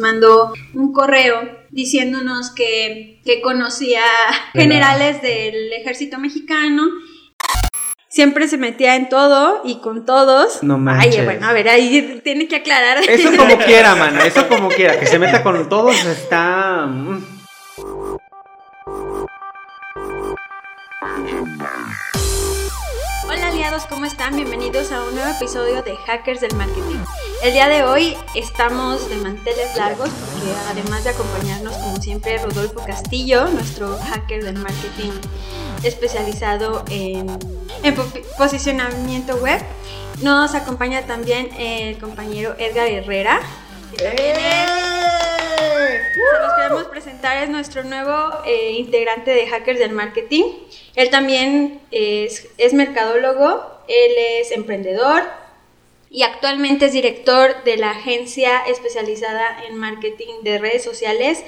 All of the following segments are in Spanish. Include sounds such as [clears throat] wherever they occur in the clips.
mandó un correo diciéndonos que, que conocía generales del ejército mexicano. Siempre se metía en todo y con todos. No manches. Ay, bueno, a ver, ahí tiene que aclarar. Eso como [laughs] quiera, mano, eso como quiera. Que se meta con todos está... aliados, ¿cómo están? Bienvenidos a un nuevo episodio de Hackers del Marketing. El día de hoy estamos de manteles largos porque además de acompañarnos como siempre Rodolfo Castillo, nuestro hacker del marketing especializado en, en po- posicionamiento web, nos acompaña también el compañero Edgar Herrera. que también es- se los queremos presentar, es nuestro nuevo eh, integrante de Hackers del Marketing. Él también es, mercadólogo, él es emprendedor y actualmente es director de la agencia especializada en marketing de redes sociales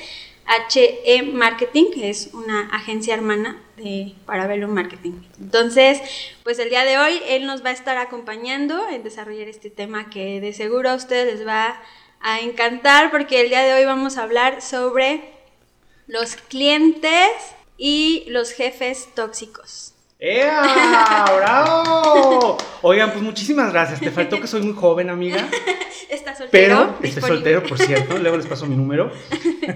HE Marketing, que es una agencia hermana de Parabellum Marketing. Entonces, pues el día de hoy él nos va a estar acompañando en desarrollar este tema que de seguro a ustedes les va a encantar porque el día de hoy vamos a hablar sobre los clientes y los jefes tóxicos. ¡Ea! [laughs] ¡Bravo! Oigan, pues muchísimas gracias. Te faltó que soy muy joven, amiga. [laughs] Está soltero. Pero estoy soltero, por cierto. Luego les paso mi número.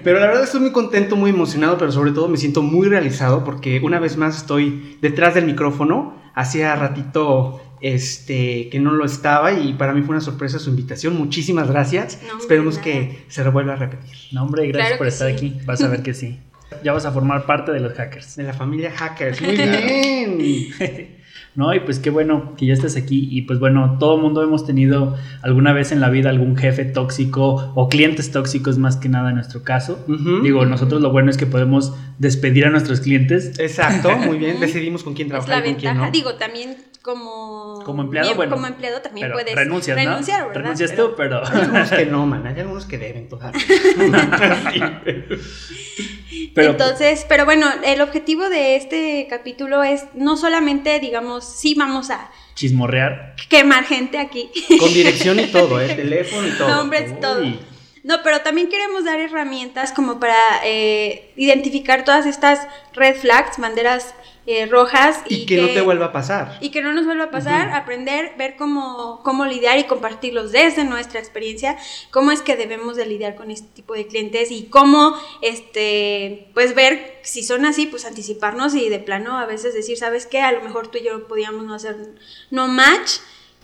Pero la verdad estoy muy contento, muy emocionado, pero sobre todo me siento muy realizado porque una vez más estoy detrás del micrófono. Hacía ratito este, que no lo estaba y para mí fue una sorpresa su invitación. Muchísimas gracias. No, Esperemos que se revuelva a repetir. No, hombre, gracias Claro por estar sí. aquí. Vas a ver que sí. Ya vas a formar parte de los hackers. De la familia Hackers. [laughs] Muy bien. [laughs] No, y pues qué bueno que ya estás aquí. Y pues bueno, todo mundo hemos tenido alguna vez en la vida algún jefe tóxico o clientes tóxicos más que nada en nuestro caso. Ujú. Digo, nosotros lo bueno es que podemos despedir a nuestros clientes. Exacto, muy bien. [laughs] Decidimos con quién Es la trabajar y con quién ventaja. no. Digo, también como, Como empleado, bueno, como empleado también Pero puedes renuncias, ¿no? renunciar, ¿verdad? Renuncias Pero- tú, pero... Hay algunos que no, man. Hay algunos que deben todavía. [laughs] pero Entonces, pero bueno, el objetivo de este capítulo es no solamente, digamos, sí vamos a chismorrear. quemar gente aquí, Con dirección y todo, ¿eh? [laughs] Teléfono y todo. nombres, todo. Uy. No, pero también queremos dar herramientas como para eh, identificar todas estas red flags, banderas eh, rojas Y, que, no te vuelva a pasar. y que no nos vuelva a pasar, aprender, ver cómo, cómo lidiar y compartirlos desde nuestra experiencia, cómo es que debemos de lidiar con este tipo de clientes y cómo, este, pues ver si son así, pues anticiparnos y de plano a veces decir, ¿sabes qué? A lo mejor tú y yo podíamos no hacer no match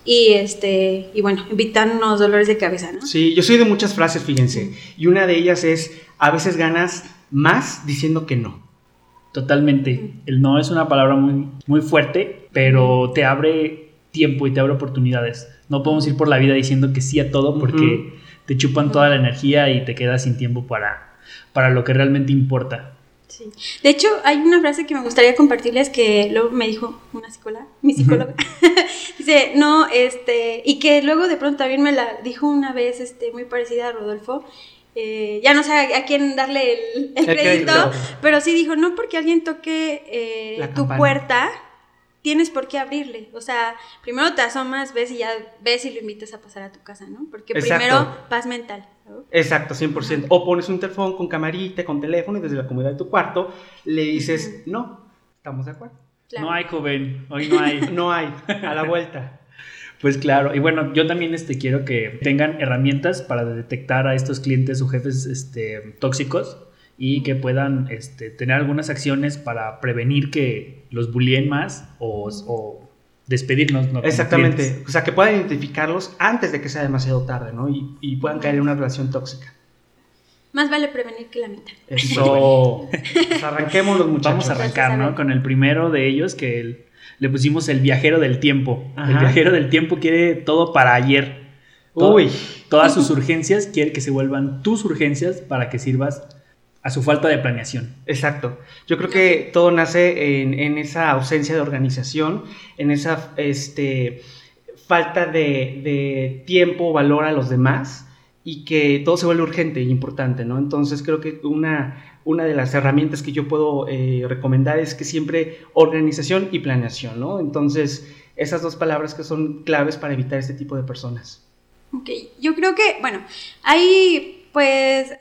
y, este, y bueno, evitarnos dolores de cabeza, ¿no? Sí, yo soy de muchas frases, fíjense. Y una de ellas es, a veces ganas más diciendo que no. Totalmente. El no es una palabra muy, muy fuerte, pero te abre tiempo y te abre oportunidades. No podemos ir por la vida diciendo que sí a todo porque te chupan toda la energía y te quedas sin tiempo para, para lo que realmente importa. Sí. De hecho, hay una frase que me gustaría compartirles que luego me dijo una psicóloga, mi psicóloga. [laughs] Dice, no, este, y que luego de pronto también me la dijo una vez, este, muy parecida a Rodolfo. eh, ya no sé a, quién darle el, el El crédito, crédito. pero sí dijo, no porque alguien toque eh, tu campana. puerta, tienes por qué abrirle. O sea, primero te asomas, ves y ya ves y lo invitas a pasar a tu casa, ¿no? Porque Exacto. primero paz mental. ¿No? Exacto, 100%. O pones un teléfono con camarita, con teléfono y desde la comodidad de tu cuarto le dices, no, estamos de acuerdo. Claro. No hay, joven, hoy no hay. [laughs] No hay, a la vuelta. Pues claro, y bueno, yo también este, quiero que tengan herramientas para detectar a estos clientes o jefes este, tóxicos y que puedan este, tener algunas acciones para prevenir que los bullyeen más o, o despedirnos. ¿no? Exactamente. clientes. O sea, que puedan identificarlos antes de que sea demasiado tarde, ¿no? Y, y puedan caer en una relación tóxica. Más vale prevenir que lamentar. Eso. Pues arranquemos los muchachos. Vamos a arrancar, ¿no? Con el primero de ellos que el- le pusimos el viajero del tiempo. El viajero del tiempo quiere todo para ayer. Todo- Uy. Todas sus urgencias quiere que se vuelvan tus urgencias para que sirvas a su falta de planeación. Exacto. Yo creo que todo nace en, en esa ausencia de organización, en esa este, falta de, de tiempo o valor a los demás y que todo se vuelve urgente y importante, ¿no? Entonces creo que una, una de las herramientas que yo puedo eh, recomendar es que siempre organización y planeación, ¿no? Entonces esas dos palabras que son claves para evitar este tipo de personas. Ok, yo creo que, bueno, hay pues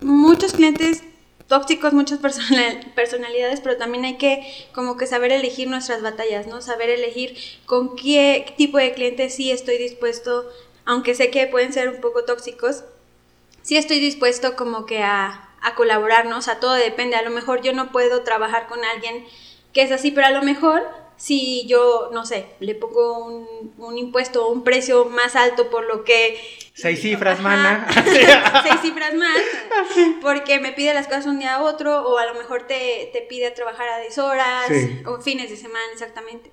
muchos clientes tóxicos, muchas [laughs] personalidades, pero también hay que como que saber elegir nuestras batallas, ¿no? Saber elegir con qué tipo de clientes sí estoy dispuesto, aunque sé que pueden ser un poco tóxicos, sí estoy dispuesto como que a, a colaborar, ¿no? O sea, todo depende, a lo mejor yo no puedo trabajar con alguien que es así, pero a lo mejor si yo, no sé, le pongo un, un impuesto o un precio más alto por lo que... Seis cifras, mana. [laughs] seis cifras más, porque me pide las cosas un día a otro, o a lo mejor te, te pide trabajar a 10 horas, o fines de semana, exactamente.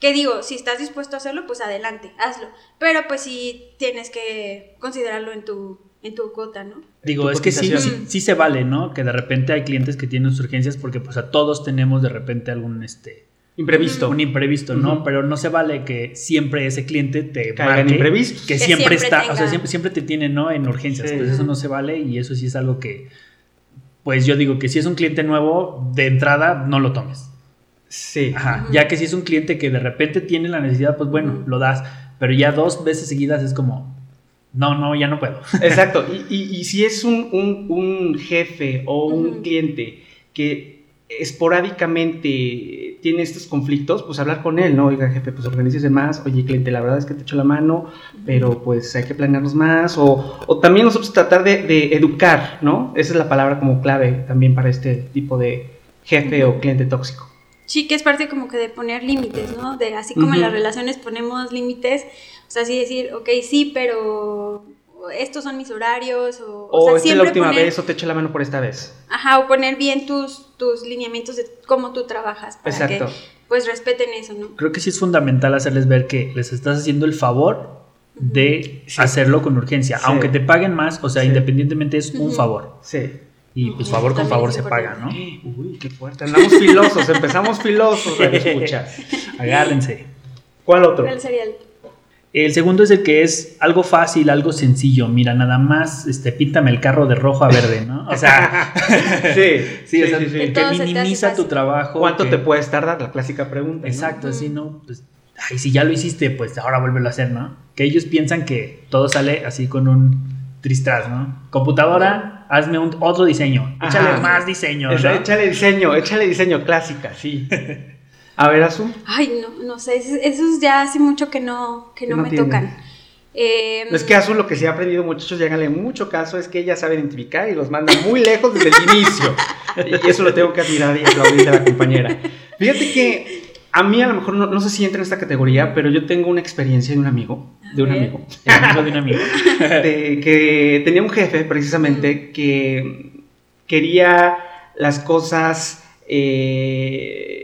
Que digo, si estás dispuesto a hacerlo, pues adelante, hazlo. Pero pues sí tienes que considerarlo en tu, en tu cuota, ¿no? Digo, es que sí, sí, se vale, ¿no? Que de repente hay clientes que tienen sus urgencias porque pues a todos tenemos de repente algún, este, Imprevisto. Un imprevisto, ¿no? Pero no se vale que siempre ese cliente te Caiga en imprevisto. Que, siempre, está, o sea, siempre, siempre te tiene, ¿no? En urgencias. Pues eso no se vale y eso sí es algo que, pues yo digo que si es un cliente nuevo, de entrada no lo tomes. Sí. Ajá. Ya que si es un cliente que de repente tiene la necesidad, pues bueno, lo das. Pero ya dos veces seguidas es como, no, no, ya no puedo. [laughs] Exacto. Y, y, si es un, un, un jefe o un cliente que esporádicamente tiene estos conflictos, pues hablar con él, ¿no? Oiga, jefe, pues organícese más, oye, cliente, la verdad es que te echo la mano, pero pues hay que planearnos más, o, o también nosotros tratar de, educar, ¿no? Esa es la palabra como clave también para este tipo de jefe o cliente tóxico. Sí, que es parte como que de poner límites, ¿no? De así como en las relaciones ponemos límites, o sea, así decir, ok, sí, pero estos son mis horarios, o, o, o esta es la última vez, o te echo la mano por esta vez. Ajá, o poner bien tus, tus lineamientos de cómo tú trabajas, para Exacto. que pues respeten eso, ¿no? Creo que sí es fundamental hacerles ver que les estás haciendo el favor de hacerlo con urgencia, aunque te paguen más, o sea, independientemente es un favor. Sí. Y pues favor con favor se paga, ¿no? [gasps] Uy, qué fuerte. Andamos filosos, empezamos filosos, escucha. Agárrense. [laughs] ¿Cuál otro? ¿Cuál sería el el segundo es el que es algo fácil, algo sencillo. Mira, nada más este, píntame el carro de rojo a verde, ¿no? O sea, [laughs] [laughs] sí, sí, o sea, que minimiza tu trabajo. ¿Cuánto te puedes tardar? La clásica pregunta. Exacto, así, ¿no? Pues, ay, si ya lo hiciste, pues ahora vuélvelo a hacer, ¿no? Que ellos piensan que todo sale así con un tristras, ¿no? Computadora, hazme un, otro diseño. Échale más diseño. ¿no? Échale diseño, échale diseño clásica, sí. [laughs] A ver, Azul. Ay, no, no sé, esos ya hace mucho que no, que no, me tocan. Eh, es que Azul lo que se ha aprendido, muchachos, llegale mucho caso, es que ella sabe identificar y los manda muy lejos desde el inicio. [laughs] Y eso lo tengo que admirar y aplaudir de la compañera. Fíjate que a mí a lo mejor no, sé si entra en esta categoría, pero yo tengo una experiencia de un amigo, de un amigo, de un amigo, [laughs] que tenía un jefe precisamente que quería las cosas eh,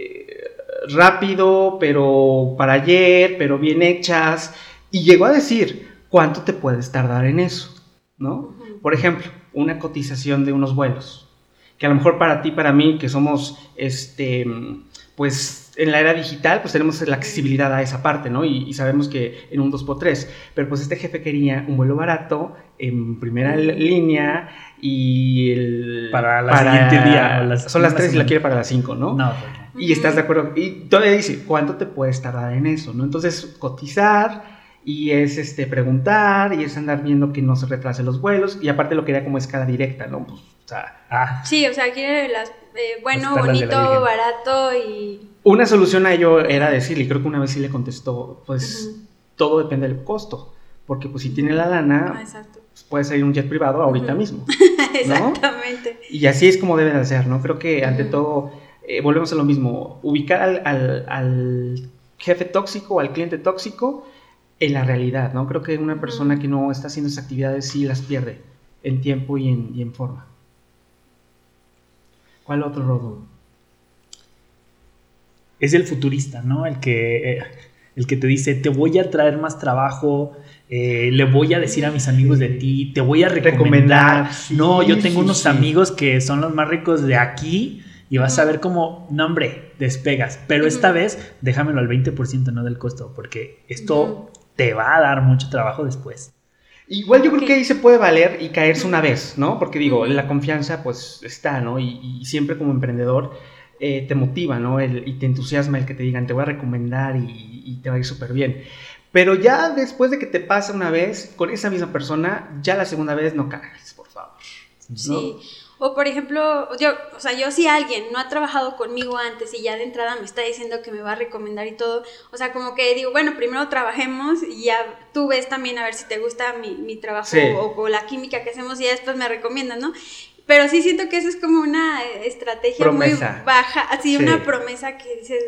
rápido, pero para ayer, pero bien hechas. Y llegó a decir, ¿cuánto te puedes tardar en eso? ¿No? Por ejemplo, una cotización de unos vuelos. Que a lo mejor para ti, para mí, que somos, este, pues en la era digital, pues tenemos la accesibilidad a esa parte, ¿no? Y, sabemos que en un 2x3. Pero pues este jefe quería un vuelo barato, en primera línea, y el... Para la siguiente día. son las 3 y la quiere para las 5, ¿no? No, y estás de acuerdo. Y todavía dice, ¿cuánto te puedes tardar en eso? ¿no? Entonces, cotizar y es este preguntar y es andar viendo que no se retrasen los vuelos y aparte lo quería como escala directa, ¿no? Pues, o sea, ah. Sí, o sea, quiere las, eh, bueno, bonito, barato y... Una solución a ello era decirle, y creo que una vez sí le contestó, pues todo depende del costo, porque pues si tiene la lana, ah, pues, puede salir un jet privado ahorita mismo. [laughs] Exactamente. Y así es como debe de ser, ¿no? Creo que ante todo eh, volvemos a lo mismo, ubicar al, jefe tóxico o al cliente tóxico en la realidad, ¿no? Creo que una persona que no está haciendo esas actividades sí las pierde en tiempo y en, forma. ¿Cuál otro rodo? Es el futurista, ¿no? El que, eh, el que te dice, te voy a traer más trabajo, eh, le voy a decir a mis amigos de ti, te voy a recomendar. no, yo tengo unos amigos que son los más ricos de aquí y vas a ver cómo, no hombre, despegas. Pero esta vez déjamelo al 20% no del costo, porque esto te va a dar mucho trabajo después. Igual yo creo que ahí se puede valer y caerse una vez, ¿no? Porque digo, la confianza pues está, ¿no? Y, siempre como emprendedor eh, te motiva, ¿no? y te entusiasma el que te digan, te voy a recomendar y, y te va a ir súper bien. Pero ya después de que te pasa una vez con esa misma persona, ya la segunda vez no caes, por favor. Sí. O por ejemplo, yo, o sea, yo si alguien no ha trabajado conmigo antes y ya de entrada me está diciendo que me va a recomendar y todo, o sea, como que digo, bueno, primero trabajemos y ya tú ves también a ver si te gusta mi, mi trabajo Sí. o, o la química que hacemos y ya después me recomiendan, ¿no? Pero sí siento que eso es como una estrategia Promesa. muy baja, así Sí. una promesa que dices,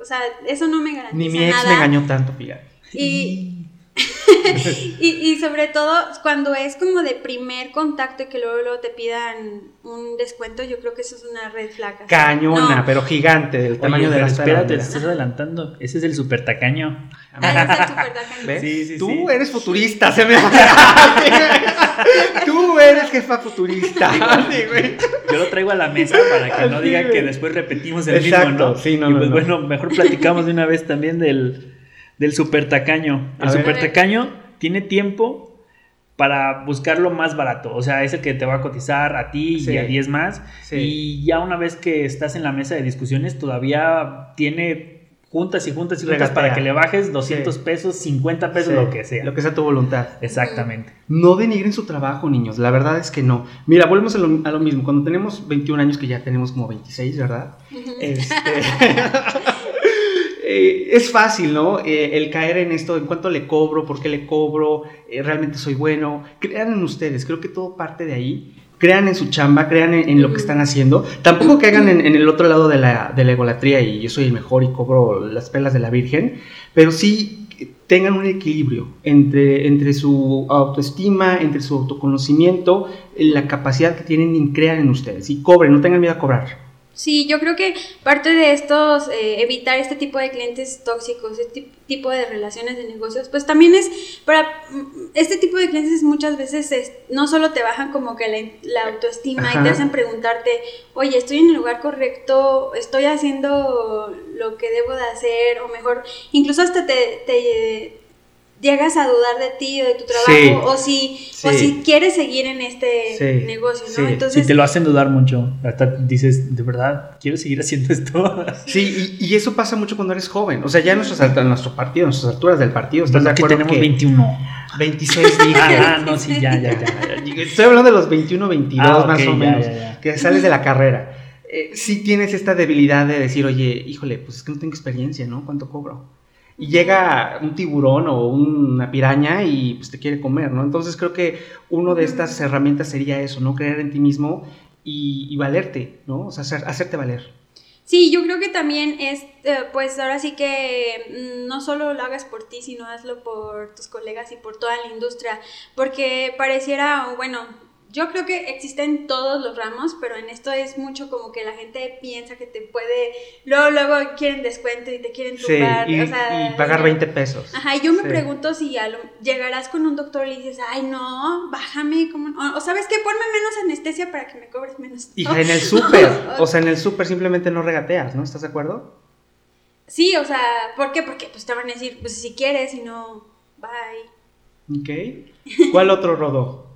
o sea, eso no me garantiza Ni mi ex nada. me engañó tanto, fíjate. Y, [laughs] y, y sobre todo cuando es como de primer contacto y que luego, luego te pidan un descuento, yo creo que eso es una red flag. así. Cañona, No. pero gigante, del tamaño de la espérate, te estás adelantando. Ese es el super tacaño. Ah, ese es el supertacaño. ¿Ves? Sí, sí, Tú sí. eres futurista, se me [laughs] Tú eres jefa futurista. Sí, güey. Yo lo traigo a la mesa para que no digan que después repetimos el Exacto, mismo, ¿no? sí, no, y no, pues no. bueno, mejor platicamos de una vez también del, del super tacaño. El ver. super tacaño tiene tiempo para buscarlo más barato. O sea, es el que te va a cotizar a ti Sí. y a 10 más. Sí. Y ya una vez que estás en la mesa de discusiones, todavía tiene juntas y juntas y juntas Regatea. para que le bajes 200 Sí. pesos, 50 pesos, Sí, lo que sea. Lo que sea tu voluntad. Exactamente. No denigren su trabajo, niños. La verdad es que no. Mira, volvemos a lo, a lo mismo. Cuando tenemos 21 años, que ya tenemos como 26, ¿verdad? Este, [laughs] eh, es fácil, ¿no? Eh, el caer en esto, en cuánto le cobro, por qué le cobro, eh, realmente soy bueno. Crean en ustedes, creo que todo parte de ahí. Crean en su chamba, crean en, en lo que están haciendo. Tampoco caigan en, en el otro lado de la, de la egolatría y yo soy el mejor y cobro las pelas de la Virgen, pero sí tengan un equilibrio entre, entre su autoestima, entre su autoconocimiento, la capacidad que tienen y crean en ustedes. Y cobren, no tengan miedo a cobrar. Sí, yo creo que parte de estos, eh, evitar este tipo de clientes tóxicos, este ti- tipo de relaciones de negocios, pues también es para mm, este tipo de clientes muchas veces es- no solo te bajan como que la, la autoestima Ajá. y te hacen preguntarte, oye, estoy en el lugar correcto, estoy haciendo lo que debo de hacer, o mejor, incluso hasta te, te llegas a dudar de ti o de tu trabajo, o, si, o Sí. si quieres seguir en este Sí. negocio, ¿no? Sí. Entonces, Si te lo hacen dudar mucho. Hasta dices, ¿de verdad quiero seguir haciendo esto? [laughs] Sí, y, y eso pasa mucho cuando eres joven. O sea, ya en nuestras alta- en nuestro partido, en nuestras alturas del partido, ¿estás de aquí acuerdo tenemos que 21. 26 [laughs] dije. Ah, no, sí, ya, ya, ya. [laughs] Estoy hablando de los 21, 22 Ah, ok, más o ya, menos, ya, ya. que sales de la carrera. Eh, sí tienes esta debilidad de decir, oye, híjole, pues es que no tengo experiencia, ¿no? ¿Cuánto cobro? Y llega un tiburón o una piraña y pues te quiere comer, ¿no? Entonces creo que una de estas herramientas sería eso, ¿no? Creer en ti mismo y, y valerte, ¿no? O sea, hacer- hacerte valer. Sí, yo creo que también es, eh, pues ahora sí que mm, no solo lo hagas por ti, sino hazlo por tus colegas y por toda la industria, porque pareciera, bueno, yo creo que existen todos los ramos, pero en esto es mucho como que la gente piensa que te puede, luego, luego quieren descuento y te quieren Sí, tumbar, y, o sea, y pagar 20 pesos. Ajá, y yo me Sí. pregunto si lo- llegarás con un doctor y le dices, ay, no, bájame, ¿cómo no?". o, o ¿sabes qué? Ponme menos anestesia para que me cobres menos. Hija, en el súper, [laughs] o sea, en el súper simplemente no regateas, ¿no? ¿Estás de acuerdo? Sí, o sea, ¿por qué? Porque pues te van a decir, pues si quieres, si no, bye. Ok. ¿Cuál otro rodó?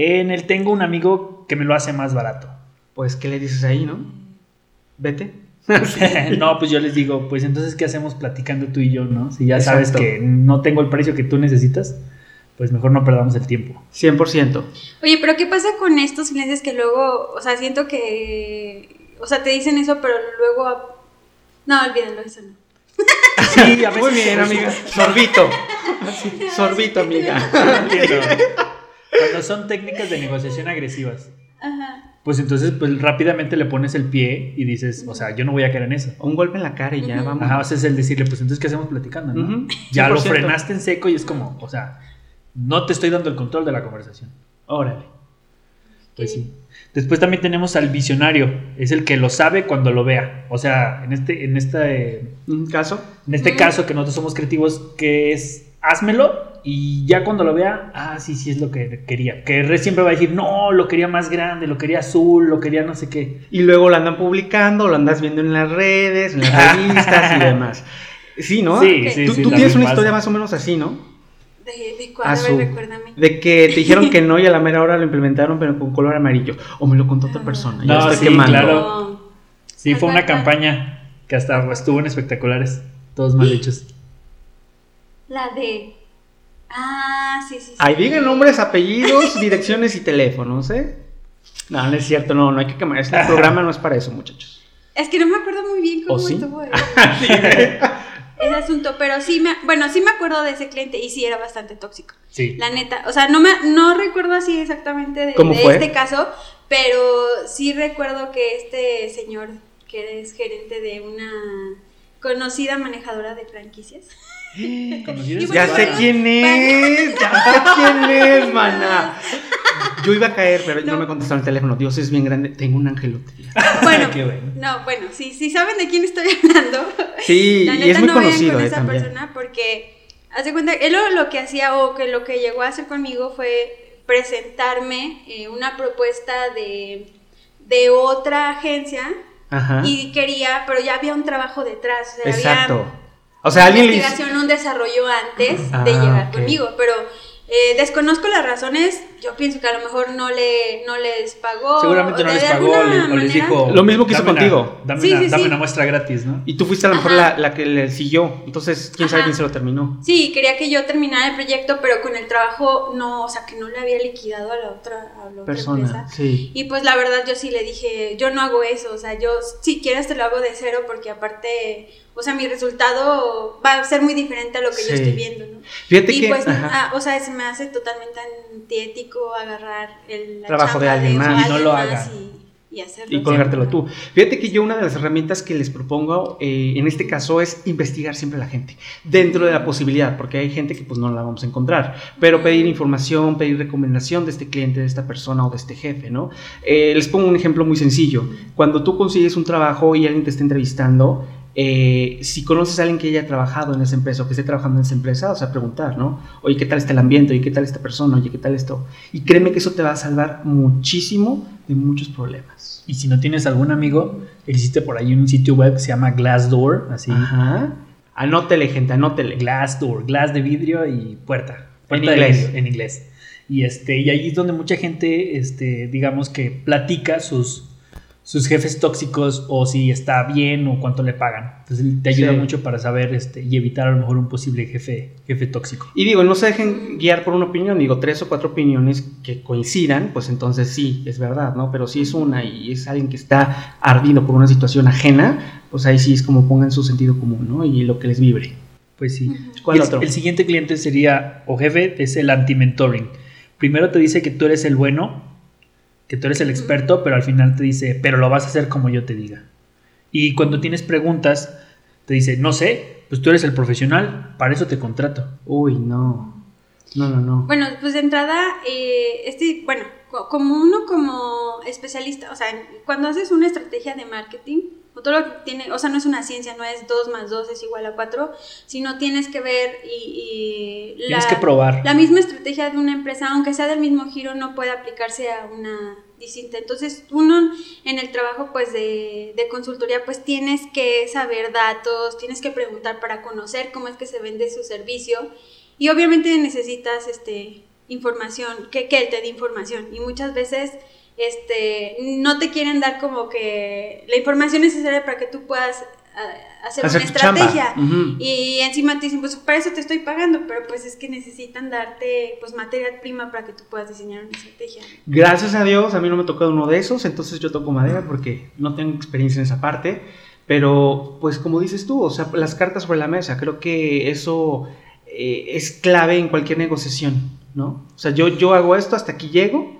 En el tengo un amigo que me lo hace más barato. Pues, ¿qué le dices ahí, no? Vete. [laughs] no, pues yo les digo, pues entonces, ¿qué hacemos platicando tú y yo, no? Si ya sabes Exacto. que no tengo el precio que tú necesitas, pues mejor no perdamos el tiempo. 100%. Oye, pero ¿qué pasa con estos clientes que luego, o sea, siento que, o sea, te dicen eso, pero luego, no, olvídalo, eso no. Sí, a veces Muy bien, [laughs] amiga. Sorbito. Sorbito, amiga. Cuando son técnicas de negociación agresivas, Ajá. pues entonces pues rápidamente le pones el pie y dices, o sea, yo no voy a caer en eso. Un golpe en la cara y ya, Ujú. vamos. Ajá, o sea, es el decirle, pues entonces, ¿qué hacemos platicando? no? Ujú, Ya lo 100%. frenaste en seco y es como, o sea, no te estoy dando el control de la conversación. Órale. Pues sí. Después también tenemos al visionario, es el que lo sabe cuando lo vea. O sea, en este, en esta, ¿Un caso? en este caso que nosotros somos creativos, que es házmelo y ya cuando lo vea, ah, sí, sí es lo que quería. Que Red siempre va a decir, no, lo quería más grande, lo quería azul, lo quería no sé qué. Y luego lo andan publicando, lo andas viendo en las redes, en las [laughs] revistas y demás. Sí, ¿no? Sí, sí, Tú, sí. tú también tienes una pasa. historia más o menos así, ¿no? ¿De, de cuál? A ver, Azul. recuérdame. De que te dijeron que no y a la mera hora lo implementaron, pero con color amarillo. O me lo contó otra persona. Ya No, lo estoy sí, quemando. claro. No. Sí, fue una campaña que hasta estuvo en espectaculares, todos mal hechos. La de... Ah, sí, sí, sí. Ahí digan nombres, apellidos, [laughs] direcciones y teléfonos, ¿eh? No, no es cierto, no, no hay que quemar. Este programa no es para eso, muchachos. Es que no me acuerdo muy bien cómo ¿O sí? estuvo el- [laughs] [laughs] ese asunto, pero sí me, bueno, sí me acuerdo de ese cliente y sí era bastante tóxico. Sí. La neta, o sea, no me, no recuerdo así exactamente de, ¿Cómo de fue? este caso, pero sí recuerdo que este señor, que es gerente de una conocida manejadora de franquicias, Ya sé quién es, ya sé quién es, mana. Yo iba a caer, pero no, No. me contestaron el teléfono. Dios es bien grande, tengo un angelote. bueno, bueno. no, bueno, sí, sí saben de quién estoy hablando. Sí, La y neta es muy no conocido con eh, esa también. persona porque hace cuenta, él lo, lo que hacía o que lo que llegó a hacer conmigo fue presentarme eh, una propuesta de, de otra agencia Ajá. y quería, pero ya había un trabajo detrás, o sea, Exacto. había O sea, alguien le hizo. investigación, un desarrollo antes de Ah, llegar ok. conmigo, pero eh, desconozco las razones, yo pienso que a lo mejor no le no les pagó Seguramente o no les pagó o les dijo. Lo mismo que hizo "Dame una- contigo". dame Sí, una, sí, dame sí. una muestra gratis, ¿no? Y tú fuiste a lo mejor la, la que le siguió. Entonces, quién sabe quién se lo terminó. Sí, quería que yo terminara el proyecto, pero con el trabajo no, o sea, que no le había liquidado a la otra, a la otra Persona. empresa. Sí. Y pues la verdad yo sí le dije, yo no hago eso, o sea, yo si quieres te lo hago de cero porque aparte, o sea, mi resultado va a ser muy diferente a lo que Sí. yo estoy viendo, ¿no? Fíjate y que. pues, ah, o sea, se me hace totalmente antiético agarrar el la Trabajo de alguien más. Y no lo hagan. Y, y hacerlo. y colgártelo tú. Fíjate que yo una de las herramientas que les propongo eh, en este caso es investigar siempre a la gente, dentro de la posibilidad, porque hay gente que pues no la vamos a encontrar, pero pedir información, pedir recomendación de este cliente, de esta persona o de este jefe, ¿no? Eh, les pongo un ejemplo muy sencillo. Cuando tú consigues un trabajo y alguien te está entrevistando, eh, si conoces a alguien que haya trabajado en esa empresa o que esté trabajando en esa empresa, o sea, preguntar, ¿no? Oye, ¿qué tal está el ambiente? Oye, ¿qué tal esta persona? Oye, ¿qué tal esto? Y créeme que eso te va a salvar muchísimo de muchos problemas. Y si no tienes algún amigo, existe por ahí un sitio web que se llama Glassdoor, así. Ajá. Anótele, gente, anótele. Glassdoor, glass de vidrio y puerta. puerta En inglés. vidrio, en inglés. Y, este, y allí es donde mucha gente, este, digamos que platica sus, sus jefes tóxicos o si está bien o cuánto le pagan. Entonces te ayuda Sí. mucho para saber este, y evitar a lo mejor un posible jefe, jefe tóxico. Y digo, no se dejen guiar por una opinión, digo, tres o cuatro opiniones que coincidan, pues entonces sí, es verdad, ¿no? Pero si es una y es alguien que está ardido por una situación ajena, pues ahí sí es como pongan su sentido común, ¿no? Y lo que les vibre. Pues sí. ¿Cuál el, otro? el siguiente cliente sería, o jefe, es el anti-mentoring. Primero te dice que tú eres el bueno, que tú eres el experto, pero al final te dice, pero lo vas a hacer como yo te diga. Y cuando tienes preguntas, te dice, no sé, pues tú eres el profesional, para eso te contrato. Uy, no. No, no, no. Bueno, pues de entrada, eh, este, bueno, co- como uno como especialista, o sea, cuando haces una estrategia de marketing, o todo lo que tiene, o sea, no es una ciencia, no es 2 más 2 es igual a 4, sino tienes que ver y, y Tienes que probar. la misma estrategia de una empresa, aunque sea del mismo giro, no puede aplicarse a una distinta. Entonces, uno en el trabajo pues de, de consultoría, pues tienes que saber datos, tienes que preguntar para conocer cómo es que se vende su servicio y obviamente necesitas este información, que, que él te dé información y muchas veces este no te quieren dar como que la información necesaria para que tú puedas ah, hacer, Hacer una estrategia y encima te dicen pues para eso te estoy pagando pero pues es que necesitan darte pues material prima para que tú puedas diseñar una estrategia Gracias a Dios, a mí no me tocó uno de esos, entonces yo toco madera porque no tengo experiencia en esa parte. Pero, pues como dices tú, o sea, las cartas sobre la mesa, creo que eso eh, es clave en cualquier negociación, ¿no? O sea, yo, yo hago esto, hasta aquí llego,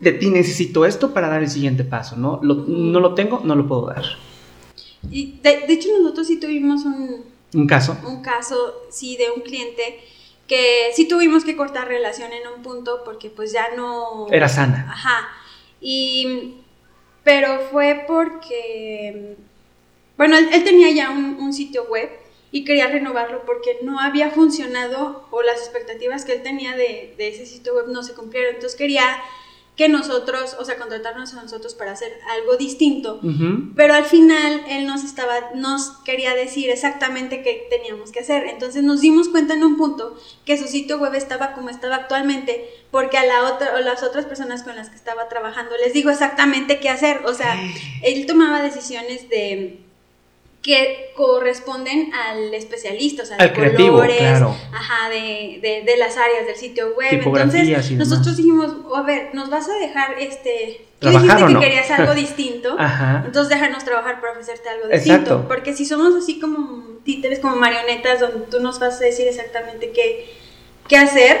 de ti necesito esto para dar el siguiente paso, ¿no? Lo- no lo tengo, no lo puedo dar. y de, de hecho nosotros sí tuvimos un, Un caso. un caso, sí, de un cliente que sí tuvimos que cortar relación en un punto porque pues ya no... Era sana. Ajá. Y, pero fue porque, bueno, él, él tenía ya un, un sitio web y quería renovarlo porque no había funcionado o las expectativas que él tenía de, de ese sitio web no se cumplieron. Entonces quería que nosotros, o sea, contratarnos a nosotros para hacer algo distinto. Pero al final él nos estaba, nos quería decir exactamente qué teníamos que hacer. Entonces nos dimos cuenta en un punto que su sitio web estaba como estaba actualmente, porque a la otra, o las otras personas con las que estaba trabajando les digo exactamente qué hacer. O sea, él tomaba decisiones de que corresponden al especialista, o sea, Al de creativo, colores, claro. ajá, de, de, de las áreas del sitio web. Entonces, y demás. nosotros dijimos, a ver, nos vas a dejar este. Tú ¿Trabajar dijiste o que no? querías algo [laughs] distinto. Ajá. Entonces déjanos trabajar para ofrecerte algo Exacto. distinto. Porque si somos así como títeres, como marionetas, donde tú nos vas a decir exactamente qué, qué hacer,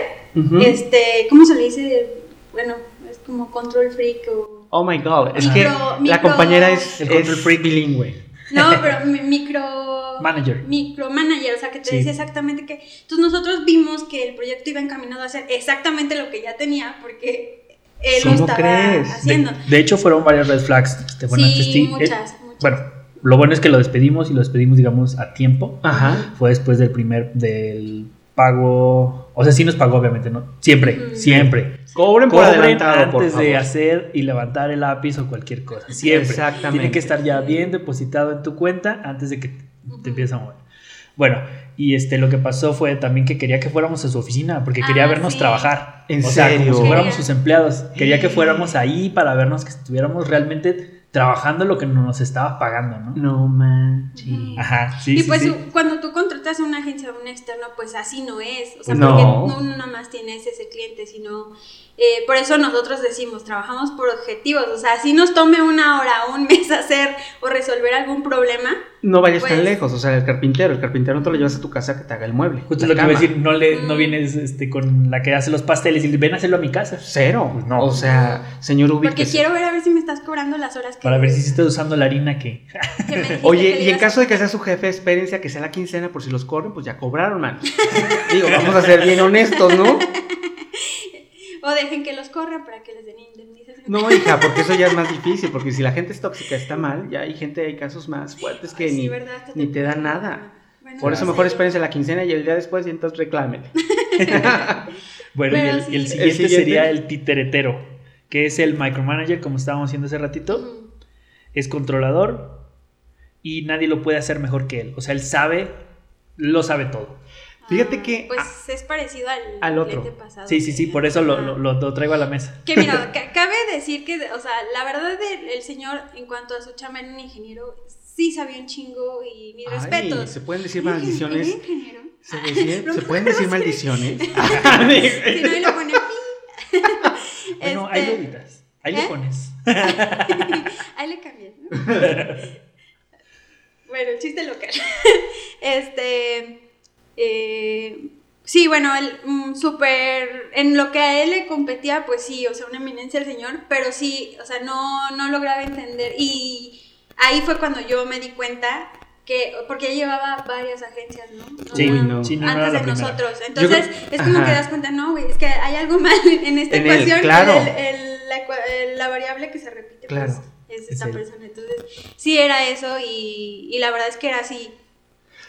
este, ¿cómo se le dice? Bueno, es como control freak o... Oh my god, es Micro- que la compañera es, El control es freak. bilingüe. No, pero mi- micro... Manager. Micromanager, o sea, que te Sí. decía exactamente que... Entonces nosotros vimos que el proyecto iba encaminado a hacer exactamente lo que ya tenía, porque él lo ¿Cómo estaba crees? Haciendo. de hecho, fueron varias red flags. Bueno, sí, este sí- muchas, eh, muchas. bueno, lo bueno es que lo despedimos y lo despedimos, digamos, a tiempo. Ajá. Fue después del primer, del pago. O sea, sí nos pagó, obviamente, ¿no? Siempre, siempre. Cobren por Cobren adelantado, por antes de hacer y levantar el lápiz o cualquier cosa. Siempre. Exactamente. Tiene que estar ya bien depositado en tu cuenta antes de que te Ujú. empieces a mover. Bueno, y este lo que pasó fue también que quería que fuéramos a su oficina porque quería Ah, vernos sí. trabajar. ¿En o sea, serio? como si fuéramos sus empleados. Quería que fuéramos ahí para vernos que estuviéramos realmente trabajando lo que nos estaba pagando, ¿no? No manches. Ujú. Ajá, sí, y sí, pues sí. cuando tú contratas a una agencia o un externo, pues así no es. O sea, No. porque no uno nada más tienes ese cliente, sino... eh, por eso nosotros decimos, trabajamos por objetivos. O sea, si nos tome una hora o un mes [laughs] hacer o resolver algún problema, No vayas Pues- tan lejos, o sea, el carpintero, el carpintero no te lo llevas a tu casa que te haga el mueble. Justo lo que iba a decir, no, le, no Mm. vienes este, con la que hace los pasteles y ven a hacerlo a mi casa. Cero. Pues no. O sea, señor porque ubíquese. quiero ver a ver si me estás cobrando las horas que... Para ver si estás usando la harina que... [laughs] [laughs] Oye, y en caso de que sea su jefe, espérense a que sea la quincena por si los corren, pues ya cobraron, man. Digo, vamos a ser bien honestos, ¿no? O dejen que los corran para que les den indemnización. No, hija, porque eso ya es más difícil, porque si la gente es tóxica, está mal, ya hay gente, hay casos más fuertes que Ay, sí, ni, ni te dan nada. Bueno, Por no eso sé. mejor espérense la quincena y el día después y entonces reclámenle. [laughs] Bueno, y el, sí. y el ¿El siguiente, sería el titeretero, que es el micromanager, como estábamos haciendo hace ratito. Es controlador y nadie lo puede hacer mejor que él. O sea, él sabe, lo sabe todo. Fíjate que- Pues es parecido al, al otro. pasado. Sí, sí, sí, por eso lo, lo- lo- traigo a la mesa. Que mira, [laughs] ca- cabe decir que, o sea, la verdad el, el señor, en cuanto a su chamba un ingeniero, sí sabía un chingo y mis Ay, respetos. ¿se pueden decir maldiciones? ingeniero. ¿Se, decía- [laughs] ¿se pueden decir maldiciones? [laughs] Si no, ahí lo pone pi. Bueno, Este, ahí lo editas. Ahí le ¿eh? pones. Ahí le cambié, ¿no? bueno, chiste local. este. Eh, sí, bueno, el mm, súper. En lo que a él le competía, pues sí, o sea, una eminencia el señor, pero sí, o sea, no, no lograba entender. Y ahí fue cuando yo me di cuenta que. Porque llevaba varias agencias, ¿no? Sí, no. sí, no, no antes de primera. nosotros. Entonces, creo- es como ajá. que das cuenta, no, güey, es que hay algo mal [laughs] en esta En él, ecuación. claro. el- el- la, variable que se repite, Claro. pues, es Es esta él. persona. Entonces, sí era eso y, y la verdad es que era así.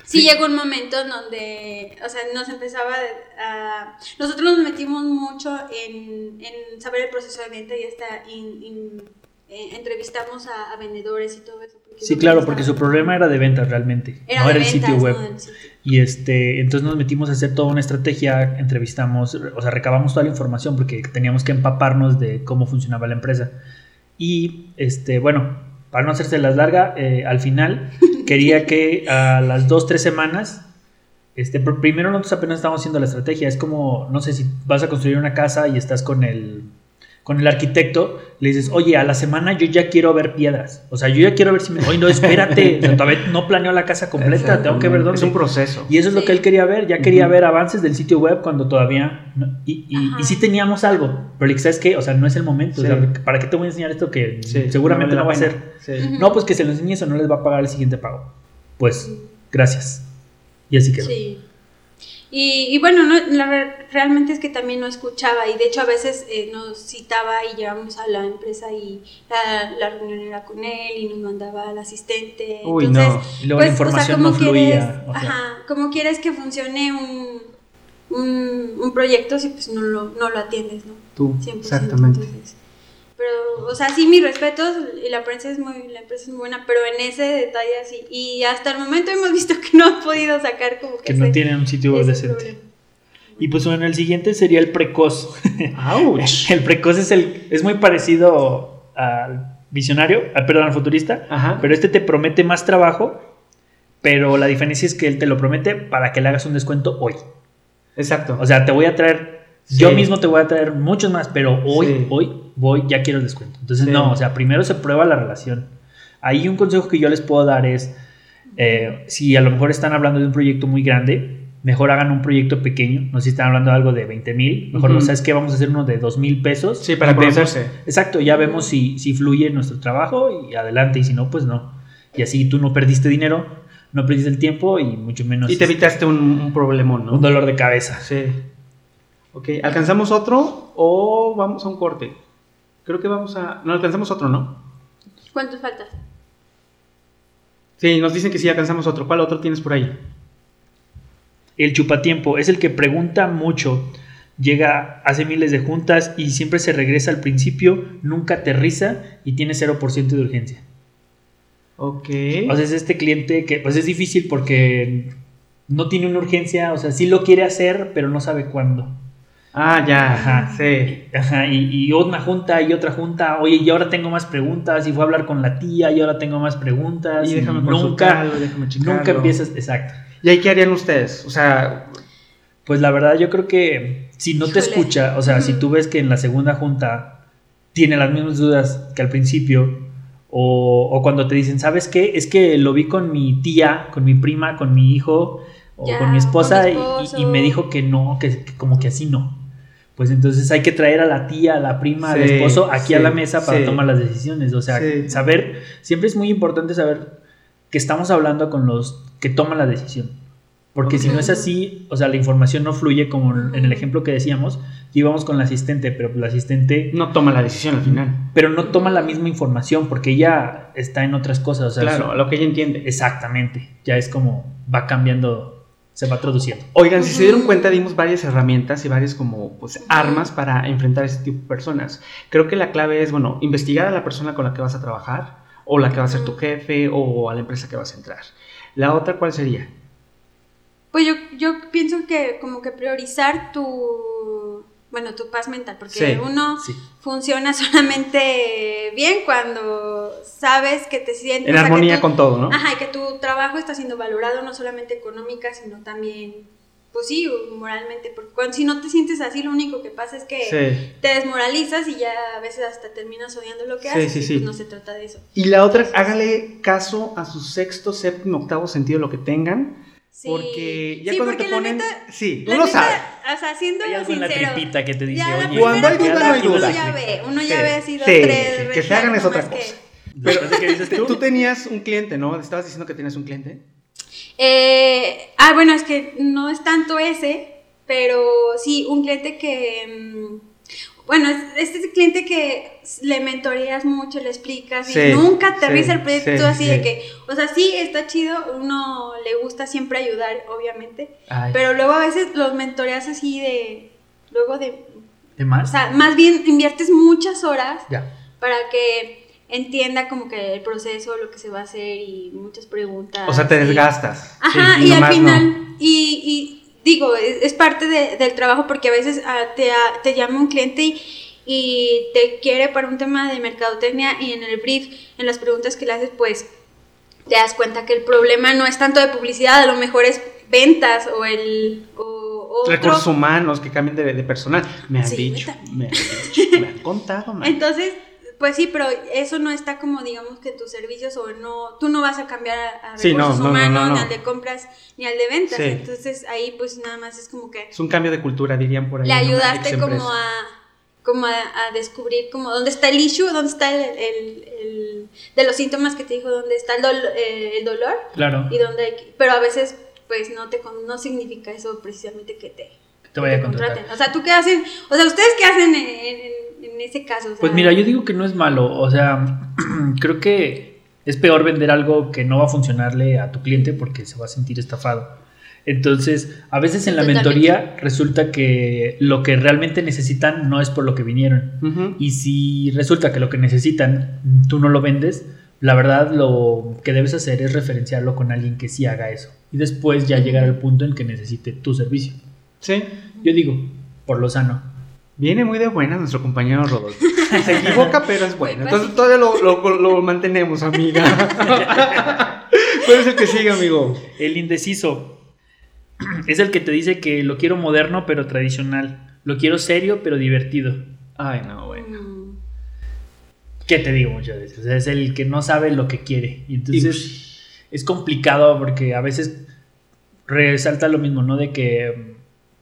Sí, Sí. llegó un momento en donde, o sea, nos empezaba a... Nosotros nos metimos mucho en, en saber el proceso de venta y hasta in- in- eh, entrevistamos a, a vendedores y todo eso. Sí, claro, porque su problema era de ventas realmente. era no era el sitio web. no del sitio. Y este, entonces nos metimos a hacer toda una estrategia, entrevistamos, o sea, recabamos toda la información porque teníamos que empaparnos de cómo funcionaba la empresa. Y este, bueno, para no hacerse las larga, eh, al final [laughs] quería que a las dos, tres semanas, este, pr- primero nosotros apenas estamos haciendo la estrategia. Es como, no sé, si vas a construir una casa y estás con el, con el arquitecto, le dices, oye, a la semana yo ya quiero ver piedras. O sea, yo ya quiero ver si me... Oye, no, espérate, o sea, todavía no planeo la casa completa, tengo que ver dónde. Es un proceso. Y eso es lo que él quería ver, ya quería ver avances del sitio web cuando todavía... no- y, y, y sí teníamos algo, pero le dije, ¿sabes qué? O sea, no es el momento. o Sí. sea, ¿Para qué te voy a enseñar esto que Sí, seguramente no, vale va a ser? Sí. No, pues que se lo enseñes o no les va a pagar el siguiente pago. Pues, gracias. Y así quedó. Sí. Y, y bueno, no, la re- realmente es que también no escuchaba y de hecho a veces eh, nos citaba y llegábamos a la empresa y la, la reunión era con él y nos mandaba al asistente. Uy, Entonces, no. Y luego la pues, información ¿cómo no fluía. quieres- o sea, ajá, ¿cómo quieres que funcione un, un, un proyecto si pues no lo, no lo atiendes, ¿no? Tú, 100%, exactamente. entonces. Pero, o sea, sí, mis respetos, y la empresa es muy, la empresa es muy buena, pero en ese detalle así, y hasta el momento hemos visto que no han podido sacar como que, que no tienen un sitio web decente. problema. Y pues bueno, el siguiente sería el precoz. ¡Auch! [laughs] el precoz es, el, es muy parecido al visionario, al, perdón, al futurista, Ajá. pero este te promete más trabajo, pero la diferencia es que él te lo promete para que le hagas un descuento hoy. Exacto. O sea, te voy a traer, Sí. yo mismo te voy a traer muchos más, pero hoy, Sí. hoy voy, ya quiero el descuento. Entonces, Sí. no, o sea, primero se prueba la relación. Ahí un consejo que yo les puedo dar es, eh, si a lo mejor están hablando de un proyecto muy grande, mejor hagan un proyecto pequeño. No sé si están hablando de algo de 20 mil, mejor, Ujú. ¿sabes qué? Vamos a hacer uno de 2 mil pesos. Sí, para vemos- conocerse. Exacto, ya vemos si, si fluye nuestro trabajo y adelante, y si no, pues no. Y así tú no perdiste dinero, no perdiste el tiempo y mucho menos Y te evitaste un, un problemón, ¿no? un dolor de cabeza. Sí. Ok, ¿alcanzamos otro o vamos a un corte? Creo que vamos a... No, alcanzamos otro, ¿no? ¿Cuántos faltan? Sí, nos dicen que sí alcanzamos otro. ¿Cuál otro tienes por ahí? El chupatiempo es el que pregunta mucho, llega, hace miles de juntas y siempre se regresa al principio, nunca aterriza y tiene 0% de urgencia. Ok. O sea, es este cliente que pues es difícil porque no tiene una urgencia, o sea, sí lo quiere hacer, pero no sabe cuándo. Ah, ya. Ajá. Sí. Ajá, y, y una junta y otra junta, oye, y ahora tengo más preguntas, y fue a hablar con la tía, y ahora tengo más preguntas, Y déjame nunca, consultarlo, déjame checarlo. nunca empiezas, exacto. ¿Y ahí qué harían ustedes? O sea, Pues la verdad yo creo que si no te Híjole. escucha, o sea, si tú ves que en la segunda junta tiene las mismas dudas que al principio, o, o cuando te dicen, ¿sabes qué? Es que lo vi con mi tía, con mi prima, con mi hijo, o Ya, con mi esposa, con mi y- me dijo que no, que, que como que así no. Pues entonces hay que traer a la tía, a la prima, al Sí, esposo aquí sí, a la mesa para sí. tomar las decisiones. O sea, Sí. saber, siempre es muy importante saber que estamos hablando con los que toman la decisión. Porque si no es así, o sea, la información no fluye como en el ejemplo que decíamos, que íbamos con la asistente, pero la asistente, no toma la decisión al final. pero no toma la misma información porque ella está en otras cosas. O sea, claro, su- lo que ella entiende. exactamente. Ya es como va cambiando, se va traduciendo. Oigan, si se dieron cuenta, dimos varias herramientas y varias como pues, armas para enfrentar a ese tipo de personas. Creo que la clave es, bueno, investigar a la persona con la que vas a trabajar, o la que va a ser tu jefe, o a la empresa que vas a entrar. La otra, ¿cuál sería? Pues yo, yo pienso que como que priorizar tu, bueno, tu paz mental, porque Sí, uno Sí. funciona [laughs] solamente bien cuando sabes que te sientes... En o sea, que armonía tú- con todo, ¿no? Ajá, y que tu trabajo está siendo valorado no solamente económica, sino también, pues sí, moralmente, porque cuando, si no te sientes así, lo único que pasa es que Sí. te desmoralizas y ya a veces hasta terminas odiando lo que haces sí, y sí. pues no se trata de eso. Y la otra, hágale caso a su sexto, séptimo, octavo sentido, lo que tengan. Sí. Porque ya Sí, cuando porque te la ponen. neta- sí, La uno neta, sabe. O sea, siendo la sincero, tripita que te dice, ya la Cuando hay duda, no hay uno duda. ya ve, uno ya Sí, ve así dos, sí, tres que se hagan es otra que- cosa. Que dices Tú, tú, tú tenías un cliente, ¿no? Estabas diciendo que tienes un cliente. Eh, ah, bueno, es que no es tanto ese, pero sí, un cliente que. mm, Bueno, es, este es el cliente que le mentoreas mucho, le explicas Sí, y nunca aterriza sí, el proyecto sí, así de que, o sea, sí está chido, uno le gusta siempre ayudar, obviamente, Ay. pero luego a veces los mentoreas así de, luego de, ¿de o más? sea, más bien inviertes muchas horas Ya. para que entienda como que el proceso, lo que se va a hacer y muchas preguntas. O sea, te y- desgastas. Ajá, y, al final, no. y, y digo, es, es parte de- del trabajo porque a veces ah, te, ah, te llama un cliente y, y te quiere para un tema de mercadotecnia y en el brief, en las preguntas que le haces, pues te das cuenta que el problema no es tanto de publicidad, a lo mejor es ventas o el... O, otro. Recursos humanos que cambien de, de personal. Me han Sí, dicho, me han dicho, me han [laughs] contado, man. Entonces, pues sí, pero eso no está como, digamos, que tus servicios o no, tú no vas a cambiar a, a Sí, recursos no, no, humanos, no, no. ni al de compras, ni al de ventas. Sí. Entonces ahí pues nada más es como que Es un cambio de cultura, dirían por ahí. le ayudaste como a como a, a descubrir como dónde está el issue, dónde está el, el- el- de los síntomas que te dijo, dónde está el, eh, el dolor Claro, y dónde hay que- pero a veces pues no te con- no significa eso precisamente que te, te a te contraten. O sea, tú qué hacen, o sea, ustedes qué hacen en, en- en ese caso. O sea, Pues mira, yo digo que no es malo, o sea, [clears throat] creo que es peor vender algo que no va a funcionarle a tu cliente porque se va a sentir estafado. Entonces, a veces en la Totalmente. mentoría resulta que lo que realmente necesitan no es por lo que vinieron. Y si resulta que lo que necesitan tú no lo vendes, la verdad lo que debes hacer es referenciarlo con alguien que sí haga eso. Y después ya llegar al punto en que necesite tu servicio. Sí. Yo digo, por lo sano. Viene muy de buena nuestro compañero Rodolfo. [laughs] Se equivoca, pero es bueno. Muy Entonces todavía lo, lo- lo mantenemos, amiga. ¿Cuál es el que sigue, amigo? El indeciso es el que te dice que lo quiero moderno pero tradicional. Lo quiero serio pero divertido. Ay, no, bueno. Mm. ¿Qué te digo muchas veces? Es el que no sabe lo que quiere. Y entonces es complicado porque a veces resalta lo mismo, ¿no? De que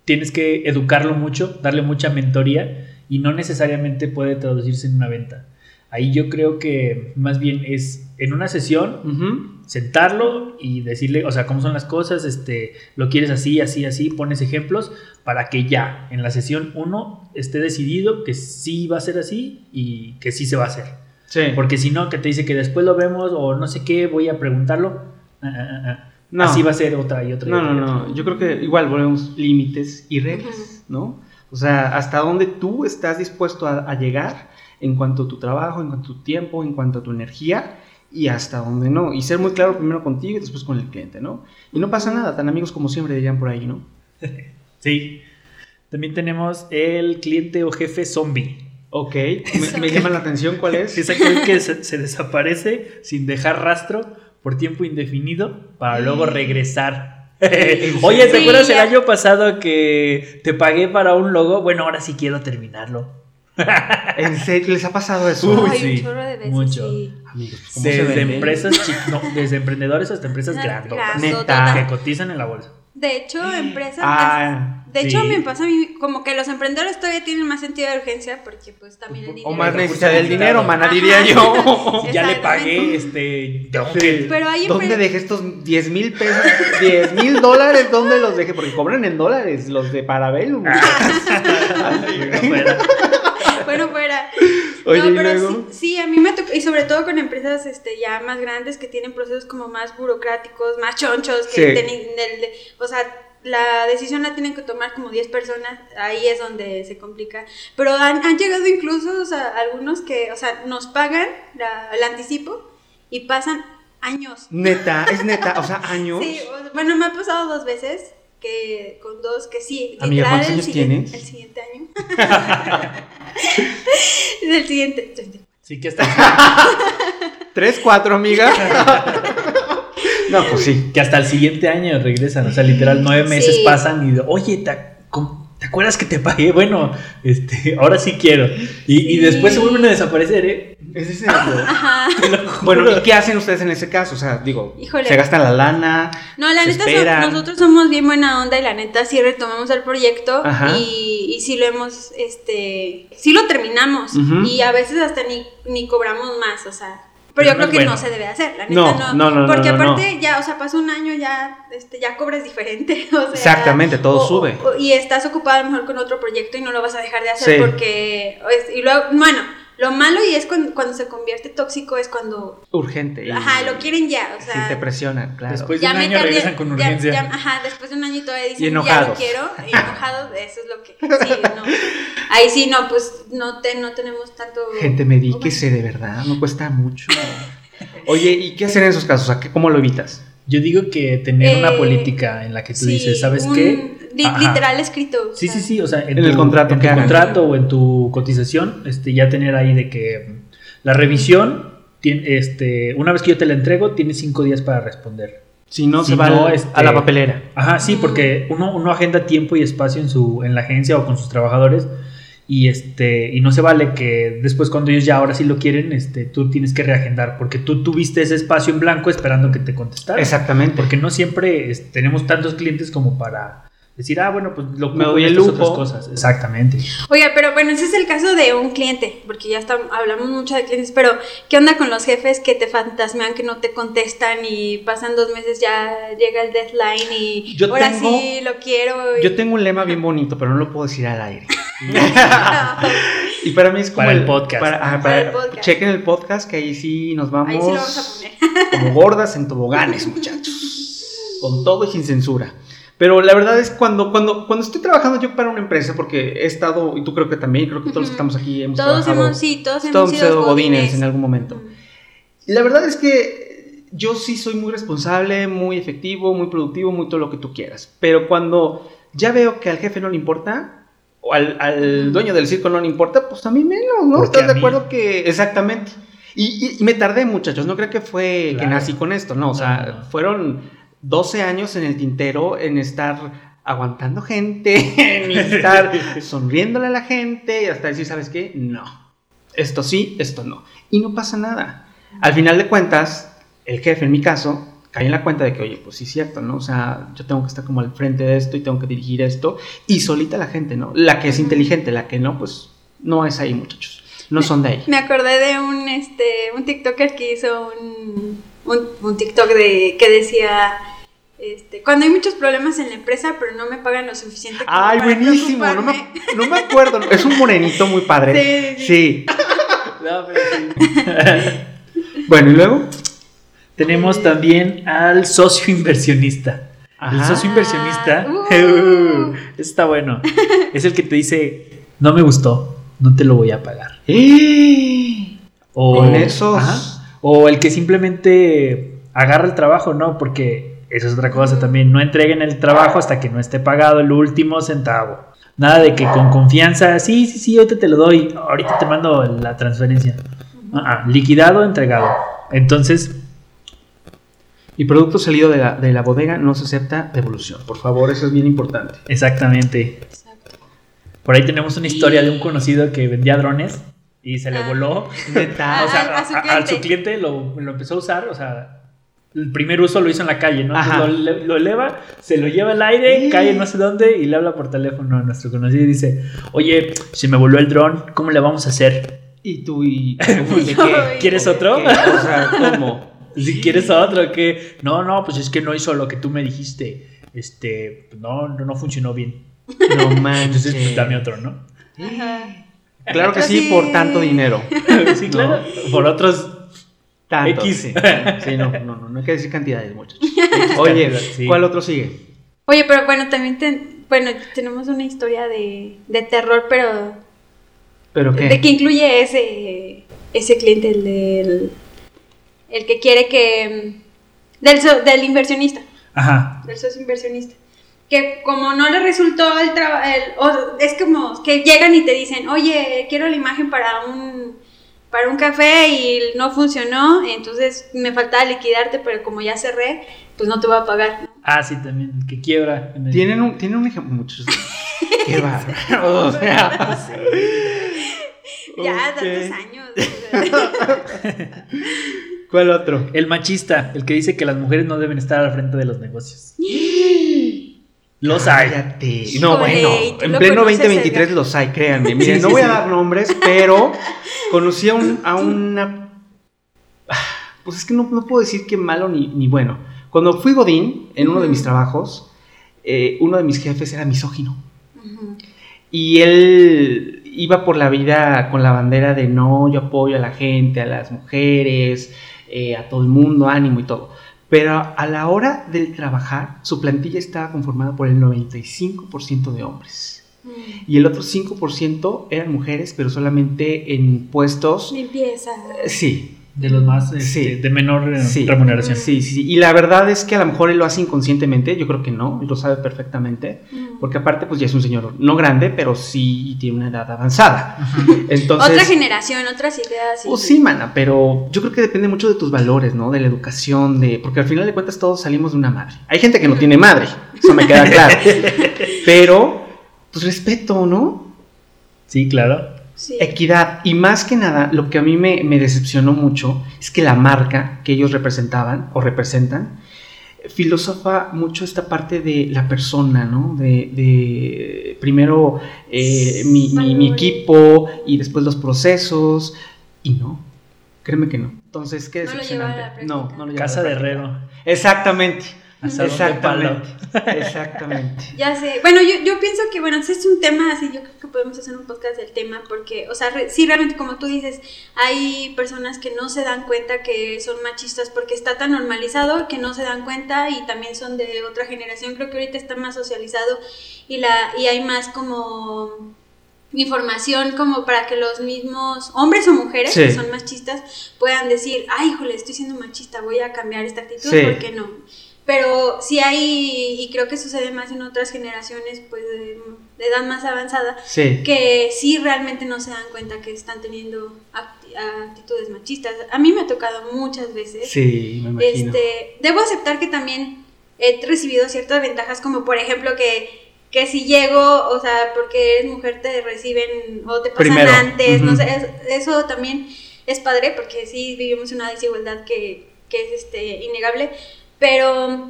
tienes que educarlo mucho, darle mucha mentoría y no necesariamente puede traducirse en una venta. Ahí yo creo que más bien es en una sesión sentarlo y decirle, o sea, cómo son las cosas, este, lo quieres así, así, así, pones ejemplos para que ya en la sesión 1 esté decidido que sí va a ser así y que sí se va a hacer. Sí. Porque si no, que te dice que después lo vemos o no sé qué, voy a preguntarlo. ah, ah, ah, No. Así va a ser otra y otra. y No, otra no, otra. no. Yo creo que igual volvemos límites y reglas, ¿no? O sea, hasta dónde tú estás dispuesto a, a llegar en cuanto a tu trabajo, en cuanto a tu tiempo, en cuanto a tu energía y hasta dónde no. Y ser muy claro primero contigo y después con el cliente, ¿no? Y no pasa nada, tan amigos como siempre dirían por ahí, ¿no? [laughs] Sí. También tenemos el cliente o jefe zombie. Ok, me, me llama la atención cuál es. [laughs] Es aquel que se, se desaparece sin dejar rastro por tiempo indefinido para luego regresar. [laughs] [laughs] Oye, ¿te Sí, acuerdas el año pasado que te pagué para un logo? Bueno, ahora sí quiero terminarlo. [laughs] ¿En serio les ha pasado eso? Uy, Ay, sí, un chorro de veces, mucho. sí. Amigos, ¿cómo se Desde empresas no, desde emprendedores hasta empresas grandotas grandotota. Neta. que cotizan en la bolsa. De hecho, empresas. Ah, de hecho, me pasa a mí como que los emprendedores todavía tienen más sentido de urgencia porque, pues, también el dinero. o más Dinero, necesidad del justificado. dinero, mana, diría yo. [laughs] [laughs] Ya le pagué, este, Sí. Pero hay ¿Dónde dejé estos 10 mil pesos? 10 mil dólares, ¿dónde los dejé? Porque cobran en dólares, los de Parabellum. Ay, no fuera. Bueno, fuera. Oye, no, ¿y pero luego? sí, sí, a mí me tocó, y sobre todo con empresas este, ya más grandes que tienen procesos como más burocráticos, más chonchos, que Sí. tienen el de- o sea, la decisión la tienen que tomar como 10 personas, ahí es donde se complica. Pero han, han llegado incluso, o sea, algunos que, o sea, nos pagan la- el anticipo y pasan años. Neta, es neta, [laughs] o sea, años. Sí, bueno, me ha pasado dos veces que con dos que sí. Amiga, literal, ¿cuántos el años siguiente- tienes? El siguiente año. [laughs] el siguiente. Sí que hasta, ¿Tres, cuatro, amiga? [laughs] no, pues sí. que hasta el siguiente año regresan. O sea, literal, nueve meses Sí. pasan y oye, ¿te, ¿te acuerdas que te pagué? Bueno, este, ahora sí quiero. Y, después se vuelven a desaparecer, ¿eh? Es ese. Ajá. Bueno, ¿y qué hacen ustedes en ese caso? O sea, digo, Híjole. se gastan la lana. No, la se neta, esperan. nosotros somos bien buena onda y la neta sí retomamos el proyecto y, y sí lo hemos, este, sí lo terminamos y a veces hasta ni, ni cobramos más, o sea. Pero, Pero yo creo que bueno. no se debe hacer, la neta No, no. no, Porque aparte ya, o sea, pasó un año ya, este, ya cobras diferente, [laughs] o sea. Exactamente, todo o- sube. o- y estás ocupado a lo mejor con otro proyecto y no lo vas a dejar de hacer Sí. porque, y luego, bueno, lo malo y es cuando, cuando se convierte tóxico es cuando, Urgente. y- ajá, lo quieren ya, o sea. Sí, te presionan, claro. Después de Ya un año tardé- regresan con urgencia. ya- ajá, después de un año y todavía dicen, Y ya lo quiero, y enojados, eso es lo que, sí, no. Ahí sí, no, pues no, te, no tenemos tanto... Gente, medíquese de verdad, no cuesta mucho. Oye, ¿y qué hacer en esos casos? O sea, ¿qué- ¿cómo lo evitas? Yo digo que tener una Eh, política en la que tú Sí, dices, ¿sabes un- qué? li- Ajá. literal escrito. Sí, sea, sí, sí, o sea, en, En el contrato en que tu hagan. contrato o en tu cotización, este, ya tener ahí de que la revisión, tiene, este, una vez que yo te la entrego, tienes cinco días para responder. Si no, Si se va no, este- a la papelera. Ajá, sí, porque uno, uno agenda tiempo y espacio en su, en la agencia o con sus trabajadores y este, y no se vale que después cuando ellos ya ahora sí lo quieren, este, tú tienes que reagendar, porque tú tuviste ese espacio en blanco esperando que te contestaran. Exactamente. Porque no siempre es- tenemos tantos clientes como para decir, ah, bueno, pues lo Me doy el lujo. otras cosas. Exactamente. Oiga, pero bueno, ese es el caso de un cliente, porque ya está, hablamos mucho de clientes, pero ¿qué onda con los jefes que te fantasmean, que no te contestan y pasan dos meses, ya llega el deadline y Yo ahora tengo- sí lo quiero? y- Yo tengo un lema bien bonito, pero no lo puedo decir al aire. [laughs] Y para mí es como Para el podcast. para- ajá, Para para- el podcast. Chequen el podcast, que ahí sí nos vamos, Ahí sí lo vamos a poner. [laughs] como gordas en toboganes, muchachos. Con todo y sin censura. Pero la verdad es cuando, cuando, cuando estoy trabajando yo para una empresa, porque he estado, y tú creo que también, creo que todos los que estamos aquí hemos Todos trabajado. hemos, sí, todos hemos todos sido sido godines godines. en algún momento. La verdad es que yo sí soy muy responsable, muy efectivo, muy productivo, muy todo lo que tú quieras. Pero cuando ya veo que al jefe no le importa, o al, al dueño del circo no le importa, pues a mí menos, ¿no? Porque ¿Estás de acuerdo que exactamente? Y, y- y me tardé, muchachos. No creo que fue que nací con esto. No, o sea, No, no, no. fueron 12 años en el tintero en estar aguantando gente, [laughs] en estar [laughs] sonriéndole a la gente y hasta decir, ¿sabes qué? No. Esto sí, esto no. Y no pasa nada. Al final de cuentas, el jefe, en mi caso, cae en la cuenta de que, oye, pues sí es cierto, ¿no? O sea, yo tengo que estar como al frente de esto y tengo que dirigir esto. Y solita la gente, ¿no? La que es inteligente, la que no, pues no es ahí, muchachos. No son de ahí. Me acordé de un este un TikToker que hizo un, un, un TikTok de que decía este, cuando hay muchos problemas en la empresa, pero no me pagan lo suficiente como Ay, para buenísimo. No me, no me acuerdo. Es un morenito muy padre. [laughs] Sí, Sí. [laughs] No, pero sí. [laughs] Bueno, y luego. Tenemos también al socio inversionista. El socio inversionista, [laughs] Uh. [laughs] uh, está bueno. Es el que te dice, no me gustó, no te lo voy a pagar. [gasps] O, Con esos- Ajá. o el que simplemente agarra el trabajo, ¿no? Porque eso es otra cosa también. No entreguen el trabajo hasta que no esté pagado el último centavo. Nada de que con confianza, sí, sí, sí, ahorita te lo doy, ahorita te mando la transferencia. Ah, ah, liquidado, entregado. Entonces, Y producto salido de la, de la bodega no se acepta devolución. Por favor, eso es bien importante. exactamente. Por ahí tenemos una historia de un conocido que vendía drones y se le Ah. voló. Neta. o sea, A- [laughs] a su a- a- cliente. su cliente lo, lo empezó a usar, o sea, el primer uso lo hizo en la calle, ¿no? Ajá. Lo, lo eleva, se lo lleva al aire, Sí. cae no sé dónde y le habla por teléfono a nuestro conocido y dice, oye, se me voló el dron, ¿cómo le vamos a hacer? ¿Y tú y. [laughs] ¿Quieres otro? ¿Qué? O sea, ¿cómo? Si quieres otro, que no, no, pues es que no hizo lo que tú me dijiste. Este, no, no, no funcionó bien. No manches. [laughs] Entonces, pues dame otro, ¿no? Ajá. Claro que sí, Sí. por tanto dinero. [laughs] sí, claro. Por otros Tanto. X. Sí, Sí, no, no, no, no hay que decir cantidades, muchachos. [laughs] Oye, Sí. ¿cuál otro sigue? Oye, pero bueno, también ten- bueno, tenemos una historia de, de terror, pero ¿Pero qué? de que incluye ese ese cliente el del el que quiere que del so- del inversionista, Ajá. del socio inversionista. Que como no le resultó el trabajo, es como que llegan y te dicen, oye, quiero la imagen para un, para un café y no funcionó, entonces me faltaba liquidarte, pero como ya cerré, pues no te voy a pagar. Ah, sí, también, el que quiebra. el- Tienen un, tienen un ejemplo, muchachos. [laughs] Qué bárbaro. O sea, [laughs] Ya, Ok. tantos años. [laughs] ¿Cuál otro? El machista, el que dice que las mujeres no deben estar al frente de los negocios. [gasps] Los hay. Cállate. No, bueno, ¿y tú en lo pleno conoces, 2023 Edgar? los hay, créanme. Miren, Sí, no sí, voy sí. a dar nombres, pero [laughs] conocí a, un- a una... [sighs] Pues es que no, no puedo decir que malo ni, ni bueno. Cuando fui Godín, en uno de mis trabajos, eh, uno de mis jefes era misógino. Y él iba por la vida con la bandera de no, yo apoyo a la gente, a las mujeres, eh, a todo el mundo, ánimo y todo. Pero a la hora del trabajar, su plantilla estaba conformada por el 95% de hombres. Mm. Y el otro 5% eran mujeres, pero solamente en puestos... Limpieza. Sí, De los más este, Sí. de menor eh, Sí. remuneración. sí, sí. Y la verdad es que a lo mejor él lo hace inconscientemente, yo creo que no, él lo sabe perfectamente. Mm. Porque aparte, pues ya es un señor no grande, pero sí tiene una edad avanzada. Entonces, Otra generación, otras ideas. Pues sí, mana, pero yo creo que depende mucho de tus valores, ¿no? De la educación, de porque al final de cuentas todos salimos de una madre. Hay gente que no tiene madre, eso me queda claro. [laughs] Pero, pues respeto, ¿no? Sí, claro. Sí. Equidad. Y más que nada, lo que a mí me, me decepcionó mucho es que la marca que ellos representaban o representan filosofa mucho esta parte de la persona, ¿no? De, de primero eh, mi, mi- mi Valores. equipo y después los procesos. Y no, créeme que no. Entonces, qué No lo lleva a la decepcionante. no, no lo lleva a Casa la de herrero. Exactamente. Exactamente. [laughs] Exactamente. Ya sé. Bueno, yo, yo pienso que, bueno, este es un tema así, yo creo que podemos hacer un podcast del tema, porque, o sea, re- sí, realmente, como tú dices, hay personas que no se dan cuenta que son machistas porque está tan normalizado que no se dan cuenta y también son de otra generación. Creo que ahorita está más socializado y, la, y hay más como información como para que los mismos hombres o mujeres Sí. que son machistas puedan decir, ay, híjole, estoy siendo machista, voy a cambiar esta actitud, Sí. ¿por qué no? Pero sí hay, y creo que sucede más en otras generaciones, pues de, de edad más avanzada, Sí. que sí realmente no se dan cuenta que están teniendo acti- actitudes machistas. A mí me ha tocado muchas veces. Sí, me imagino. Este, debo aceptar que también he recibido ciertas ventajas, como por ejemplo que, que si llego, o sea, porque eres mujer te reciben o te pasan Primero, antes, no sé, es- eso también es padre porque sí vivimos una desigualdad que, que es este, innegable, pero,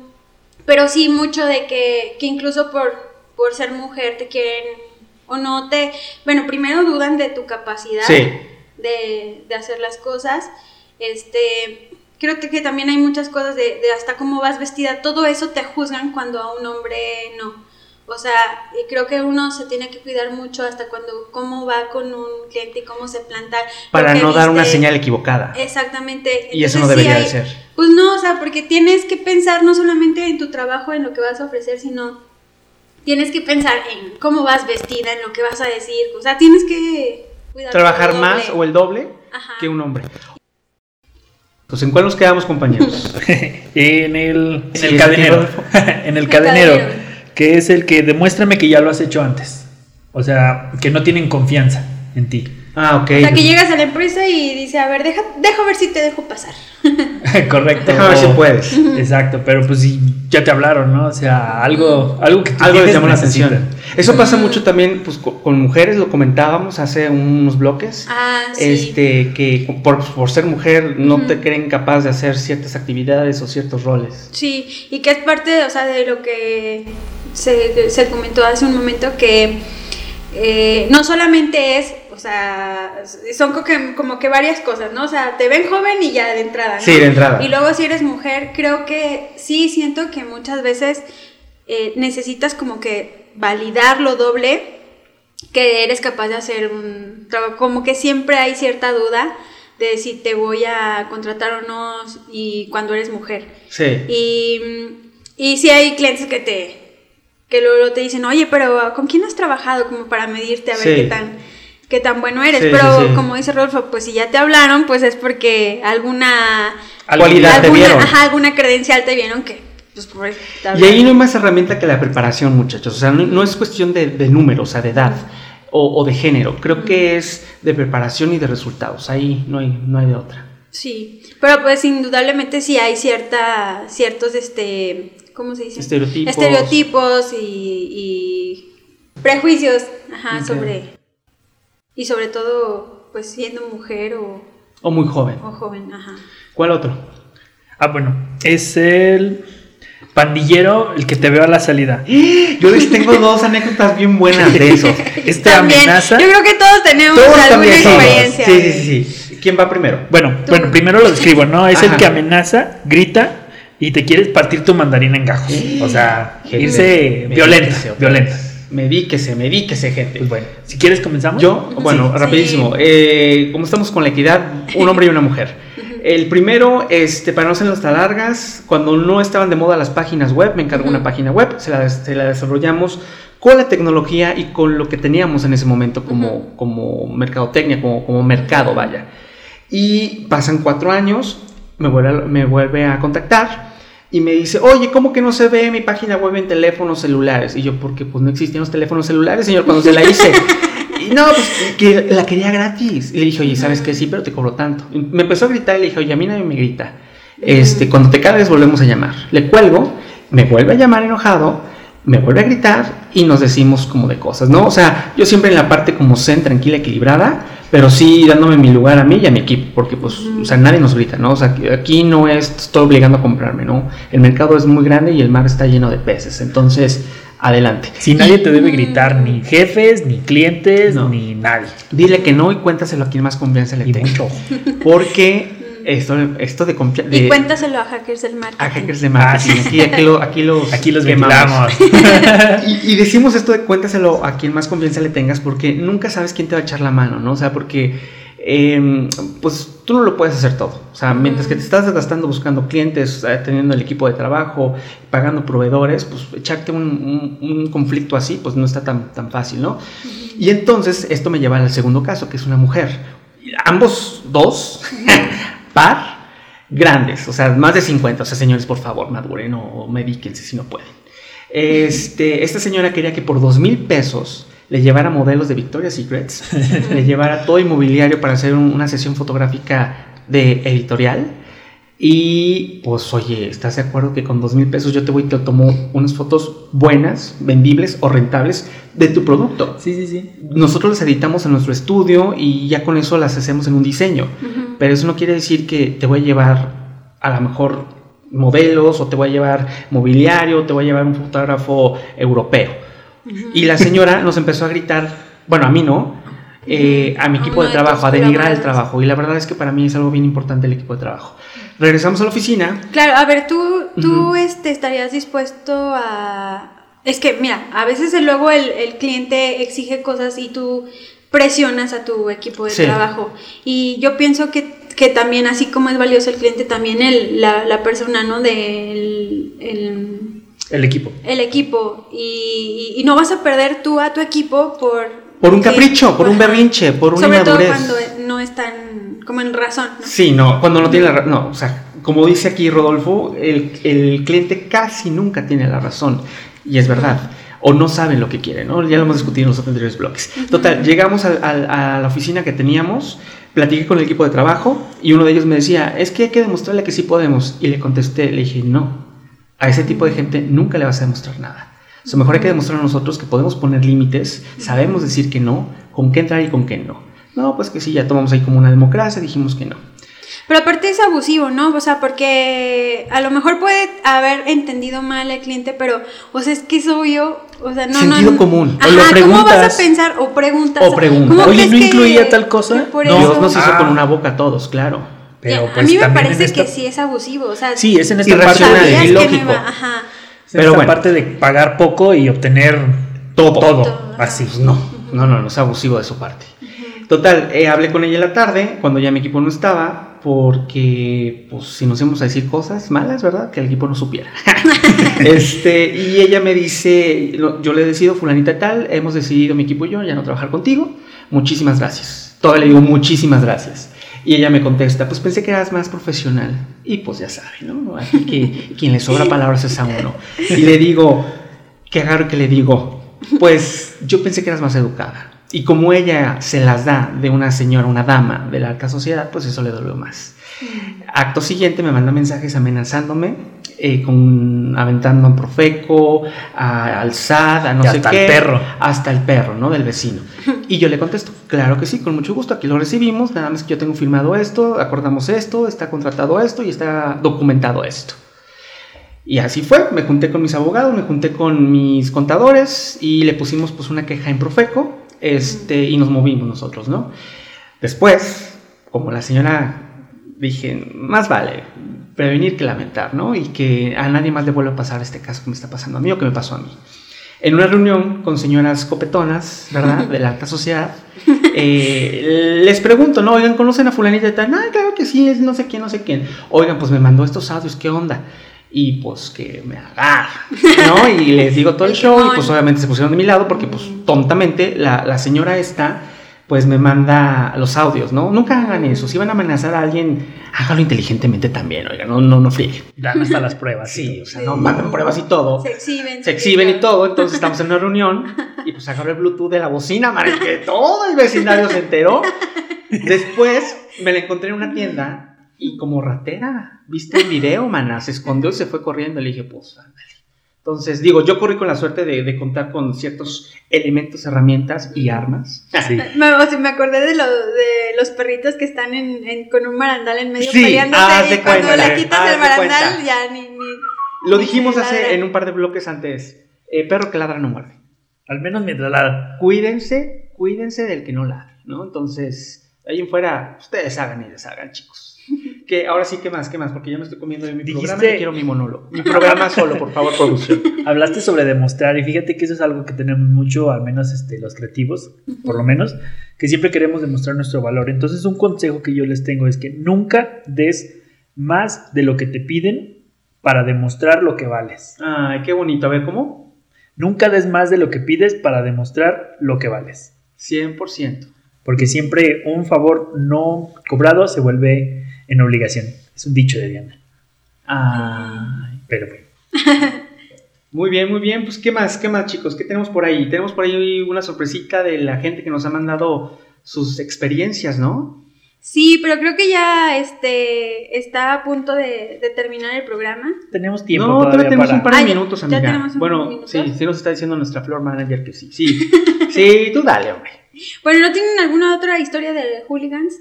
pero sí mucho de que, que incluso por, por ser mujer te quieren o no te, bueno, primero dudan de tu capacidad Sí. de, de hacer las cosas. Este, creo que, que también hay muchas cosas de, de hasta cómo vas vestida, todo eso te juzgan cuando a un hombre no. O sea, y creo que uno se tiene que cuidar mucho hasta cuando cómo va con un cliente y cómo se planta. Para no dar una señal equivocada. Exactamente. Y eso no sí debería de ser. Pues no, o sea, porque tienes que pensar no solamente en tu trabajo, en lo que vas a ofrecer, sino tienes que pensar en cómo vas vestida, en lo que vas a decir. O sea, tienes que cuidar Trabajar más o el doble Ajá. que un hombre. Pues ¿en cuál nos quedamos, compañeros? [laughs] en el, en Sí, el cadenero. En el cadenero. [laughs] Que es el que demuéstrame que ya lo has hecho antes. O sea, que no tienen confianza en ti. ah, ok. O sea, que llegas a la empresa y dice, a ver, deja, deja ver si te dejo pasar. [laughs] Correcto. Déjame ver si puedes. Exacto, pero pues sí, ya te hablaron, ¿no? O sea, algo, algo que tú Algo les llamó la atención. Eso pasa mucho también pues, co- con mujeres, lo comentábamos hace unos bloques. Ah, sí. Este, que por, por ser mujer no te creen capaz de hacer ciertas actividades o ciertos roles. Sí, y que es parte, o sea, de lo que se, se comentó hace un momento, que eh, no solamente es, o sea, son que- como que varias cosas, ¿no? O sea, te ven joven y ya de entrada, ¿no? Sí, de entrada. Y luego si eres mujer, creo que sí siento que muchas veces eh, necesitas como que validar lo doble que eres capaz de hacer un trabajo, como que siempre hay cierta duda de si te voy a contratar o no y cuando eres mujer. Sí. Y, y sí hay clientes que te que luego te dicen, oye, pero ¿con quién has trabajado como para medirte a ver Sí. qué tan qué tan bueno eres? Sí, pero sí, como dice Rodolfo, pues si ya te hablaron, pues es porque alguna Cualidad te vieron. ajá, alguna credencial te vieron que pues Y ahí no hay más herramienta que la preparación, muchachos. O sea, no, no es cuestión de, de número, o sea, de edad o, o de género. Creo que es de preparación y de resultados. Ahí no hay, no hay de otra. Sí, pero pues indudablemente sí hay cierta, ciertos, este, ¿cómo se dice? Estereotipos. Estereotipos y, y prejuicios, ajá, sobre, y sobre todo, pues siendo mujer o, O muy joven. o joven, ajá. ¿Cuál otro? Ah, bueno, es el pandillero el que te veo a la salida. [gasps] Yo les tengo dos anécdotas bien buenas de eso. [laughs] Este También, amenaza. yo creo que todos tenemos Todos alguna también somos. experiencia. Sí, sí, sí, sí. ¿Quién va primero? Bueno, Tú. bueno, primero lo describo, ¿no? Es Ajá. el que amenaza, grita y te quieres partir tu mandarina en gajos. O sea, irse violenta, Medíquese, violenta. Medíquese, medíquese, gente. Pues bueno, si quieres comenzamos. Yo, bueno, Sí. rapidísimo. Eh, como estamos con la equidad, un hombre y una mujer. [laughs] El primero, este, para no hacerlas tan largas, cuando no estaban de moda las páginas web, me encargó una Ujú. página web, se la, se la desarrollamos con la tecnología y con lo que teníamos en ese momento como, Ujú. como mercadotecnia, como, como mercado, vaya. Y pasan cuatro años, me vuelve, a, me vuelve a contactar y me dice, oye, ¿cómo que no se ve mi página web en teléfonos celulares? Y yo, porque pues no existían los teléfonos celulares, señor, cuando se la hice. [laughs] Y no, pues que la quería gratis. Y le dije, oye, ¿sabes qué? Sí, pero te cobro tanto. Y me empezó a gritar y le dije, oye, a mí nadie me grita. Este, cuando te cargues volvemos a llamar. Le cuelgo, me vuelve a llamar enojado, me vuelve a gritar y nos decimos como de cosas, ¿no? O sea, yo siempre en la parte como zen, tranquila, equilibrada, pero sí dándome mi lugar a mí y a mi equipo, porque pues, o sea, nadie nos grita, ¿no? O sea, aquí no es, estoy obligando a comprarme, ¿no? El mercado es muy grande y el mar está lleno de peces, entonces, adelante. Si nadie te debe gritar, ni jefes, ni clientes, No. ni nadie. Dile que no y cuéntaselo a quien más confianza le Y tenga. mucho. Porque esto, esto de confianza... Y cuéntaselo a hackers del marketing. A hackers de marketing. Ah, aquí, aquí, lo- aquí los, [laughs] Aquí los quemamos. [laughs] Y, y decimos esto de cuéntaselo a quien más confianza le tengas porque nunca sabes quién te va a echar la mano, ¿no? O sea, porque eh, pues tú no lo puedes hacer todo. O sea, mientras que te estás desgastando buscando clientes, teniendo el equipo de trabajo, pagando proveedores, pues echarte un, un- un conflicto así, pues no está tan, tan fácil, ¿no? Y entonces esto me lleva al segundo caso, que es una mujer. Ambos dos, [laughs] par, grandes, o sea, más de 50. O sea, señores, por favor, maduren o medíquense si no pueden. Este, esta señora quería que por dos mil pesos le llevara modelos de Victoria's Secrets, [laughs] le llevara todo inmobiliario para hacer un- una sesión fotográfica de editorial. Y pues, oye, ¿estás de acuerdo que con dos mil pesos yo te voy y te tomo unas fotos buenas, vendibles o rentables de tu producto? Sí, sí, sí. Nosotros las editamos en nuestro estudio y ya con eso las hacemos en un diseño. Pero eso no quiere decir que te voy a llevar a lo mejor modelos o te voy a llevar mobiliario, o te voy a llevar un fotógrafo europeo. Y la señora nos empezó a gritar, bueno, a mí no, eh, a mi A equipo de trabajo, a denigrar el trabajo. Y la verdad es que para mí es algo bien importante el equipo de trabajo. Regresamos a la oficina. Claro, a ver, tú, tú este, estarías dispuesto a... Es que, mira, a veces luego el, el cliente exige cosas y tú presionas a tu equipo de Sí. trabajo. Y yo pienso que, que también, así como es valioso el cliente, también el, la, la persona, ¿no? Del el, El equipo. el equipo. Y, y no vas a perder tú a tu equipo por... Por un capricho, por un berrinche, por una Sobre todo inmadurez. cuando no están como en razón, ¿no? Sí, no, cuando no tiene la razón. No, o sea, como dice aquí Rodolfo, el, el cliente casi nunca tiene la razón. Y es verdad. O no saben lo que quieren, ¿no? Ya lo hemos discutido en los anteriores bloques. Total, llegamos al- a la oficina que teníamos, platiqué con el equipo de trabajo y uno de ellos me decía, es que hay que demostrarle que sí podemos. Y le contesté, le dije, no, a ese tipo de gente nunca le vas a demostrar nada. O sea, mejor hay que demostrar a nosotros que podemos poner límites, sabemos decir que no, con qué entrar y con qué no. No, pues que sí, ya tomamos ahí como una democracia, dijimos que no. Pero aparte es abusivo, ¿no? O sea, porque a lo mejor puede haber entendido mal el cliente, pero, o sea, es que es obvio, o sea, no, Sentido no. común. O lo Ajá, ¿cómo vas preguntas. a pensar? O preguntas. O preguntas. ¿cómo Oye, ¿no que- incluía tal cosa? que por No. Dios nos hizo Ah. con una boca a todos, claro. Pero pues a mí me parece esta- que sí es abusivo, o sea, Sí, es en esta Irracional, parte, que no ilógico. ajá. Pero esta bueno. parte de pagar poco y obtener Todo. todo. Todo. Así. No, no, no, no es abusivo de su parte. Total, eh, hablé con ella en la tarde, cuando ya mi equipo no estaba, porque, pues, si nos íbamos a decir cosas malas, ¿verdad? Que el equipo no supiera. [laughs] [laughs] este, y ella me dice, yo le he decidido, fulanita tal, hemos decidido mi equipo y yo ya no trabajar contigo, muchísimas gracias. Todavía le digo muchísimas gracias. Y ella me contesta, pues pensé que eras más profesional. Y pues ya sabe, ¿no? Aquí que [laughs] quien le sobra palabras es a uno. [laughs] Y le digo, qué agarro que le digo, pues yo pensé que eras más educada. Y como ella se las da de una señora, una dama de la alta sociedad, pues eso le dolió más. Acto siguiente me manda mensajes amenazándome, eh, con, aventando a Profeco, a, al SAD, a no Y sé hasta qué. el perro. Hasta el perro, ¿no? Del vecino. [laughs] Y yo le contesto, claro que sí, con mucho gusto, aquí lo recibimos, nada más que yo tengo firmado esto, acordamos esto, está contratado esto y está documentado esto. Y así fue, me junté con mis abogados, me junté con mis contadores y le pusimos pues una queja en Profeco este, y nos movimos nosotros, ¿no? Después, como la señora, dije, más vale prevenir que lamentar, ¿no? Y que a nadie más le vuelva a pasar este caso que me está pasando a mí o que me pasó a mí. En una reunión con señoras copetonas, ¿verdad? De la alta sociedad, [laughs] eh, les pregunto, ¿no? Oigan, ¿conocen a fulanita y tal? Ah, claro que sí, es no sé quién, no sé quién. Oigan, pues me mandó estos audios, ¿qué onda? Y pues que me agarra, ¿no? Y les digo todo el [laughs] show y pues obviamente se pusieron de mi lado porque pues tontamente la, la señora esta pues me manda los audios, ¿no? Nunca hagan eso. Si van a amenazar a alguien, hágalo inteligentemente también, oiga, no, no, no frieguen. Dan hasta las pruebas. Sí, o sea, Sí. no manden pruebas y todo. Se exhiben. Se exhiben y todo, entonces estamos en una reunión y pues agarré el Bluetooth de la bocina, madre, que todo el vecindario se enteró. Después me la encontré en una tienda y como ratera, ¿viste el video, mana? Se escondió y se fue corriendo. Le dije, pues, ándale. Entonces, digo, yo corrí con la suerte de, de contar con ciertos elementos, herramientas y armas. Sí. [laughs] Me, o sea, me acordé de, lo, de los perritos que están en, en- con un barandal en medio Sí, peleándose de y cuando cuenta, le quitas el barandal cuenta. ya ni, ni... Lo dijimos hace Ladra. en un par de bloques antes. eh, perro que ladra no muerde. Al menos mientras la... Cuídense, cuídense del que no ladra, ¿no? Entonces, ahí en fuera, ustedes hagan y deshagan, chicos. Que ahora sí, ¿qué más? ¿Qué más? Porque ya me estoy comiendo de mi Dijiste- programa y quiero mi monólogo. [laughs] Mi programa solo, por favor, [laughs] producción. Hablaste sobre demostrar y fíjate que eso es algo que tenemos mucho, al menos este, los creativos, por lo menos, que siempre queremos demostrar nuestro valor. Entonces un consejo que yo les tengo es que nunca des más de lo que te piden para demostrar lo que vales. Ay, qué bonito. A ver, ¿cómo? Nunca des más de lo que pides para demostrar lo que vales. 100%. Porque siempre un favor no cobrado se vuelve en obligación. Es un dicho de Diana. Ay. Pero bueno. [laughs] Muy bien, muy bien. Pues, ¿qué más? ¿Qué más, chicos? ¿Qué tenemos por ahí? Tenemos por ahí una sorpresita de la gente que nos ha mandado sus experiencias, ¿no? Sí, pero creo que ya este está a punto de, de terminar el programa. Tenemos tiempo no, todavía tenemos para... un par de Ah, minutos, ya amiga. tenemos un par de bueno, minutos. sí, sí nos está diciendo nuestra floor manager que sí. Sí, [laughs] sí, tú dale, hombre. Bueno, ¿no tienen alguna otra historia de hooligans?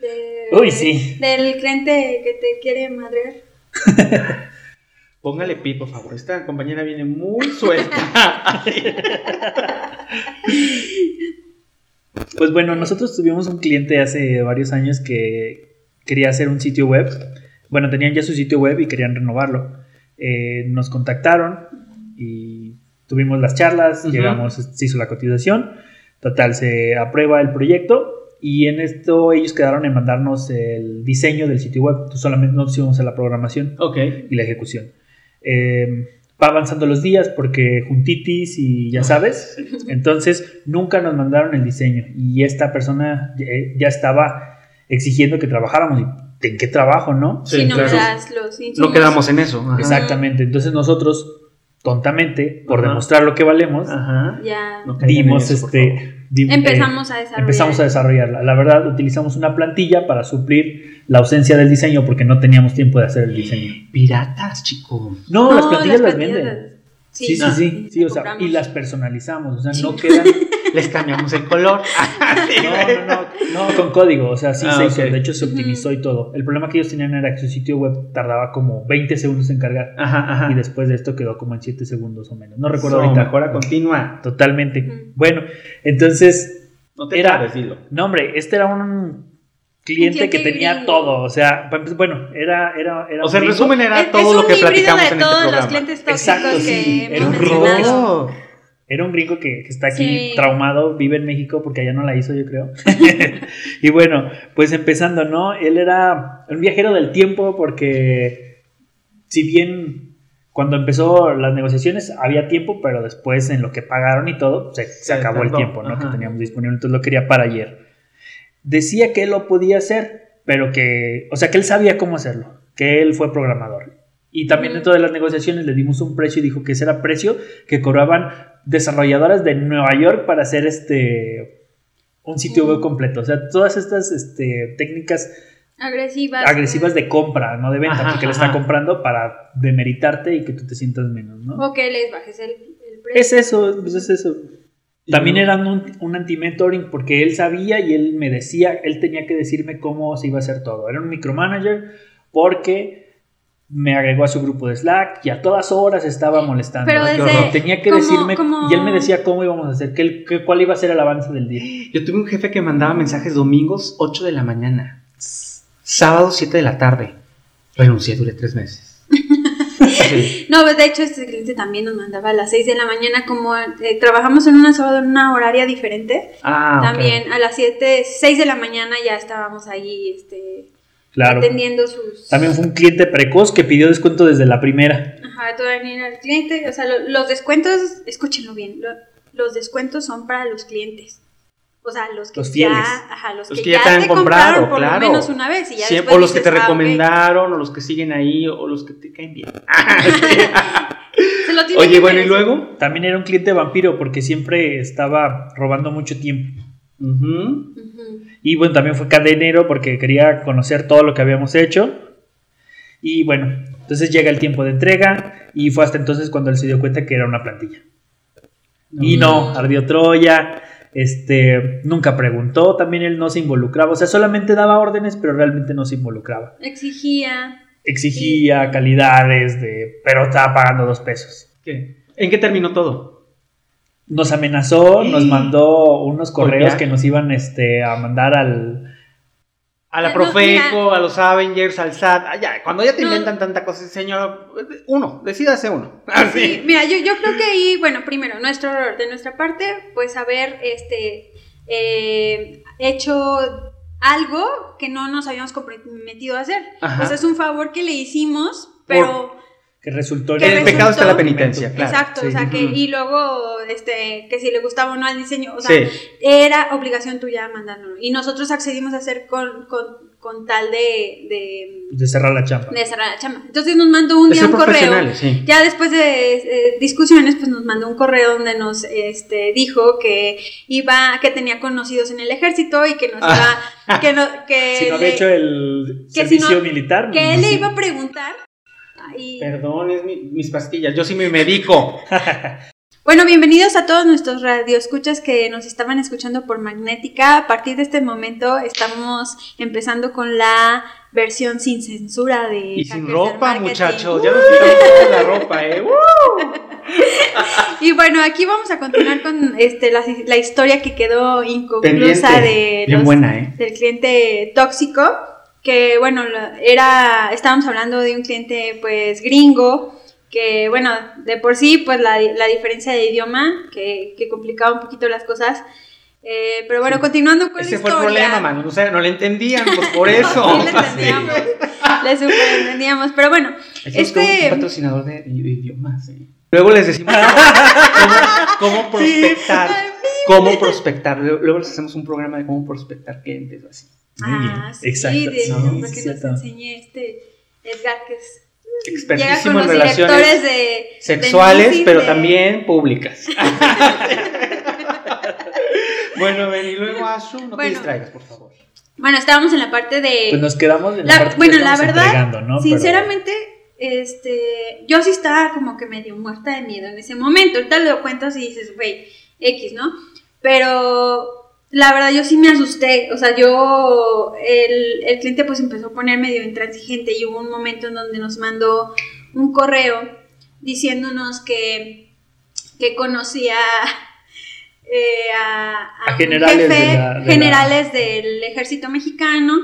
De- Uy, sí. Del cliente que te quiere madrear. [laughs] Póngale pi, por favor. Esta compañera viene muy suelta. [laughs] Pues bueno, nosotros tuvimos un cliente hace varios años que quería hacer un sitio web. Bueno, tenían ya su sitio web y querían renovarlo. Eh, nos contactaron y tuvimos las charlas, llegamos, se hizo la cotización. Total, se aprueba el proyecto y en esto ellos quedaron en mandarnos el diseño del sitio web. Entonces, solamente nos íbamos a la programación ok. y la ejecución. Eh, va avanzando los días porque juntitis y ya sabes. [laughs] Entonces nunca nos mandaron el diseño y esta persona ya, estaba exigiendo que trabajáramos. ¿Y ¿En qué trabajo, no? Sí, si no claro. me das los. No quedamos en eso. Ajá. Exactamente. Entonces nosotros, tontamente, por Ajá. demostrar lo que valemos, Ajá. Ya. Dimos eso, por este... eh, Empezamos a desarrollar. empezamos a desarrollarla. La verdad, utilizamos una plantilla para suplir la ausencia del diseño porque no teníamos tiempo de hacer el diseño. Piratas, chico. No, las plantillas las, plantillas venden. las- Sí, sí, sí, las sí, o sea, y las personalizamos, o sea, no Sí. quedan, Les cambiamos el color. no, no, no, no, con código, o sea, sí Ah, se hizo, de hecho se optimizó y todo. El problema que ellos tenían era que su sitio web tardaba como 20 segundos en cargar Ajá, ajá. y después de esto quedó como en 7 segundos o menos. No recuerdo So, ahorita. Mejora continua. Totalmente. Bueno, entonces, No te Era- dilo. no, hombre, este era un cliente que tenía todo, o sea, pues, bueno, era, era, era O sea, en resumen era Es, todo es lo que platicamos de en este todos programa. los clientes tóxicos Exacto, que sí, era un mencionado. Era un gringo que, que está aquí Sí. traumado, vive en México porque allá no la hizo, yo creo. [laughs] y bueno, pues empezando, ¿no? Él era un viajero del tiempo porque si bien cuando empezó las negociaciones había tiempo, pero después en lo que pagaron y todo, se, acabó el tiempo, ¿no? ajá. Que teníamos disponible, entonces lo quería para ayer. Decía que él lo podía hacer, pero que, o sea, que él sabía cómo hacerlo, que él fue programador. Y también dentro de las negociaciones le dimos un precio y dijo que ese era precio que cobraban desarrolladoras de Nueva York para hacer este un sitio web Mm. completo. O sea, todas estas este, técnicas Agresivas. agresivas de compra, no de venta, Ajá, porque le está comprando para demeritarte y que tú te sientas menos, ¿no? O que les bajes el, el precio. Es eso, pues es eso. También era un, un anti-mentoring porque él sabía y él me decía, él tenía que decirme cómo se iba a hacer todo. Era un micromanager porque me agregó a su grupo de Slack y a todas horas estaba molestando. Pero desde- tenía que decirme y él me decía cómo íbamos a hacer, qué, qué- cuál iba a ser el avance del día. Yo tuve un jefe que mandaba mensajes domingos 8 de la mañana, sábado 7 de la tarde. Renuncié, duré tres meses. Sí. [laughs] No, pues de hecho este cliente también nos mandaba a las 6 de la mañana, como eh, trabajamos en una sábado en una horaria diferente. Ah, ok. También a las 7, 6 de la mañana ya estábamos ahí este, Claro. atendiendo sus... También fue un cliente precoz que pidió descuento desde la primera. Ajá, todavía era el cliente. O sea, lo- los descuentos, escúchenlo bien, lo- los descuentos son para los clientes. O sea, los que Los fieles. ya, ajá, los, Los que, que ya ya te han comprado, compraron por claro. lo menos una vez y ya después o los que dices, te "Ah, ok". recomendaron, o los que siguen ahí, o los que te caen bien. [laughs] [laughs] Se lo tiene Oye, bueno, ¿y luego? También era un cliente vampiro porque siempre estaba robando mucho tiempo. Y bueno, también fue cadenero porque quería conocer todo lo que habíamos hecho. Y bueno, entonces llega el tiempo de entrega y fue hasta entonces cuando él se dio cuenta que era una plantilla. Y no, ardió Troya, este, nunca preguntó, también él no se involucraba, o sea, solamente daba órdenes, pero realmente no se involucraba. Exigía. Exigía calidades, de, pero estaba pagando dos pesos. ¿Qué? ¿En qué terminó todo? Nos amenazó, nos mandó unos correos que nos iban este, a mandar al, A la No, Profeco, a los Avengers, al SAT. Ah, ya, cuando ya te No. inventan tanta cosa, señor, uno, decídase uno. [laughs] Sí, Así. mira, yo, yo creo que ahí, bueno, primero, nuestro error de nuestra parte, pues haber este, eh, hecho algo que no nos habíamos comprometido a hacer. Ajá. O sea, es un favor que le hicimos, pero que resultó Que el resultó- pecado está la penitencia, claro. Exacto, Sí. o sea, que, y luego, este, que si le gustaba o no al diseño, o sea, Sí. era obligación tuya mandarlo. Y nosotros accedimos a hacer con, con, con tal de, de, de cerrar la chamba. de cerrar la chamba. Entonces nos mandó un De día un correo. sí. Ya después de eh, discusiones, pues nos mandó un correo donde nos este, dijo que iba, que tenía conocidos en el ejército y que nos Ah. iba, que no, que, [laughs] Si no había le- hecho el que si servicio no- militar. que él le iba a preguntar. Perdón, es mi- mis pastillas. Yo sí me medico. [laughs] Bueno, bienvenidos a todos nuestros radioescuchas que nos estaban escuchando por Magnética. A partir de este momento estamos empezando con la versión sin censura de Y sin ropa, muchachos. Ya nos quitamos la ropa, ¿eh? ¡Uh! [laughs] Y bueno, aquí vamos a continuar con este la, la historia que quedó inconclusa Pendiente. de Bien los- buena, ¿eh? del cliente tóxico, que bueno, era estábamos hablando de un cliente pues gringo que bueno, de por sí pues la, la diferencia de idioma que, que complicaba un poquito las cosas. Eh, pero bueno, continuando con Ese la fue el problema, mano. O sea, no le entendían, pues por [laughs] eso. [laughs] Sí, le entendíamos. Le super entendíamos. Pero bueno, Este... un patrocinador de, de idiomas, ¿eh? Luego les decimos [laughs] cómo, cómo prospectar. Cómo prospectar. Luego luego les hacemos un programa de cómo prospectar clientes o así. Muy bien, Ah, sí, exacto, de, para sí, que sí, nos enseñe este Edgar, que es, Expertísimo en relaciones de, sexuales, pero de- también públicas. [laughs] bueno, ven, y luego Asu, no te distraigas, por favor. Bueno, estábamos en la parte de... Pues nos quedamos en la, La- parte que bueno, la estamos verdad, ¿no? Pero- sinceramente, este, yo sí estaba como que medio muerta de miedo en ese momento. Ahorita lo cuentas y dices, güey, X, ¿no? Pero la verdad yo sí me asusté. O sea, yo, el, el cliente pues empezó a poner medio intransigente y hubo un momento en donde nos mandó un correo diciéndonos que, que conocía eh, a, A generales de jefe- la- de la- generales del ejército mexicano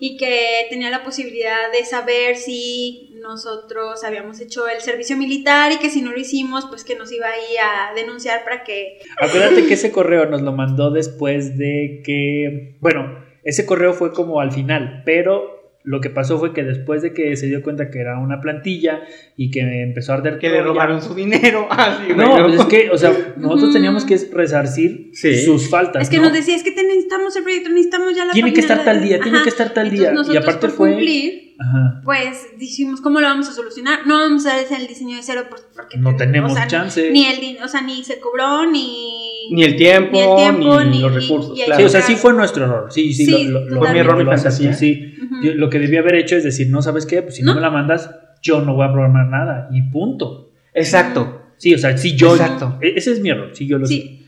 y que tenía la posibilidad de saber si nosotros habíamos hecho el servicio militar y que si no lo hicimos, pues que nos iba ahí a denunciar para que... Acuérdate que ese correo nos lo mandó después de que, bueno, ese correo fue como al final, pero lo que pasó fue que después de que se dio cuenta que era una plantilla y que empezó a arder Que le Troya- robaron su dinero. [laughs] Ah, sí, No, bueno. pues es que, o sea, nosotros teníamos que resarcir Sí. sus faltas. Es que ¿no? nos decía, es que te necesitamos el proyecto, necesitamos ya la Tiene que estar tal de- día, tiene que estar tal Entonces día. Y aparte por fue. cumplir, Ajá. pues dijimos, ¿cómo lo vamos a solucionar? No vamos a hacer el diseño de cero por- porque No tenemos o sea, chance. Ni el, o sea, ni se cobró, ni... Ni el tiempo, Ni ni, el tiempo, ni- los y- recursos. y- y- claro. Sí, o sea, sí fue nuestro error. Sí, sí, Sí, lo, lo- lo- Fue mi lo- error, mi fantasía. Sí. Ujú. Yo- lo que debí haber hecho es decir, no, ¿sabes qué? Pues si no, ¿No? me la mandas, yo no voy a programar nada. Y punto. Exacto. Sí, o sea, sí, yo. Exacto. e- Ese es mi error, sí, yo lo sé. Sí,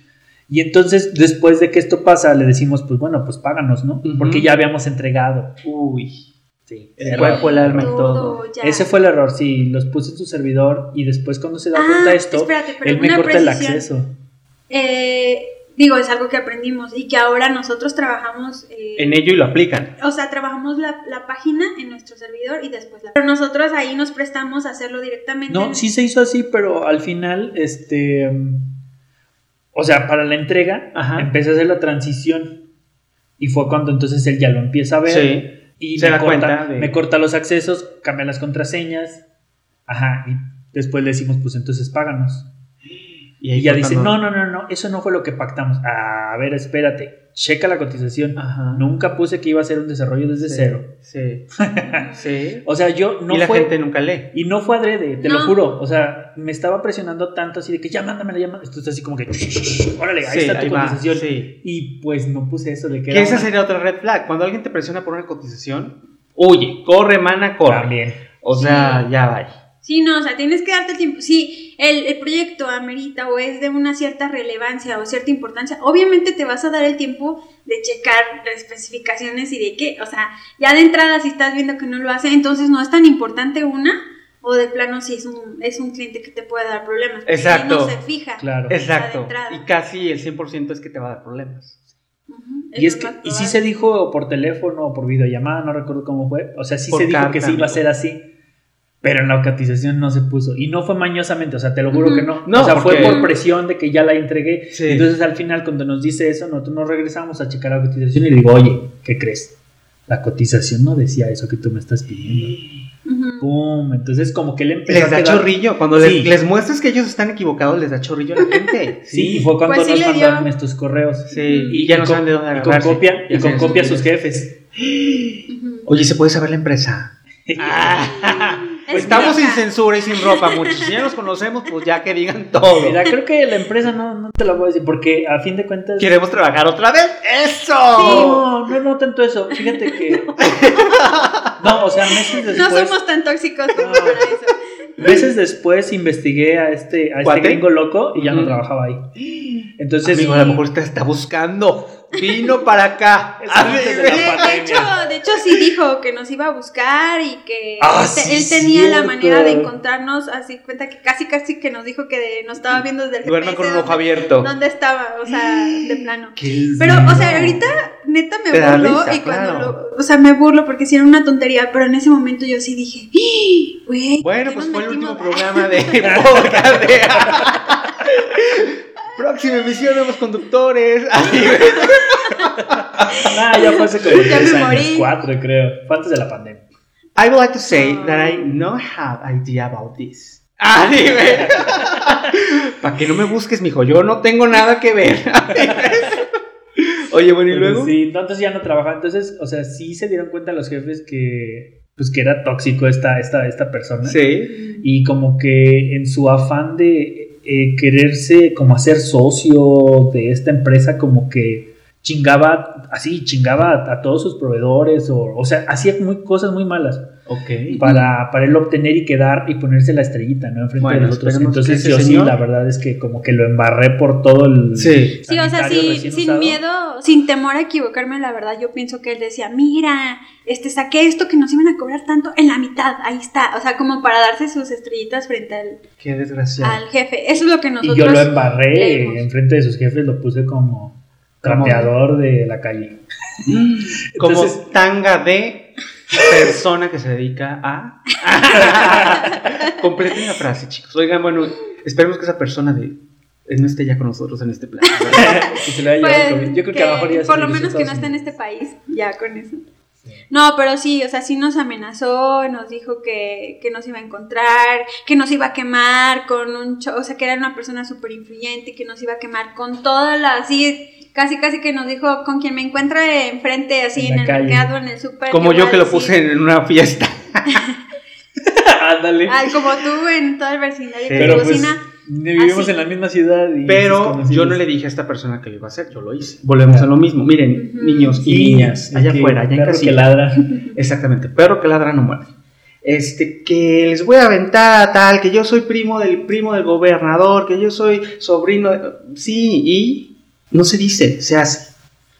Y entonces, después de que esto pasa, le decimos, pues bueno, pues páganos, ¿no? Porque ya habíamos entregado. Uy. Sí. El cuerpo, el alma y todo. ya. Ese fue el error, sí. Los puse en su servidor y después, cuando se da Ah, cuenta de esto, espérate, él me corta el acceso. Eh, digo, es algo que aprendimos y que ahora nosotros trabajamos... eh, En ello y lo aplican. O sea, trabajamos la, la página en nuestro servidor y después la... Pero nosotros ahí nos prestamos a hacerlo directamente. No, en- sí se hizo así, pero al final, este. mm, O sea, para la entrega, Ajá. empecé a hacer la transición. Y fue cuando entonces él ya lo empieza a ver. Sí. Y Se me, da corta, cuenta de- me corta los accesos, cambia las contraseñas. Ajá. Y después le decimos, pues entonces páganos. Y, Y ya dice, no, no, no, no, eso no fue lo que pactamos. Ah, a ver, espérate, checa la cotización. Ajá. Nunca puse que iba a ser un desarrollo desde Sí, cero. Sí. [laughs] sí. O sea, yo no y la fue... gente nunca lee. Y no fue adrede, te lo juro. O sea, me estaba presionando tanto así de que ya mándamela, ya mándamela. Esto es así como que, [laughs] órale, ahí Sí, está tu ahí va, cotización. sí. Y pues no puse eso de que Que era esa una- sería otra red flag. Cuando alguien te presiona por una cotización, huye, corre, mana, corre. También. O sea, Sí. ya va. Sí, no, o sea, tienes que darte el tiempo. Si el, el proyecto amerita o es de una cierta relevancia o cierta importancia, obviamente te vas a dar el tiempo de checar las especificaciones y de qué. O sea, ya de entrada, si estás viendo que no lo hace, entonces no es tan importante una, o de plano si es un, es un cliente que te puede dar problemas. Exacto. No se fija. Claro. Exacto. entrada. Y casi el 100% es que te va a dar problemas. Y es que, y sí se dijo por teléfono o por videollamada, no recuerdo cómo fue. O sea, sí Por se dijo que sí iba a ser así. Pero en la cotización no se puso. Y no fue mañosamente, o sea, te lo juro que no. No, o sea, porque- fue por presión de que ya la entregué. Sí. Entonces al final, cuando nos dice eso, nosotros nos regresamos a checar la cotización y le digo, oye, ¿qué crees? la cotización no decía eso que tú me estás pidiendo. Ujú. Pum, entonces como que le empezó Les a da quedar- chorrillo. Cuando Sí. les, les muestras que ellos están equivocados, les da chorrillo a la gente. [laughs] Sí, y fue cuando Pues sí nos mandaron estos correos. Sí, y ya no saben de dónde y con agarrarse. copia, y con copia a sus jefes. Oye, ¿se puede saber la empresa? [laughs] Estamos sin censura y sin ropa, muchos. Si ya nos conocemos, pues ya que digan todo. Mira, creo que la empresa no, no te la voy a decir, porque a fin de cuentas. ¿Queremos trabajar otra vez? ¡Eso! No, no, no tanto eso. Fíjate que. [laughs] No, o sea, meses No después. somos tan tóxicos como No. para eso. Meses después investigué a este, a este gringo loco y ya no trabajaba ahí. Entonces, Amigo, a lo mejor te está buscando. Vino para acá. Antes de la hecho, de hecho, sí dijo que nos iba a buscar y que Ah, él, te- sí, él tenía la manera de encontrarnos, así cuenta que casi casi que nos dijo que nos estaba viendo desde el Duerman con un ojo abierto. ¿Dónde estaba? O sea, de plano. [gasps] Pero, o sea, ahorita neta me Te da burlo risa, y cuando claro. lo, o sea, me burlo porque era una tontería, pero en ese momento yo sí dije, [gasps] ¡Ah! Bueno, ¿por qué pues fue el último metimos?" programa de [laughs] podcast. [laughs] Próxima emisión, nuevos conductores. [laughs] Ah, ya fue hace como Ya tres me años, morí. cuatro creo, fue antes de la pandemia. I would like to say No. that I no have idea about this. Ah, dime. Para que no me busques, mijo. Yo no tengo nada que ver. [laughs] Oye, bueno, y Pero luego. Sí, no, entonces ya no trabajaba. Entonces, o sea, sí se dieron cuenta los jefes que, pues, que era tóxico esta, esta, esta persona. Sí. Y como que en su afán de eh, quererse como hacer socio de esta empresa, como que chingaba, así, chingaba a, todos sus proveedores, o, o sea, hacía muy, cosas muy malas Para, para él obtener y quedar y ponerse la estrellita, ¿no? Enfrente Bueno, de los otros. Entonces yo sí, la verdad es que como que lo embarré por todo el... Sí. Sí, o sea, sí, sin usado. miedo, sin temor a equivocarme, la verdad, yo pienso que él decía, mira, este, saqué esto que nos iban a cobrar tanto en la mitad, ahí está, o sea, como para darse sus estrellitas frente al, Qué desgraciado. al jefe, eso es lo que nosotros... Y yo lo embarré enfrente de sus jefes, lo puse como Como- trapeador de la calle. [laughs] Como Entonces- tanga de persona que se dedica a. [laughs] Completen la frase, chicos. Oigan, bueno, esperemos que esa persona de no esté ya con nosotros en este plan. que se le haya llevado el Pues. Yo creo que, que a lo mejor ya se por lo menos que no esté en este país, ya con eso. No, pero sí, o sea, sí nos amenazó, nos dijo que, que nos iba a encontrar, que nos iba a quemar con un cho- o sea, que era una persona súper influyente, que nos iba a quemar con toda la, así, casi casi que nos dijo, con quien me encuentre enfrente, así, En el calle. mercado, en el súper. Como yo que lo puse en una fiesta. [laughs] Ándale. Ah, como tú en todo el vecindario Pero tu pues cocina. vivimos así. en la misma ciudad. Y Pero yo no le dije a esta persona que lo iba a hacer, yo lo hice. Volvemos a lo mismo. Miren, niños y Sí, niñas, es allá afuera, allá en perro que ladra. [laughs] Exactamente, perro que ladra no muerde. Este, que les voy a aventar a tal, que yo soy primo del primo del gobernador, que yo soy sobrino de... Sí, y no se dice, se hace.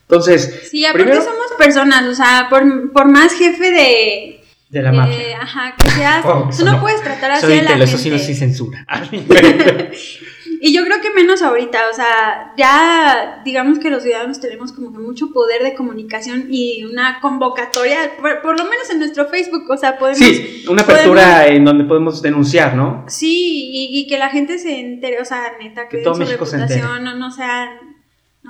Entonces, Sí, aparte primero- somos personas, o sea, por, por más jefe de, de la Eh, mafia. ajá, que seas, [laughs] Oh, tú no, no. puedes tratar así Soy a la Intel, eso sí no gente. sí censura. [laughs] Y yo creo que menos ahorita, o sea, ya digamos que los ciudadanos tenemos como que mucho poder de comunicación y una convocatoria, por, por lo menos en nuestro Facebook, o sea, podemos... sí, una apertura en donde podemos denunciar, ¿no? Sí, y, y que la gente se entere, o sea, neta, Que que, todo su México se reputación, no, no sean,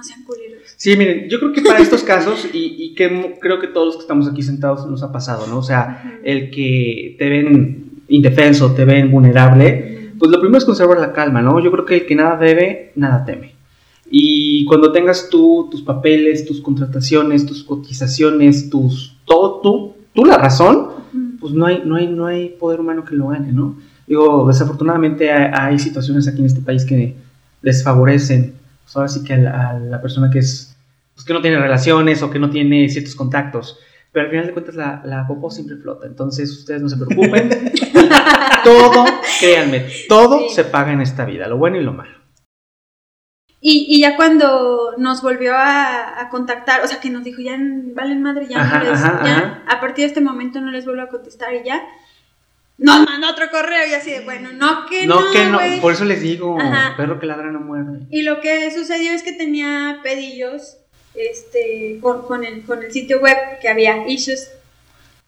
no sean culeros. Sí, miren, yo creo que para estos casos, y, y que creo que todos los que estamos aquí sentados nos ha pasado, ¿no? O sea, Ujú. el que te ven indefenso, te ven vulnerable, pues lo primero es conservar la calma, ¿no? Yo creo que el que nada debe, nada teme. Y cuando tengas tú tus papeles, tus contrataciones, tus cotizaciones, tus todo tú, tú la razón, Ujú. pues no hay, no hay, no hay poder humano que lo gane, ¿no? Digo, desafortunadamente hay, hay situaciones aquí en este país que desfavorecen, pues ahora sí que a la, a la persona que es, pues que no tiene relaciones o que no tiene ciertos contactos. Pero al final de cuentas la, la popó siempre flota, entonces ustedes no se preocupen. [laughs] todo, créanme, todo Sí. se paga en esta vida, lo bueno y lo malo. Y, y ya cuando nos volvió a, a contactar, o sea, que nos dijo, ya valen madre, ya, Ajá, no les, ajá, ya ajá. a partir de este momento no les vuelvo a contestar y ya, nos mandó otro correo y así de, bueno, no que no, No, que no, por eso les digo, Ajá. perro que ladra no muerde. Y lo que sucedió es que tenía pedillos este, con, con, el, con el sitio web que había issues.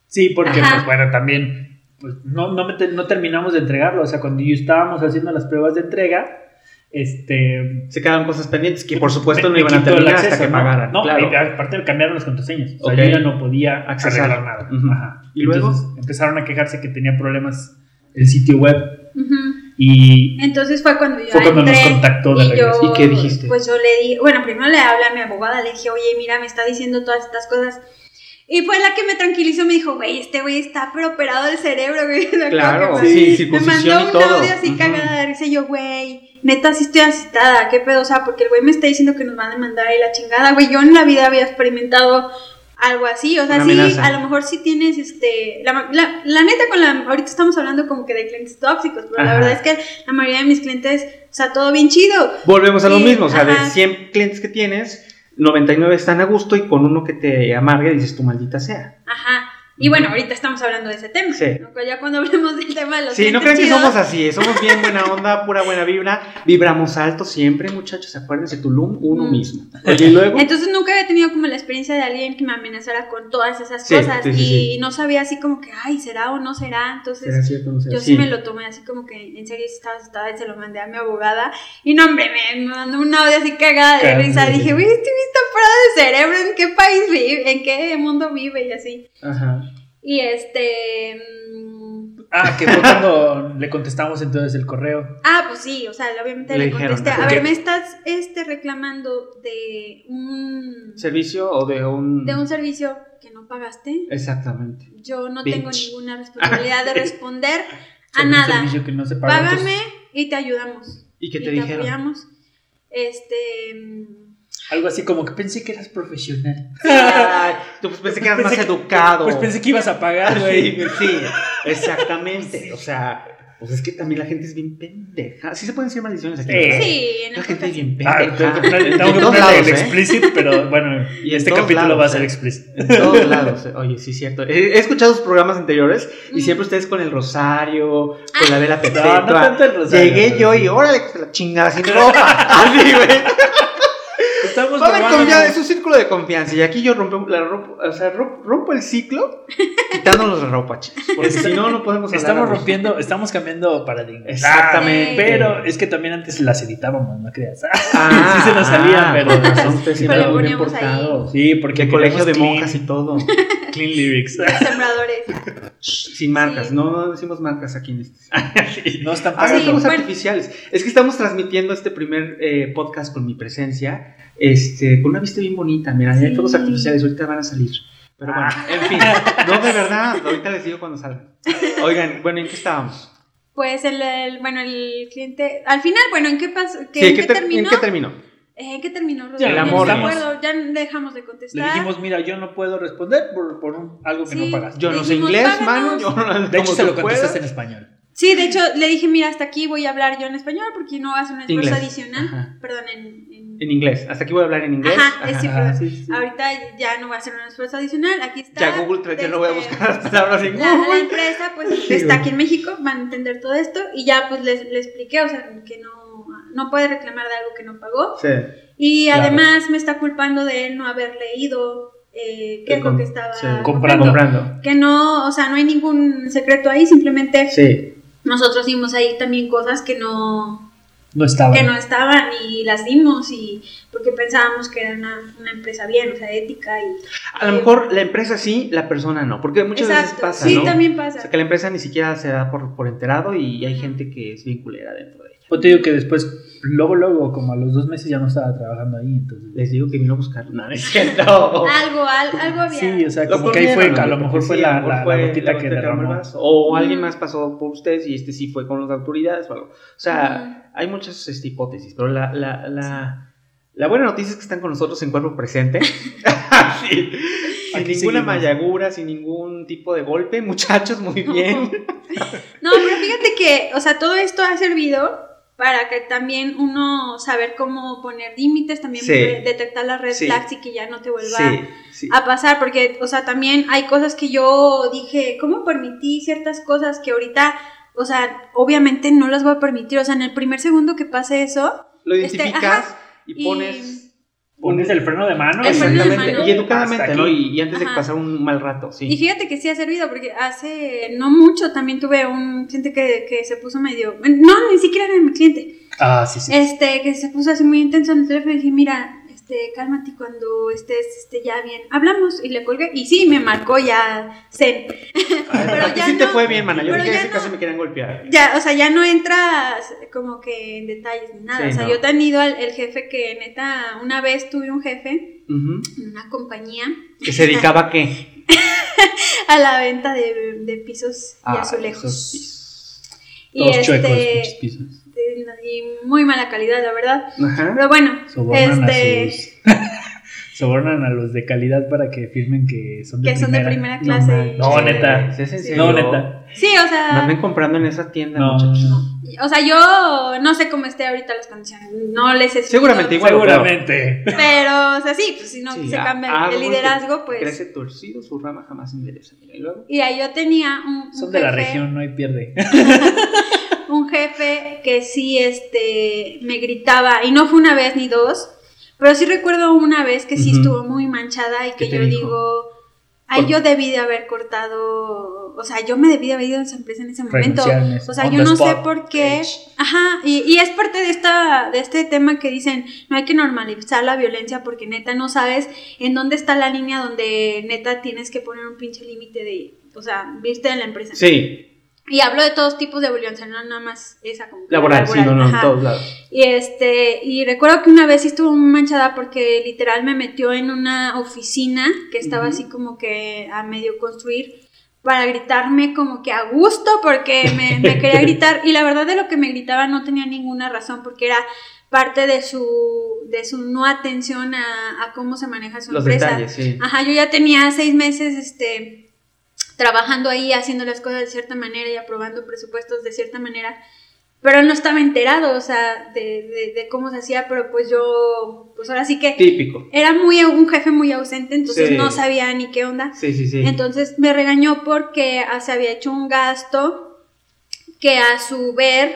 Sí, porque, Ajá. pues bueno, también pues, no, no, me te- no terminamos de entregarlo. O sea, cuando yo estábamos haciendo las pruebas de entrega, este Se quedaron cosas pendientes que por supuesto me- no iban a terminar hasta acceso, que ¿no? pagaran. No, claro. y aparte cambiaron las contraseñas. O sea, Ok. yo ya no podía Accesar. arreglar nada. Ajá. ¿Y luego? Entonces empezaron a quejarse que tenía problemas el sitio web y Entonces fue cuando yo fue cuando nos contactó de y yo, regreso. ¿Y qué dijiste? Pues yo le di, bueno, primero le hablé a mi abogada, le dije, oye, mira, me está diciendo todas estas cosas. Y fue la que me tranquilizó, me dijo, güey, este güey está pero operado del cerebro, güey. [laughs] Claro, sí, me- circuncisión Me mandó un audio así cagada y yo, güey, neta, sí estoy asustada, qué pedo, o sea, porque el güey me está diciendo que nos va a demandar y la chingada, güey, yo en la vida había experimentado algo así, o sea, Una sí, amenaza. a lo mejor sí tienes, este, la, la, la neta con la, ahorita estamos hablando como que de clientes tóxicos, pero la verdad es que la mayoría de mis clientes, o sea, todo bien chido, Volvemos a lo Sí, mismo, o sea, de ajá. 100 clientes que tienes, 99 están a gusto y con uno que te amargue dices tu maldita sea. Ajá. Y bueno, ahorita estamos hablando de ese tema. Sí. ¿no? Ya cuando hablemos del tema de los Sí, no crean que somos así, somos bien buena onda, pura buena vibra, vibramos alto siempre, muchachos, acuérdense, Tulum, uno Mm. mismo. Oye, luego, Entonces nunca había tenido como la experiencia de alguien que me amenazara con todas esas Sí, cosas sí, sí, y no sabía así como que, ay, ¿será o no será? Entonces ¿será cierto o no será? yo sí. me lo tomé así como que en serio estaba asustada y se lo mandé a mi abogada y no, hombre, me, mandó un audio así cagada de risa. Dije, güey, está parado de cerebro, ¿en qué país vive? ¿En qué mundo vive? Y así. Ajá. Y este... mm, Ah, que fue cuando le contestamos entonces el correo. Ah, pues sí, o sea, obviamente Le le, dijeron, contesté. A ver, ¿Qué? me estás este, reclamando de un, ¿Servicio o de un...? de un servicio que no pagaste. Exactamente. Yo no Bitch. tengo ninguna responsabilidad de responder [laughs] a un nada. servicio que no se pagó, Págame entonces, y te ayudamos. ¿Y qué y te te dijeron? apoyamos. Este. Algo así como que pensé que eras profesional. Ay, pues pensé que eras Pensé más que- educado. Pues pensé que ibas a pagar, güey. Sí, sí, exactamente. O sea, pues es que también la gente es bien pendeja. Sí se pueden decir maldiciones aquí. Sí. Sí, en La gente es bien Ah, pendeja. tengo que ponerle, En tengo que todos ponerle lados, el ¿eh? explicit, pero bueno, [laughs] Y este capítulo lados, va a ser ¿eh? explicit. En todos lados. Oye, sí, cierto. He, he escuchado sus programas anteriores y Mm. siempre ustedes con el rosario, con la vela No, perpetua. no tanto el rosario. Llegué yo y órale, que se la chingada sin [laughs] ropa. Así, güey. Estamos Va a haber confianza, es un círculo de confianza. Y aquí yo rompo, la rompo, o sea, rompo, rompo el ciclo quitándonos la ropa, chicos. Porque si no, no podemos hablar Estamos rompiendo, estamos cambiando paradigmas. Exactamente. Pero es que también antes las editábamos, no creas. [laughs] Ah, Sí se nos salían, pero- con razón, [laughs] ustedes siempre Pero muy bien portados. Sí, porque Que colegio de queremos monjas y clean, todo. [laughs] clean lyrics. Sembradores. Sin marcas, Sí. no, no decimos marcas aquí en este. No están Ah, pagando. Sí, fuegos bueno. artificiales. Es que estamos transmitiendo este primer eh, podcast con mi presencia, este, con una vista bien bonita. Mira, hay Sí. fuegos artificiales, ahorita van a salir. Pero bueno, Ah. en fin, no de verdad, ahorita les digo cuando salgan. Oigan, bueno, ¿en qué estábamos? Pues el, el- bueno, el cliente. Al final, bueno, ¿en qué pasó? ¿Qué, Sí, ¿En ¿qué qué ter- terminó? ¿En qué terminó? ¿En qué terminó? Ya, el amor, no acuerdo, ya dejamos de Le contestar. dijimos, mira, yo no puedo responder por, por un- algo que Sí. no pagaste. Yo no sé Dijimos, inglés, mano. Yo no De hecho, se lo contestaste en español. Sí, de hecho, le dije, mira, hasta aquí voy a hablar yo en español porque no a un esfuerzo adicional. Ajá. Perdón, en, en- En inglés. Hasta aquí voy a hablar en inglés. Ajá, es Ajá. sí. Ahorita ya no voy a hacer un esfuerzo adicional. Aquí está. Ya Google ya no voy a Este, buscar [laughs] las palabras en La, la Google. empresa, pues, Sí, está aquí en México, van a entender todo esto. Y ya, pues, les, les expliqué, o sea, que no, no puede reclamar de algo que no pagó. Sí. Y Claro. además me está culpando de él no haber leído eh, qué es lo que estaba. Comprando. Comprando. Que no, o sea, no hay ningún secreto ahí, simplemente Sí. nosotros dimos ahí también cosas que no, No estaba. que no estaban y las dimos y porque pensábamos que era una, una empresa bien, o sea, ética y... A lo mejor la empresa sí, la persona no. Porque muchas veces Exacto, pasa, sí, ¿no? también O pasa. sea, que la empresa ni siquiera se da por, por enterado y hay gente que es bien culera dentro de ella. Yo te digo que después, luego, luego, como a los dos meses ya no estaba trabajando ahí, entonces... Les digo que vino a buscar. No, no es cierto. Algo, al- algo había. Sí, o sea, Lo como que ahí fue, a lo mejor fue la, la- fue la gotita la que derramó. O alguien más pasó por ustedes y este sí fue con las autoridades o algo. O sea, hay muchas este, hipótesis, pero la, la, la, la buena noticia es que están con nosotros en cuerpo presente. [laughs] [laughs] Sí. Sin Aquí ninguna seguimos. mayagura, sin ningún tipo de golpe, muchachos, muy bien. [laughs] No, pero fíjate que, o sea, todo esto ha servido para que también uno saber cómo poner límites, también Sí. detectar las red Sí. flags y que ya no te vuelva Sí, a pasar, porque, o sea, también hay cosas que yo dije, ¿cómo permití ciertas cosas que ahorita, o sea, obviamente no las voy a permitir, o sea, en el primer segundo que pase eso, Lo este, identificas ajá, y y- pones el freno de mano. De Exactamente, mano. y educadamente, ¿no? Y, y antes de pasar un mal rato, sí. Y fíjate que sí ha servido, porque hace no mucho también tuve un cliente que, que se puso medio. No, ni siquiera era mi cliente. Ah, sí, sí. Este, que se puso así muy intenso en el teléfono y dije, mira, este, cálmate cuando estés este, ya bien. Hablamos y le colgué. Y sí, me marcó ya zen. [laughs] pero A ti ya sí te no- fue bien, mana. Yo pero dije ya que casi no- me querían golpear. Ya, o sea, ya no entras como que en detalles ni nada. Sí, o sea, no. yo he tenido al el jefe que neta, una vez tuve un jefe en una compañía ¿Que se dedicaba a qué? [laughs] a la venta de, de pisos y Ah, azulejos. esos pisos. Y Todos este, chuecos, pisos. De- y muy mala calidad, la verdad. Ajá. Pero bueno, Sobornan este, a sus. [laughs] Sobornan a los de calidad para que firmen que son de que son de primera. primera clase. No, neta. No, neta. Sí, o sea, ven comprando en esa tienda, No, muchachos. no. o sea, yo no sé cómo esté ahorita las condiciones. No les he Seguramente igual. Seguramente. Pero, o sea, sí, pues si no Sí, se cambia el liderazgo, pues. Crece torcido, su rama jamás endereza. Mira, y luego. Y ahí yo tenía un, un Son de la región, no hay pierde. [laughs] un jefe que sí este me gritaba y no fue una vez ni dos pero sí recuerdo una vez que sí estuvo muy manchada y ¿Qué que yo dijo? digo ay yo debí de haber cortado o sea yo me debí de haber ido a esa empresa en ese momento o sea yo no sé por qué. ajá y, y es parte de esta de este tema que dicen no hay que normalizar la violencia porque neta no sabes en dónde está la línea donde neta tienes que poner un pinche límite de o sea viste en la empresa Sí, y hablo de todos tipos de violencia, no nada más esa como que laboral, sí, no, no, en todos lados. Y este, y recuerdo que una vez sí estuvo muy manchada porque literal me metió en una oficina que estaba así como que a medio construir para gritarme como que a gusto porque me, me [laughs] quería gritar y la verdad de lo que me gritaba no tenía ninguna razón porque era parte de su de su no atención a, a cómo se maneja su Los empresa. detalles, sí. Ajá, yo ya tenía seis meses, este, trabajando ahí, haciendo las cosas de cierta manera y aprobando presupuestos de cierta manera, pero él no estaba enterado, o sea, de, de- de cómo se hacía, pero pues yo, pues ahora sí que Típico. era muy un jefe muy ausente, entonces Sí. no sabía ni qué onda. Sí, sí, sí. Entonces me regañó porque ah, se había hecho un gasto que a su ver,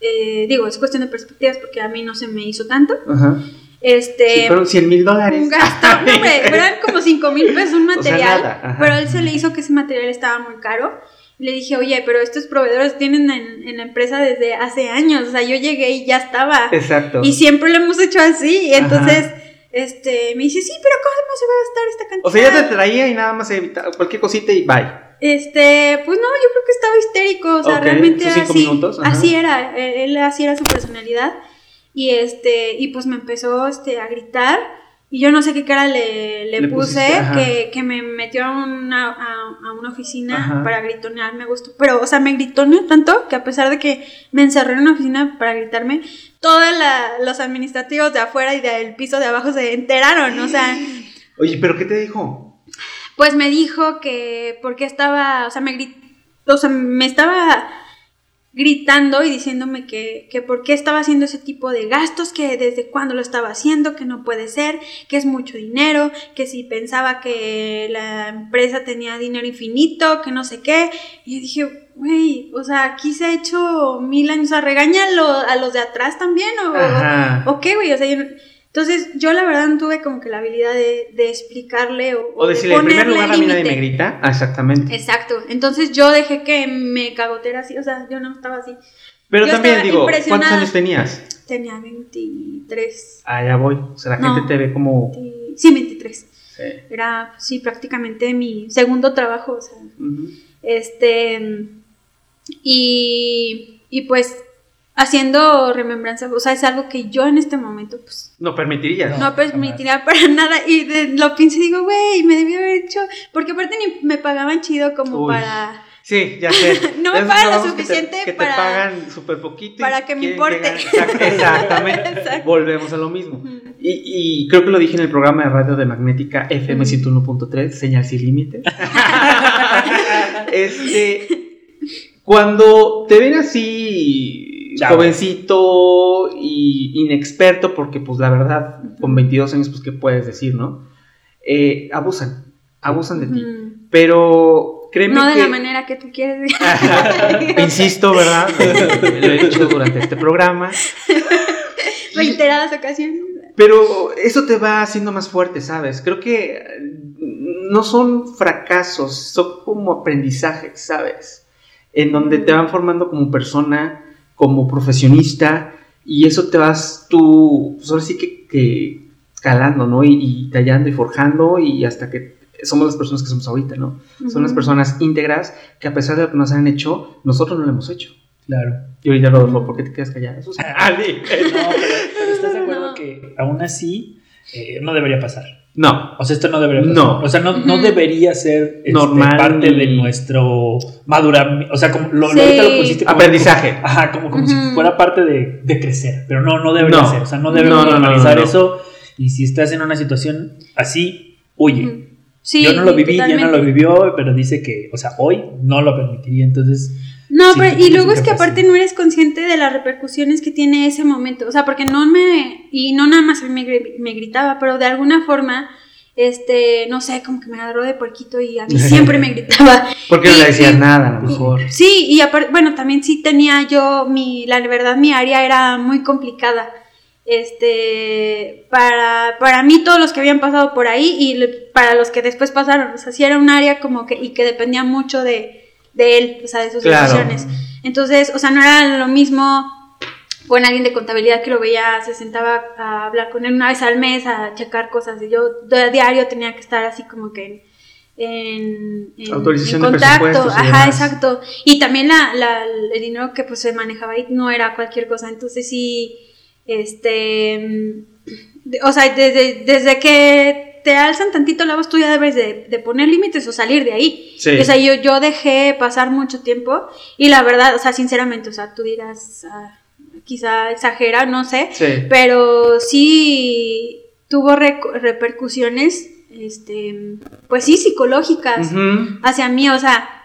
eh, digo, es cuestión de perspectivas porque a mí no se me hizo tanto. Ajá. Este, Sí, fueron 100 mil dólares. un gasto, no, [laughs] eran como 5 mil pesos un O sea, material, nada, ajá. pero él se le hizo que ese material estaba muy caro. Le dije, oye, pero estos proveedores tienen en, en la empresa desde hace años, o sea, yo llegué y ya estaba. Exacto. Y siempre lo hemos hecho así, y Ajá. entonces, este, me dice, sí, pero ¿cómo se va a gastar esta cantidad? O sea, ya te traía y nada más evitaba cualquier cosita y bye. Este, pues no, yo creo que estaba histérico, o sea, Ok, realmente así, minutos, así era, él, él así era su personalidad y este, y pues me empezó este, a gritar y yo no sé qué cara le, le, Le puse, pusiste, que, que me metió a una, a, a una oficina Ajá. para gritonear, me gustó, pero, o sea, me gritoneó tanto que a pesar de que me encerré en una oficina para gritarme, todos los administrativos de afuera y del piso de abajo se enteraron, o sea... [gasps] Oye, ¿pero qué te dijo? Pues me dijo que porque estaba, o sea, me grit- o sea, me estaba gritando y diciéndome que, que por qué estaba haciendo ese tipo de gastos, que desde cuándo lo estaba haciendo, que no puede ser, que es mucho dinero, que si pensaba que la empresa tenía dinero infinito, que no sé qué. Y yo dije, güey, o sea, aquí se ha hecho mil años, o sea, regaña a, lo- a los de atrás también, o, o qué, güey, o sea, yo entonces yo la verdad no tuve como que la habilidad de, de explicarle o, O de decirle, en primer lugar, a mí nadie me límite. grita. Ah, exactamente. Exacto, entonces yo dejé que me cagotera así, o sea, yo no estaba así. Pero yo también digo, ¿cuántos años tenías? Tenía 23, Ah, ya voy. O sea, la No. gente te ve como. 20 sí, 23. Sí. Era, sí, prácticamente mi segundo trabajo, o sea, este, y, y pues haciendo remembranza, o sea, es algo que yo en este momento, pues, No permitirías. no permitiría para [laughs] nada. Y de- lo pienso y digo, güey, me debí haber hecho. Porque aparte ni me pagaban chido como Uy. para. Sí, ya sé. [laughs] No me pagan lo trabajos que te- suficiente que te, para- pagan súper poquito. y para que me importe. llegar- [laughs] Exactamente. Exacto. Volvemos a lo mismo. Y, y creo que lo dije en el programa de radio de Magnética FM Ujú. 101.3, Señal sin límites. este, cuando te ven así Chavo. jovencito y inexperto, porque pues la verdad, con 22 años, pues qué puedes decir, ¿no? Eh, abusan, abusan de ti. Pero créeme No de que... la manera que tú quieres. [laughs] Insisto, ¿verdad? [laughs] Lo he dicho durante este programa. Reiteradas ocasiones. Pero eso te va haciendo más fuerte, ¿sabes? Creo que mm, no son fracasos, son como aprendizajes, ¿sabes? En donde te van formando como persona, como profesionista, y eso te vas tú, pues ahora sí que, que calando, ¿no? Y, y, tallando y forjando, y hasta que somos las personas que somos ahorita, ¿no? Son las personas íntegras que a pesar de lo que nos han hecho, nosotros no lo hemos hecho. Claro. Y ahorita, Rodolfo, ¿por qué te quedas callado? Eso es- Ali. No, pero, pero ¿estás de acuerdo No. que aún así eh, no debería pasar? No, O sea, esto no debería pasar. No. O sea, no, no debería ser este, Normal parte de nuestro maduramiento. O sea, como lo, Sí. lo- ahorita lo pusiste como- aprendizaje. como- ajá, como, como si fuera parte de, de crecer. Pero no, no debería No. ser. O sea, no debemos No, no, no, normalizar no, no. eso. Y si estás en una situación así, huye. Sí, Yo no lo viví, ya no totalmente. lo vivió, pero dice que, o sea, hoy no lo permitiría. Entonces, No, Sí, pero, y luego es que aparte no eres consciente de las repercusiones que tiene ese momento. O sea, porque no me. Y no nada más a mí me, me gritaba, pero de alguna forma, este, no sé, como que me agarró de porquito y a mí [laughs] siempre me gritaba. porque no Y- le decías y- nada, a lo mejor. Sí, y aparte, bueno, también sí tenía yo, mi, la verdad, mi área era muy complicada. Este, para, para mí, todos los que habían pasado por ahí y para los que después pasaron, o sea, sí era un área como que, y que dependía mucho de, de él, o sea, de sus Claro. decisiones. Entonces, o sea, no era lo mismo con alguien de contabilidad que lo veía, se sentaba a hablar con él una vez al mes, a checar cosas, y yo de diario tenía que estar así como que en, en, Autorización en de contacto, ajá, demás. exacto. Y también la, la- el dinero que pues se manejaba ahí no era cualquier cosa, entonces sí, este, mm, o sea, desde, desde que te alzan tantito la voz, tú ya debes de, de poner límites o salir de ahí. Sí. O sea, yo, yo dejé pasar mucho tiempo y la verdad, o sea, sinceramente, o sea, tú dirás, ah, quizá exagera, no sé, Sí. pero sí tuvo repercusiones, este, pues sí, psicológicas Ujú. hacia mí, o sea,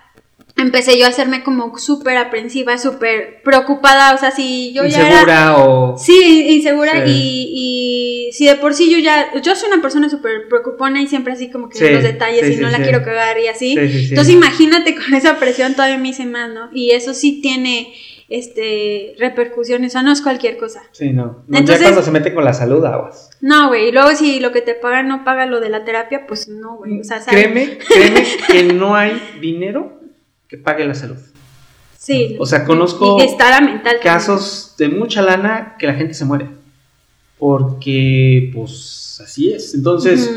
empecé yo a hacerme como súper aprensiva, súper preocupada, o sea, si yo ya era... Insegura o. Sí, insegura Sí. y, y si de por sí yo ya, yo soy una persona súper preocupona y siempre así como que Sí, los detalles sí, y no la quiero cagar y así. Sí, sí, sí. Entonces imagínate con esa presión todavía me hice más, ¿no? Y eso sí tiene este repercusiones, o sea, no es cualquier cosa. Sí, no. No, Entonces- ya cuando se mete con la salud, aguas. No, güey, y luego si lo que te pagan no paga lo de la terapia, pues no, güey, o sea, ¿sabes? Créeme, créeme [laughs] que no hay dinero que pague la salud. Sí. O sea, conozco mental. casos de mucha lana que la gente se muere. Porque, pues, así es. Entonces,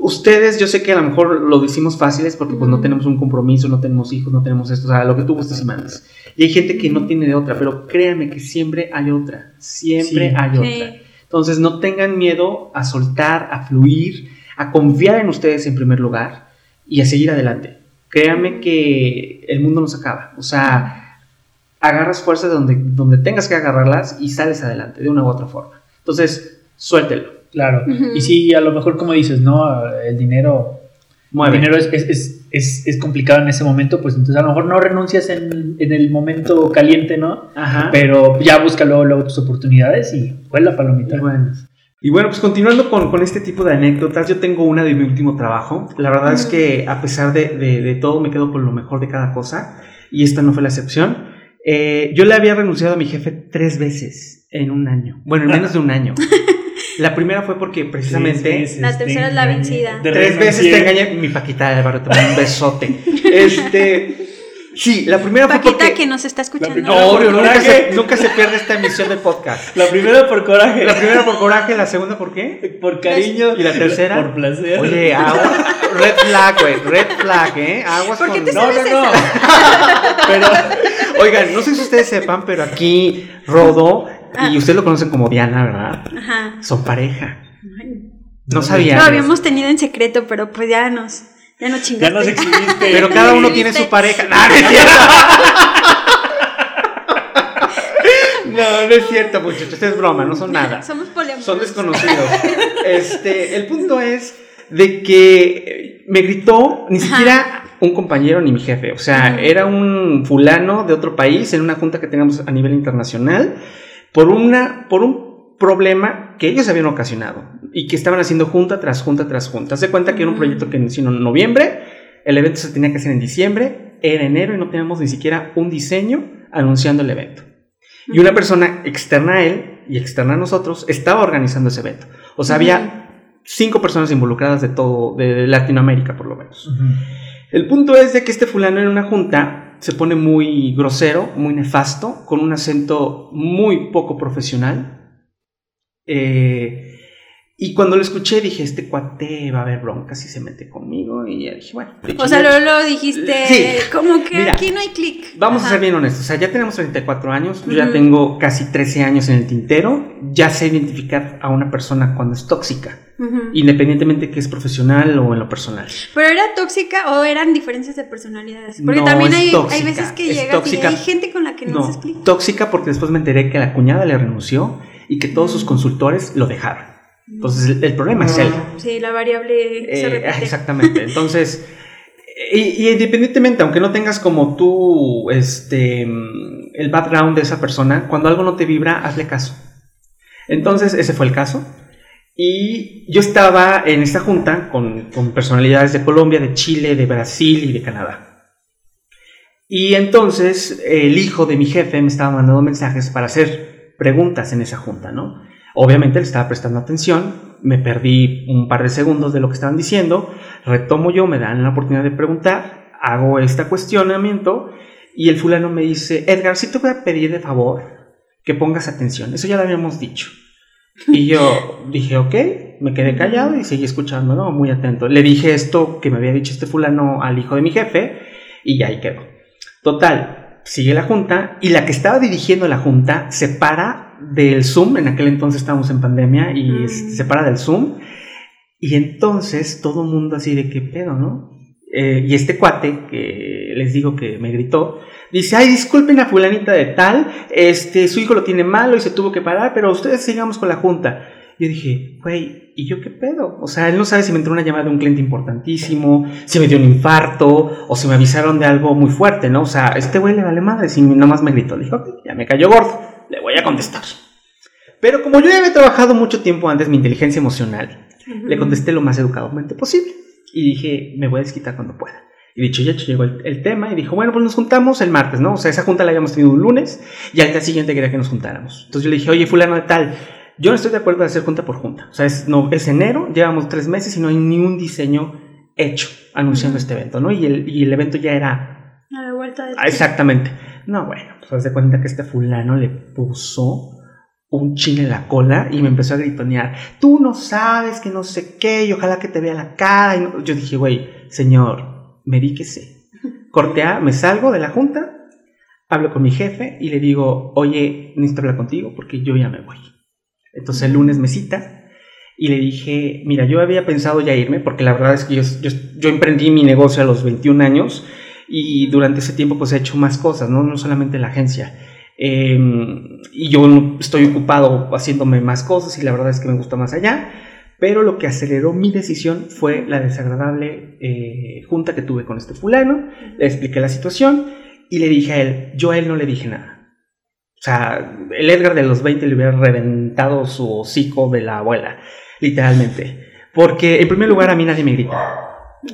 ustedes, yo sé que a lo mejor lo decimos fáciles porque pues no tenemos un compromiso, no tenemos hijos, no tenemos esto, o sea, lo que tú gustes y mandes. Y hay gente que no tiene de otra, pero créanme que siempre hay otra, siempre Sí. hay Sí. otra. Entonces, no tengan miedo a soltar, a fluir, a confiar en ustedes en primer lugar y a seguir adelante. Créanme que el mundo no se acaba, o sea, agarras fuerzas donde, donde tengas que agarrarlas y sales adelante de una u otra forma. Entonces, suéltelo, claro. Y sí, a lo mejor, como dices, ¿no? El dinero mueve. El dinero es, es, es, es, es complicado en ese momento, pues entonces a lo mejor no renuncias en, en el momento caliente, ¿no? Ajá. Pero ya busca luego, luego tus oportunidades y fue la palomita. Y bueno, y bueno, pues continuando con, con este tipo de anécdotas, yo tengo una de mi último trabajo. La verdad es que a pesar de, de- de todo, me quedo con lo mejor de cada cosa. Y esta no fue la excepción. Eh, yo le había renunciado a mi jefe tres veces en un año. Bueno, en menos de un año. [laughs] La primera fue porque precisamente La tercera es la vencida. Tres veces te engañé. Mi Paquita Álvaro, te mando un besote. [laughs] Este. Sí, la primera fue Paquita porque. que nos está escuchando. No, obvio, nunca se, nunca se pierde esta emisión del podcast. La primera por coraje. La primera por coraje, la segunda por qué? por cariño. ¿Y la tercera? Por placer. Oye, agua, red flag, güey, red flag, ¿eh? Aguas ¿Por qué con... te no, no, no. [laughs] Pero Oigan, no sé si ustedes sepan, pero aquí Rodo, y ustedes lo conocen como Diana, ¿verdad? Ajá. Son pareja. Ay. No sabía. Lo habíamos tenido en secreto, pero pues ya nos, ya nos chingaste. ya nos exhibiste. Pero cada uno tiene su pareja. No, no es cierto. No, no es cierto, muchachos. Es broma, no son nada. Somos poliamorosos. Son desconocidos. [laughs] Este, el punto es de que me gritó ni siquiera un compañero ni mi jefe. O sea, era un fulano de otro país en una junta que teníamos a nivel internacional por una, por un problema que ellos habían ocasionado y que estaban haciendo junta tras junta tras junta. Haz de cuenta que era un Ujú. proyecto que inició en noviembre, el evento se tenía que hacer en diciembre, era enero y no teníamos ni siquiera un diseño anunciando el evento. Y una persona externa a él y externa a nosotros estaba organizando ese evento. O sea, había cinco personas involucradas de todo, de Latinoamérica por lo menos. El punto es de que este fulano en una junta se pone muy grosero, muy nefasto, con un acento muy poco profesional. Eh, y cuando lo escuché dije, este cuate va a haber bronca si se mete conmigo. Y ya dije, bueno. o sea, luego lo dijiste como que aquí no hay clic. Vamos a ser bien honestos. O sea, ya tenemos 34 años. Yo ya tengo casi 13 años en el tintero. Ya sé identificar a una persona cuando es tóxica. Independientemente que es profesional o en lo personal. ¿Pero era tóxica o eran diferencias de personalidades? Porque también hay, hay, veces que llega y hay gente con la que no, se explica. Tóxica porque después me enteré que la cuñada le renunció y que todos sus consultores lo dejaron. Entonces el, problema es él. Sí, la variable se eh, repite. Exactamente. Entonces, [laughs] y, independientemente, aunque no tengas como tú este, el background de esa persona, cuando algo no te vibra, hazle caso. Entonces, ese fue el caso. Y yo estaba en esta junta con, con personalidades de Colombia, de Chile, de Brasil y de Canadá. Y entonces el hijo de mi jefe me estaba mandando mensajes para hacer preguntas en esa junta, ¿no? Obviamente le estaba prestando atención, me perdí un par de segundos de lo que estaban diciendo, retomo yo, me dan la oportunidad de preguntar, hago este cuestionamiento y el fulano me dice, Edgar, si te voy a pedir de favor que pongas atención, eso ya lo habíamos dicho. Y yo [laughs] dije, ok, me quedé callado y seguí escuchando, ¿no? Muy atento. Le dije esto que me había dicho este fulano al hijo de mi jefe y ya ahí quedó. Total, sigue la junta y la que estaba dirigiendo la junta se para del Zoom, en aquel entonces estábamos en pandemia y mm. se para del Zoom. Y entonces todo el mundo así de qué pedo, ¿no? Eh, y este cuate que les digo que me gritó, dice, ay, disculpen a fulanita de tal, este, su hijo lo tiene malo y se tuvo que parar, pero ustedes sigamos con la junta. Yo dije, güey, ¿y yo qué pedo? O sea, él no sabe si me entró una llamada de un cliente importantísimo, si me dio un infarto, o si me avisaron de algo muy fuerte, ¿no? O sea, este güey le vale madre, si más me gritó. Le dije, ok, ya me cayó gordo le voy a contestar. Pero como yo ya había trabajado mucho tiempo antes mi inteligencia emocional, le contesté lo más educadamente posible. Y dije, me voy a desquitar cuando pueda. Y dicho ya llegó el, tema y dijo, bueno, pues nos juntamos el martes, ¿no? O sea, esa junta la habíamos tenido un lunes y al día siguiente quería que nos juntáramos. Entonces yo le dije, oye, fulano de tal, yo no estoy de acuerdo de hacer junta por junta. O sea, es, no, es enero, llevamos tres meses y no hay ni un diseño hecho anunciando este evento, ¿no? Y el, y el evento ya era... A la vuelta de... Ah, exactamente. No, bueno, pues se cuenta que este fulano le puso un chin en la cola y me empezó a gritonear, tú no sabes que no sé qué, y ojalá que te vea la cara. Y Yo dije, güey, señor, medíquese. Cortea, me salgo de la junta, hablo con mi jefe y le digo, oye, necesito hablar contigo porque yo ya me voy. Entonces el lunes me cita y le dije, mira, yo había pensado ya irme porque la verdad es que yo, emprendí mi negocio a los 21 años y durante ese tiempo pues he hecho más cosas, no, no solamente la agencia. Em, y yo estoy ocupado haciéndome más cosas y la verdad es que me gusta más allá, pero lo que aceleró mi decisión fue la desagradable eh, junta que tuve con este fulano, le expliqué la situación y le dije a él, yo a él no le dije nada. O sea, el Edgar de los 20 le hubiera reventado su hocico de la abuela, literalmente. Porque en primer lugar a mí nadie me grita.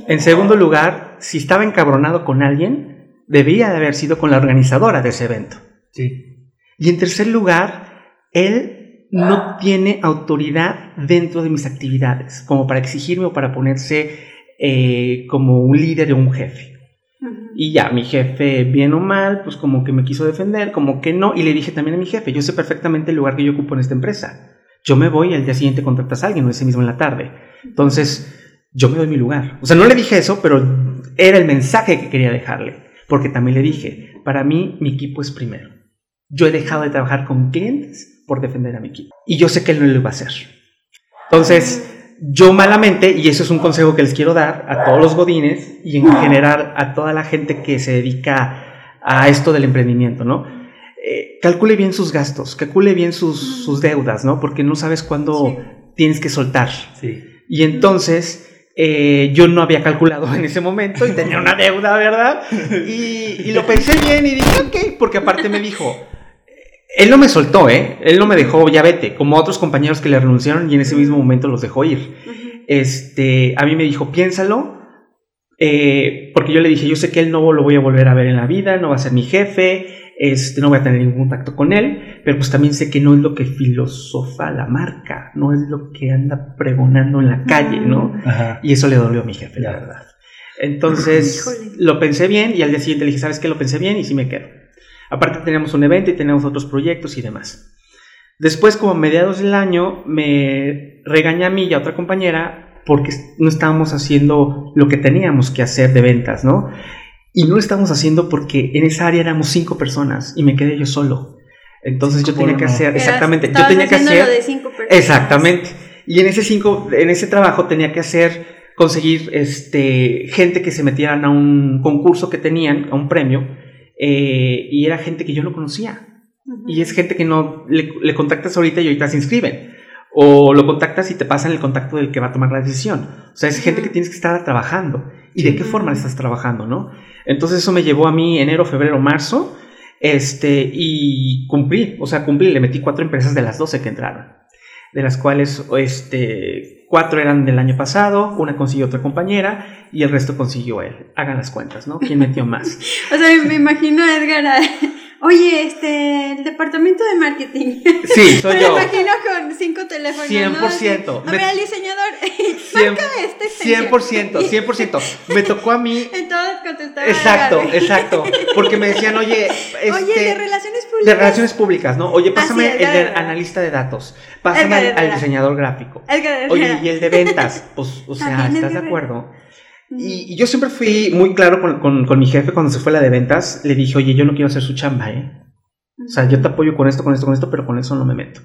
En segundo lugar, si estaba encabronado con alguien, debía de haber sido con la organizadora de ese evento. Sí. Y en tercer lugar, él no tiene autoridad dentro de mis actividades, como para exigirme o para ponerse eh, como un líder o un jefe. Y ya, mi jefe, bien o mal, pues como que me quiso defender, como que no. Y le dije también a mi jefe, yo sé perfectamente el lugar que yo ocupo en esta empresa. Yo me voy y al día siguiente contratas a alguien o ese mismo en la tarde. Entonces, yo me doy mi lugar. O sea, no le dije eso, pero era el mensaje que quería dejarle. Porque también le dije, para mí mi equipo es primero. Yo he dejado de trabajar con clientes por defender a mi equipo. Y yo sé que él no lo iba a hacer. Entonces, yo malamente, y eso es un consejo que les quiero dar a todos los godines y en general a toda la gente que se dedica a esto del emprendimiento, ¿no? Eh, calcule bien sus gastos, calcule bien sus, deudas, ¿no? Porque no sabes cuándo tienes que soltar. Sí. Y entonces eh, yo no había calculado en ese momento y tenía una deuda, ¿verdad? Y, lo pensé bien y dije, ok, porque aparte me dijo, él no me soltó, ¿eh? Él no me dejó, ya vete, como otros compañeros que le renunciaron y en ese mismo momento los dejó ir. Este, a mí me dijo, piénsalo, eh, porque yo le dije, yo sé que él no lo voy a volver a ver en la vida, no va a ser mi jefe, este, no voy a tener ningún contacto con él, pero pues también sé que no es lo que filosofa la marca, no es lo que anda pregonando en la calle, ¿no? Ajá. Y eso le dolió a mi jefe, la verdad. Entonces Híjole. lo pensé bien y al día siguiente le dije, ¿sabes qué? Lo pensé bien y sí me quedo. Aparte teníamos un evento y teníamos otros proyectos y demás. Después, como a mediados del año, me regaña a mí y a otra compañera porque no estábamos haciendo lo que teníamos que hacer de ventas, ¿no? Y no lo estábamos haciendo porque en esa área éramos cinco personas y me quedé yo solo. Entonces yo tenía que hacer, exactamente, yo tenía que hacer... lo de cinco personas. Exactamente. Y en ese cinco, en ese trabajo tenía que hacer, conseguir este, gente que se metieran a un concurso que tenían, a un premio, eh, y era gente que yo no conocía. Y es gente que no le, le contactas ahorita y ahorita se inscriben. O lo contactas y te pasan el contacto del que va a tomar la decisión. O sea, es gente que tienes que estar trabajando. ¿Y de qué forma estás trabajando, no? Entonces eso me llevó a mí enero, febrero, marzo. Este, y cumplí, o sea, cumplí, le metí cuatro empresas de las 12 que entraron. De las cuales, este, cuatro eran del año pasado, una consiguió otra compañera y el resto consiguió él. Hagan las cuentas, ¿no? ¿Quién metió más? [laughs] O sea, me imagino Edgar. A- Oye, este, el departamento de marketing. Sí, [laughs] soy me yo. lo imagino con cinco teléfonos. ¿no? 100%. A Me- ver, al diseñador. [laughs] Cien- Marca esta extensión. 100%, 100%. Me tocó a mí. [laughs] Entonces contestaba. Exacto, exacto. Porque me decían, oye, este, Oye, de relaciones públicas. de relaciones públicas, ¿no? Oye, pásame Ah, el Herrera. analista de datos. Pásame al, diseñador gráfico. Edgar Oye, y el de ventas. Pues, o sea, ¿estás de acuerdo? Y, y yo siempre fui muy claro con, con- con mi jefe cuando se fue la de ventas. Le dije, oye, yo no quiero hacer su chamba, ¿eh? O sea, yo te apoyo con esto, con esto, con esto, pero con eso no me meto.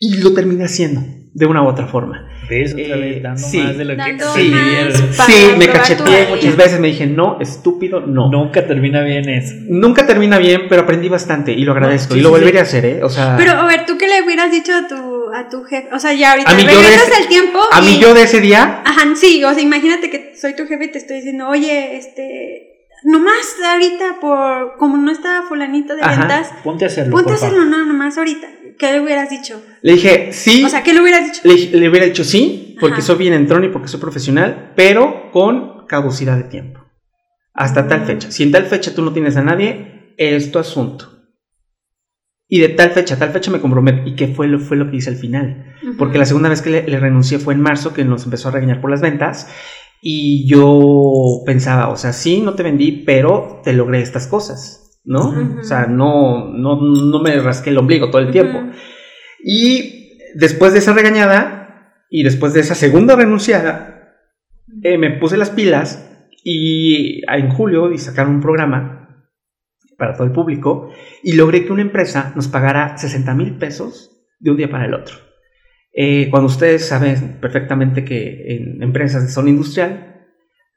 Y lo terminé haciendo, de una u otra forma. ¿Ves otra Eh, vez dando sí. más de lo que Sí. Sí, me cacheteé muchas veces, me dije, no, estúpido, no. Nunca termina bien eso. Nunca termina bien, pero aprendí bastante y lo agradezco. sí, y lo volveré sí. a hacer, ¿eh? O sea, Pero, a ver, ¿tú qué le hubieras dicho a tu, a tu jefe? O sea, ya ahorita regresas ese- el tiempo. a mí y- yo de ese día, Ajá, sí, o sea, imagínate que soy tu jefe y te estoy diciendo, oye, este. Nomás ahorita, por. Como no está fulanito de Ajá. ventas, Ponte a hacerlo. ponte a hacerlo, no, nomás ahorita. ¿Qué le hubieras dicho? le dije sí. O sea, ¿qué le hubieras dicho? le, le hubiera dicho sí, porque Ajá. soy bien entrón y porque soy profesional, pero con caducidad de tiempo. Hasta tal Mm. fecha. Si en tal fecha tú no tienes a nadie, es tu asunto. Y de tal fecha tal fecha me comprometo. ¿Y qué fue lo, fue lo que hice al final? Porque la segunda vez que le, le renuncié fue en marzo, que nos empezó a regañar por las ventas. Y yo pensaba, o sea, sí, no te vendí, pero te logré estas cosas, ¿no? Ujú. O sea, no, no, no me rasqué el ombligo todo el tiempo. Y después de esa regañada y después de esa segunda renunciada, eh, me puse las pilas y en julio y sacaron un programa para todo el público y logré que una empresa nos pagara 60 mil pesos de un día para el otro. Eh, cuando ustedes saben perfectamente que en empresas de zona industrial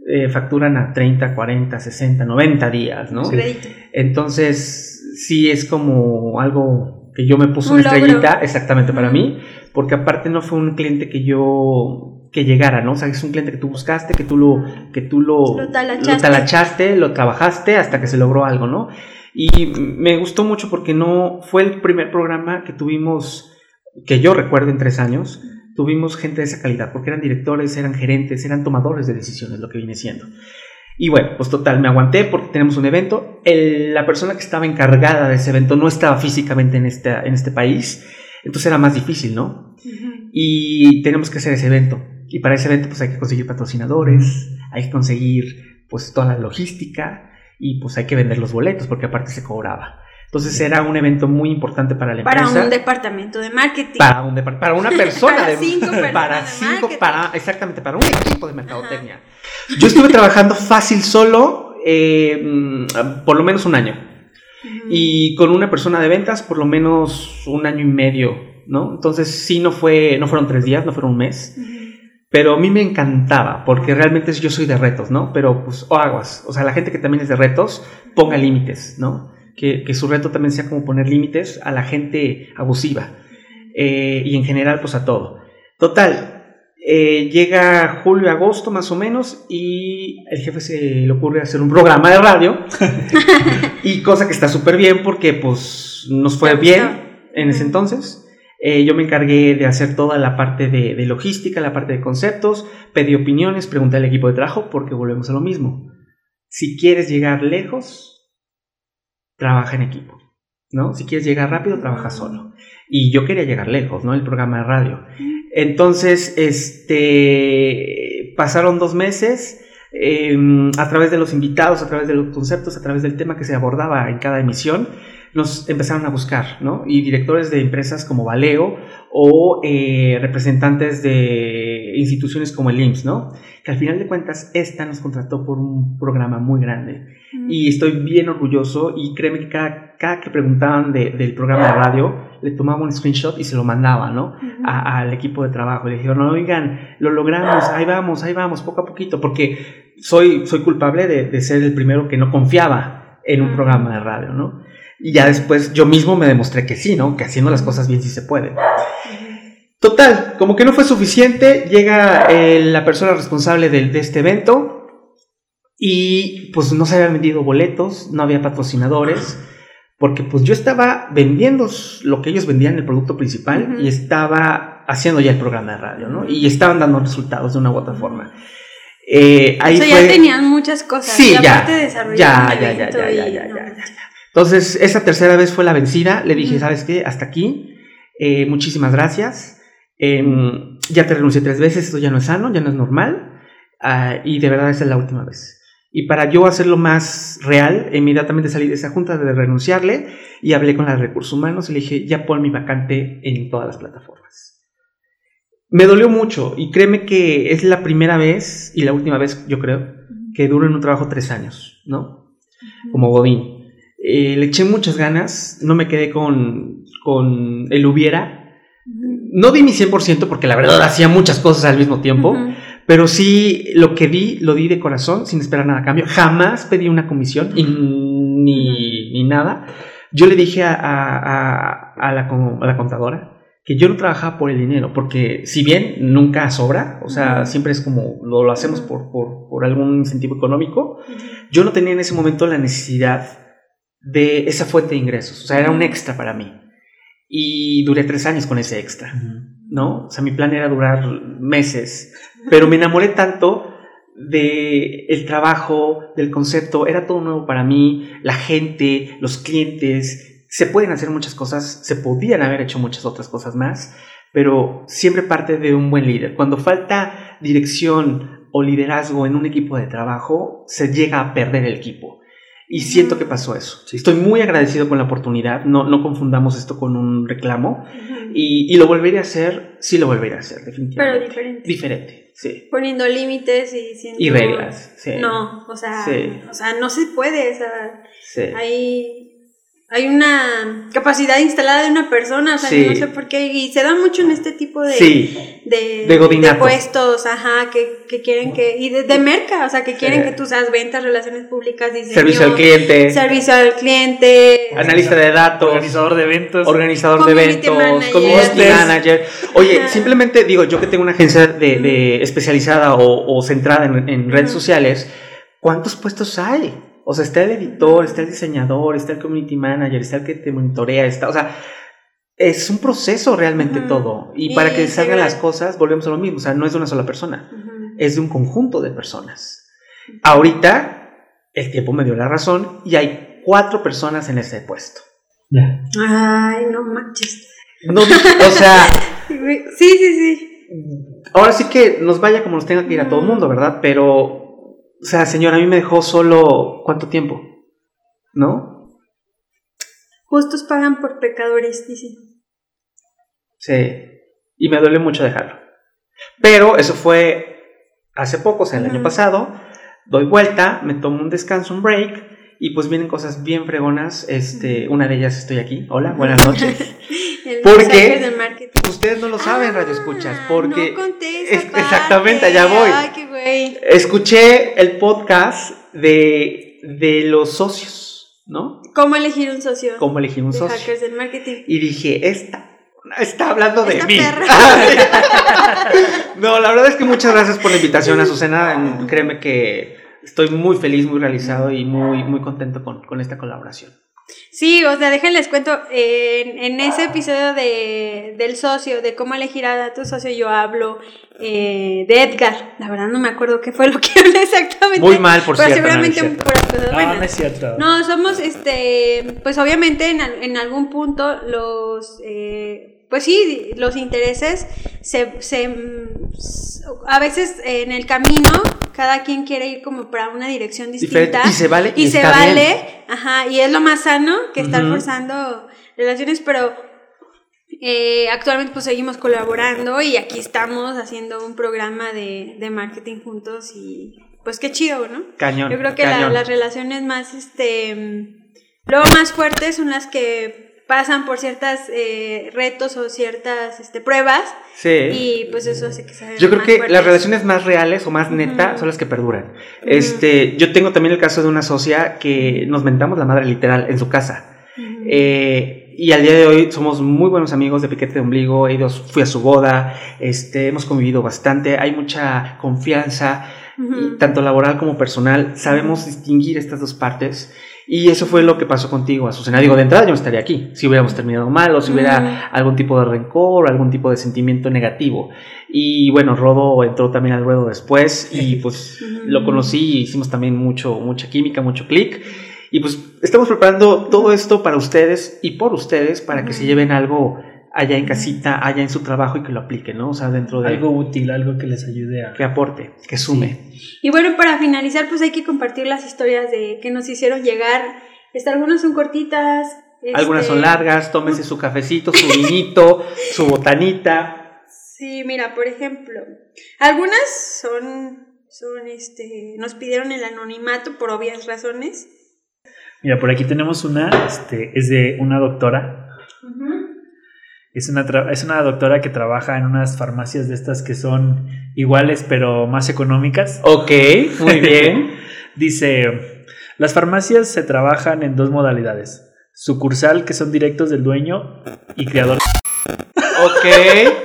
eh, facturan a 30, 40, 60, 90 días, ¿no? Sí. Crédito. Entonces, sí es como algo que yo me puse Un una logro. estrellita exactamente para mí, porque aparte no fue un cliente que yo que llegara, ¿no? O sea, es un cliente que tú buscaste, que tú lo que tú lo, Lo talachaste. lo talachaste, lo trabajaste hasta que se logró algo, ¿no? Y me gustó mucho porque no fue el primer programa que tuvimos que yo recuerdo en tres años. Tuvimos gente de esa calidad, porque eran directores, eran gerentes, eran tomadores de decisiones, lo que viene siendo. Y bueno, pues total, me aguanté porque tenemos un evento. El- la persona que estaba encargada de ese evento no estaba físicamente en este, en este país, entonces era más difícil, ¿no? Y tenemos que hacer ese evento. Y para ese evento pues hay que conseguir patrocinadores, hay que conseguir pues toda la logística y pues hay que vender los boletos porque aparte se cobraba. Entonces era un evento muy importante para la Para empresa. un departamento de marketing. para, un para una [laughs] persona Para de cinco [laughs] personas para cinco para exactamente para un equipo de mercadotecnia. Yo estuve trabajando fácil solo eh, mm, por lo menos un año. Y con una persona de ventas por lo menos un año y medio no entonces sí no fue no fueron tres días no fueron un mes. Pero a mí me encantaba porque realmente yo soy de retos no pero pues o aguas. O sea la gente que también es de retos ponga límites no que, que su reto también sea como poner límites a la gente abusiva eh, y en general pues a todo. Total, eh, llega julio, agosto más o menos y el jefe se le ocurre hacer un programa de radio [laughs] y cosa que está súper bien porque pues nos fue bien en ese entonces. Eh, yo me encargué de hacer toda la parte de, de logística, la parte de conceptos, pedí opiniones, pregunté al equipo de trabajo porque volvemos a lo mismo. Si quieres llegar lejos, trabaja en equipo, ¿no? Si quieres llegar rápido, trabaja solo. Y yo quería llegar lejos, ¿no? El programa de radio. Entonces, este, pasaron dos meses. Em, a través de los invitados, a través de los conceptos, a través del tema que se abordaba en cada emisión, nos empezaron a buscar, ¿no? Y directores de empresas como Valeo o eh, representantes de instituciones como el IMSS, ¿no? Que al final de cuentas, esta nos contrató por un programa muy grande. Y estoy bien orgulloso y créeme que cada, cada que preguntaban del programa de radio, le tomaba un screenshot y se lo mandaba, ¿no? al equipo de trabajo. Le dijeron, no, oigan, lo logramos, ahí vamos, ahí vamos, poco a poquito, porque soy, soy culpable de, de ser el primero que no confiaba en un programa de radio, ¿no? Y ya después yo mismo me demostré que sí, ¿no? Que haciendo las cosas bien sí se puede. Total, como que no fue suficiente, llega eh, la persona responsable de, de, este evento y pues no se habían vendido boletos, no había patrocinadores, porque pues yo estaba vendiendo lo que ellos vendían, el producto principal, y estaba haciendo ya el programa de radio, ¿no? Y estaban dando resultados de una u otra forma. Eh, ahí o sea, ya tenían muchas cosas. Sí, ya, ya, ya, ya, ya, ya, ya, ya, ya. Entonces, esa tercera vez fue la vencida. Le dije, ¿sabes qué? Hasta aquí. Eh, muchísimas gracias. Eh, ya te renuncié tres veces, esto ya no es sano, ya no es normal. Uh, y de verdad esa es la última vez. Y para yo hacerlo más real, inmediatamente salí de esa junta de renunciarle y hablé con la de recursos humanos y le dije, ya pon mi vacante en todas las plataformas. Me dolió mucho y créeme que es la primera vez y la última vez, yo creo, que duro en un trabajo tres años, ¿no? Como Godín. Eh, le eché muchas ganas, no me quedé con, con el hubiera. No di mi 100% porque la verdad hacía muchas cosas al mismo tiempo, pero sí lo que di, lo di de corazón, sin esperar nada a cambio. Jamás pedí una comisión y, ni, ni, nada. Yo le dije a, a, a, la, a, la, contadora que yo no trabajaba por el dinero, porque si bien nunca sobra, o sea, siempre es como lo, lo hacemos por, por, por algún incentivo económico, yo no tenía en ese momento la necesidad de esa fuente de ingresos. O sea, era un extra para mí. Y duré tres años con ese extra, ¿no? O sea, mi plan era durar meses, pero me enamoré tanto de el trabajo, del concepto, era todo nuevo para mí, la gente, los clientes, se pueden hacer muchas cosas, se podían haber hecho muchas otras cosas más, pero siempre parte de un buen líder. Cuando falta dirección o liderazgo en un equipo de trabajo, se llega a perder el equipo. Y siento que pasó eso. Estoy muy agradecido con la oportunidad. No, no confundamos esto con un reclamo. y, y, lo volveré a hacer, sí lo volveré a hacer, definitivamente. Pero diferente. Diferente, sí. Poniendo límites y diciendo... Y reglas, sí. No, o sea, o sea no se puede. O sea, sí. Hay hay una capacidad instalada de una persona, o sea, no sé por qué, y se da mucho en este tipo de, de, de, puestos, ajá, que, que, quieren que, y de, merca, o sea, que quieren que tú seas ventas, relaciones públicas, diseño, servicio al cliente, servicio al cliente, analista de datos, organizador de eventos, organizador de eventos, manager. community manager. Oye, simplemente digo, yo que tengo una agencia de, de especializada o, o centrada en, en redes sociales, ¿cuántos puestos hay? O sea, está el editor, está el diseñador, está el community manager, está el que te monitorea, está, o sea, es un proceso realmente todo. Y, para que salgan las cosas, volvemos a lo mismo, o sea, no es de una sola persona, es de un conjunto de personas. Ahorita, el tiempo me dio la razón y hay cuatro personas en ese puesto. Ay, no manches. No, o sea... [laughs] sí, sí, sí. Ahora sí que nos vaya como nos tenga que ir a todo el mundo, ¿verdad? Pero o sea, señor, a mí me dejó solo cuánto tiempo, ¿no? Justos pagan por pecadores, dice. Sí, y me duele mucho dejarlo. Pero eso fue hace poco, o sea, el año pasado. Doy vuelta, me tomo un descanso, un break, y pues vienen cosas bien fregonas. Este, una de ellas estoy aquí. Hola, buenas noches. [laughs] porque ustedes no lo saben, radio escuchas, ah, porque no exactamente allá voy. Ay, qué güey. Escuché el podcast de, de los socios, ¿no? ¿Cómo elegir un socio? ¿Cómo elegir un de socio? Hackers del marketing. Y dije, esta está hablando de Esta mí. [laughs] no, la verdad es que muchas gracias por la invitación, Azucena. [laughs] Créeme que estoy muy feliz, muy realizado y muy, muy contento con, con esta colaboración. Sí, o sea, déjenles cuento, en, en ese episodio de, del socio, de cómo elegir a tu socio, yo hablo eh, de Edgar. La verdad no me acuerdo qué fue lo que [laughs] hablé exactamente. Muy mal, por pero cierto, no, seguramente no es cierto. puras cosas No, buenas. no es cierto. No, somos, este, pues obviamente en, en algún punto los, eh, pues sí, los intereses se, se, a veces en el camino cada quien quiere ir como para una dirección distinta. Y se vale, y se está vale, bien. ajá, y es lo más sano que estar forzando relaciones, pero eh, actualmente pues seguimos colaborando y aquí estamos haciendo un programa de, de marketing juntos y pues qué chido, ¿no? Cañón. Yo creo que la- las relaciones más, este, mm, luego más fuertes son las que pasan por ciertas eh, retos o ciertas este, pruebas Sí. y pues eso hace que sean Yo creo que fuertes. las relaciones más reales o más neta Ujú. son las que perduran. Este, yo tengo también el caso de una socia que nos mentamos la madre literal en su casa. Ujú. Eh, y al día de hoy somos muy buenos amigos de Piquete de Ombligo. He ido- fui a su boda, este, hemos convivido bastante. Hay mucha confianza, Ujú. y tanto laboral como personal. Sabemos distinguir estas dos partes. Y eso fue lo que pasó contigo, Azucena. Digo, de entrada yo no estaría aquí. Si hubiéramos terminado mal o si hubiera algún tipo de rencor, algún tipo de sentimiento negativo. Y bueno, Rodo entró también al ruedo después y pues lo conocí y hicimos también mucho, mucha química, mucho clic. Y pues estamos preparando todo esto para ustedes y por ustedes para que se lleven algo allá en casita, allá en su trabajo y que lo apliquen, ¿no? O sea, dentro de... Algo útil, algo que les ayude a... que aporte, que sume. Y bueno, para finalizar, pues hay que compartir las historias de que nos hicieron llegar. Este, algunas son cortitas. Algunas este, son largas, tómense su cafecito, su vinito, su botanita. Sí, mira, por ejemplo, algunas son, son, este, nos pidieron el anonimato por obvias razones. Mira, por aquí tenemos una, este, es de una doctora. Es una, tra- es una doctora que trabaja en unas farmacias de estas que son iguales pero más económicas. Ok, muy [laughs] bien. Dice, las farmacias se trabajan en dos modalidades. Sucursal, que son directos del dueño y creador. ok. [laughs]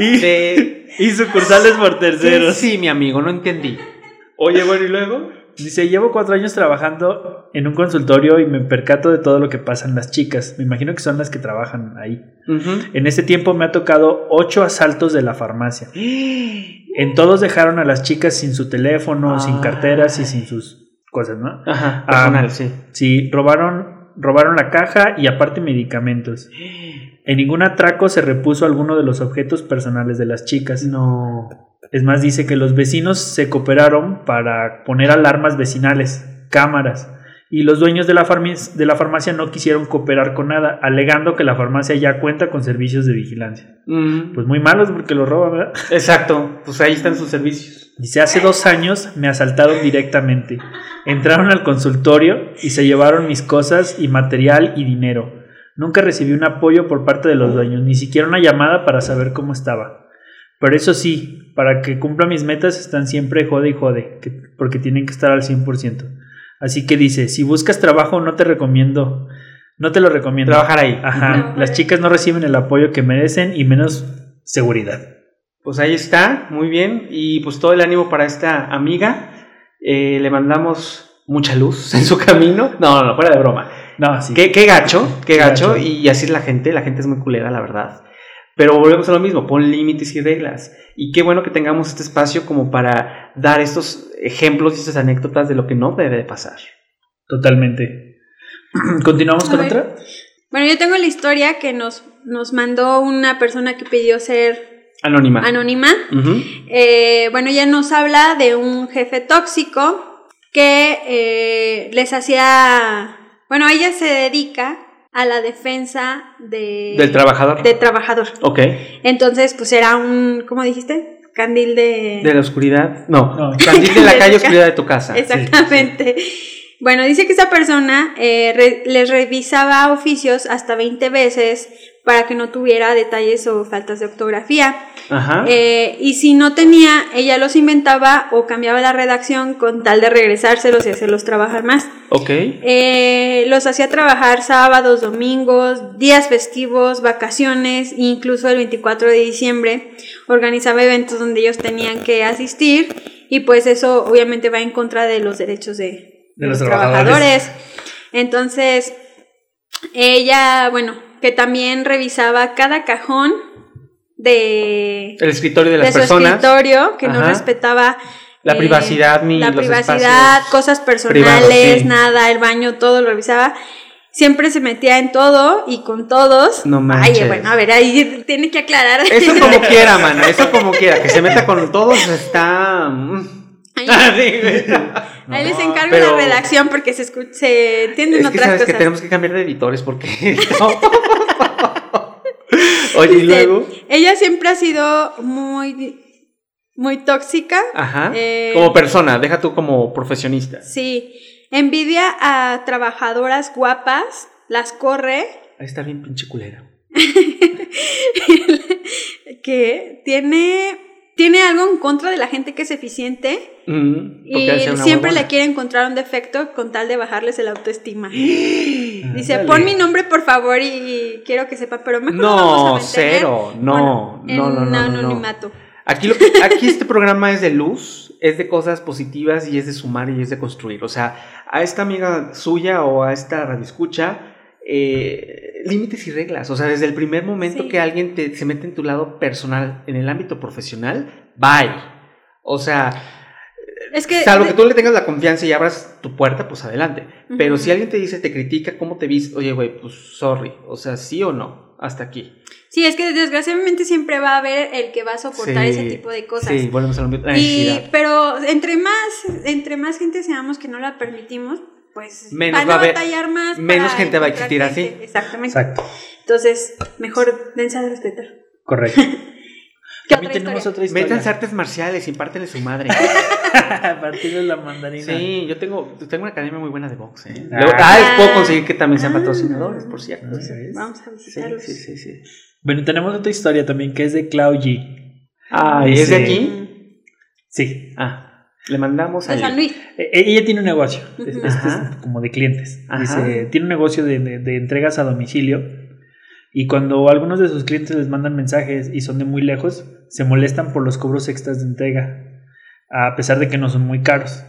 Y, De- y sucursales por terceros. Sí, mi amigo, no entendí. Oye, bueno, ¿y luego? Dice, llevo cuatro años trabajando en un consultorio y me percato de todo lo que pasan las chicas. Me imagino que son las que trabajan ahí. En ese tiempo me ha tocado ocho asaltos de la farmacia. En todos dejaron a las chicas sin su teléfono, sin Ay. carteras y sin sus cosas, ¿no? Ajá, Ah, personal, sí. Sí, robaron, robaron la caja y aparte medicamentos. [gasps] En ningún atraco se repuso alguno de los objetos personales de las chicas. No. Es más, dice que los vecinos se cooperaron para poner alarmas vecinales, cámaras, y los dueños de la, farmi- de la farmacia no quisieron cooperar con nada, alegando que la farmacia ya cuenta con servicios de vigilancia. Mm, Pues muy malos porque los roban, ¿verdad? [laughs] Exacto, pues ahí están sus servicios. Dice, hace dos años me asaltaron directamente. Entraron al consultorio y se llevaron mis cosas y material y dinero. Nunca recibí un apoyo por parte de los dueños, ni siquiera una llamada para saber cómo estaba. Pero eso sí, para que cumpla mis metas están siempre jode y jode, que- porque tienen que estar al 100%. Así que dice, si buscas trabajo no te recomiendo, no te lo recomiendo. Trabajar ahí. Ajá, las chicas no reciben el apoyo que merecen y menos seguridad. Pues ahí está, muy bien. Y pues todo el ánimo para esta amiga. Eh, le mandamos mucha luz [laughs] en su camino. No, no, no, fuera de broma. No, sí. Qué, qué gacho, qué Qué gacho. gacho. Y así es la gente, la gente es muy culera, la verdad. Pero volvemos a lo mismo, pon límites y reglas. Y qué bueno que tengamos este espacio como para dar estos ejemplos y estas anécdotas de lo que no debe de pasar. Totalmente. [clears throat] ¿Continuamos A con ver. otra? Bueno, yo tengo la historia que nos, nos mandó una persona que pidió ser Anónima. anónima. Eh, bueno, ella nos habla de un jefe tóxico que eh, les hacía, bueno, ella se dedica a la defensa de, Del trabajador. de trabajador. Ok. Entonces, pues era un, ¿cómo dijiste? Candil de... De la oscuridad. No. No. [laughs] Candil de la calle, [laughs] oscuridad de tu casa. Exactamente. Bueno, dice que esa persona eh, re- les revisaba oficios hasta 20 veces para que no tuviera detalles o faltas de ortografía. Ajá. Eh, y si no tenía, ella los inventaba o cambiaba la redacción con tal de regresárselos y hacerlos trabajar más. ok. Eh, los hacía trabajar sábados, domingos, días festivos, vacaciones, incluso el 24 de diciembre organizaba eventos donde ellos tenían que asistir y pues eso obviamente va en contra de los derechos de, De los trabajadores. Entonces, ella, bueno, que también revisaba cada cajón de, El escritorio de de las su personas. escritorio, que no respetaba La eh, privacidad ni la los privacidad, cosas personales, privados, sí. nada, el baño, todo lo revisaba. Siempre se metía en todo y con todos. No Ay, manches. bueno, a ver, ahí tiene que aclarar. Eso como [laughs] quiera, mana, eso como quiera. Que se meta con todos está. [laughs] Sí, güey. ahí les encargo pero- la redacción porque se, escu- se entienden Es que otras sabes que tenemos que cambiar de editores porque. [laughs] [laughs] Oye, y luego. Ella siempre ha sido muy, muy tóxica. Ajá. eh, Como persona, deja tú como profesionista. Sí. Envidia a trabajadoras guapas, las corre, Ahí está bien pinche culera. que tiene, tiene algo en contra de la gente que es eficiente Mm, y siempre le quiere encontrar un defecto con tal de bajarles el autoestima. [gasps] [gasps] Dice, Ándale. pon mi nombre por favor y, quiero que sepa, pero mejor no, vamos a No, cero. No, bueno, no, no, en no, no, no. anonimato. Aquí, lo que- aquí este programa es de luz, es de cosas positivas y es de sumar y es de construir. O sea, a esta amiga suya o a esta radioescucha, eh, límites y reglas. O sea, desde el primer momento Sí. que alguien te, se mete en tu lado personal, en el ámbito profesional, bye. O sea, Es que salvo que tú le tengas la confianza y abras tu puerta, pues adelante. Pero si alguien te dice, te critica cómo te viste, oye, güey, pues sorry. O sea, sí o no, hasta aquí. Sí, es que desgraciadamente siempre va a haber el que va a soportar Sí, ese tipo de cosas. Sí, volvemos a lo mismo. Y, pero entre más, entre más gente seamos que no la permitimos, pues Menos van va a a haber- batallar más. menos gente va a existir así. Exactamente. Exacto. Entonces, mejor dense a respetar. Correcto. [laughs] ¿Qué También otra tenemos historia? otra historia. Métanse artes marciales y pártenle su madre. [laughs] A partir de la mandarina. Sí, yo tengo, tengo una academia muy buena de box, ¿eh? Ah. Luego- ah, puedo conseguir que también sean Ah. patrocinadores, por cierto. Ah, Sí. Vamos a sí, visitarlos. sí, sí, sí. Bueno, tenemos otra historia también que es de Clau G. Ah, ¿y es de Sí. aquí? Sí. Ah, le mandamos De a San Luis. E- Ella tiene un negocio, es- este como de clientes. Ajá. Dice, tiene un negocio de, de- de entregas a domicilio y cuando algunos de sus clientes les mandan mensajes y son de muy lejos, se molestan por los cobros extras de entrega, a pesar de que no son muy caros.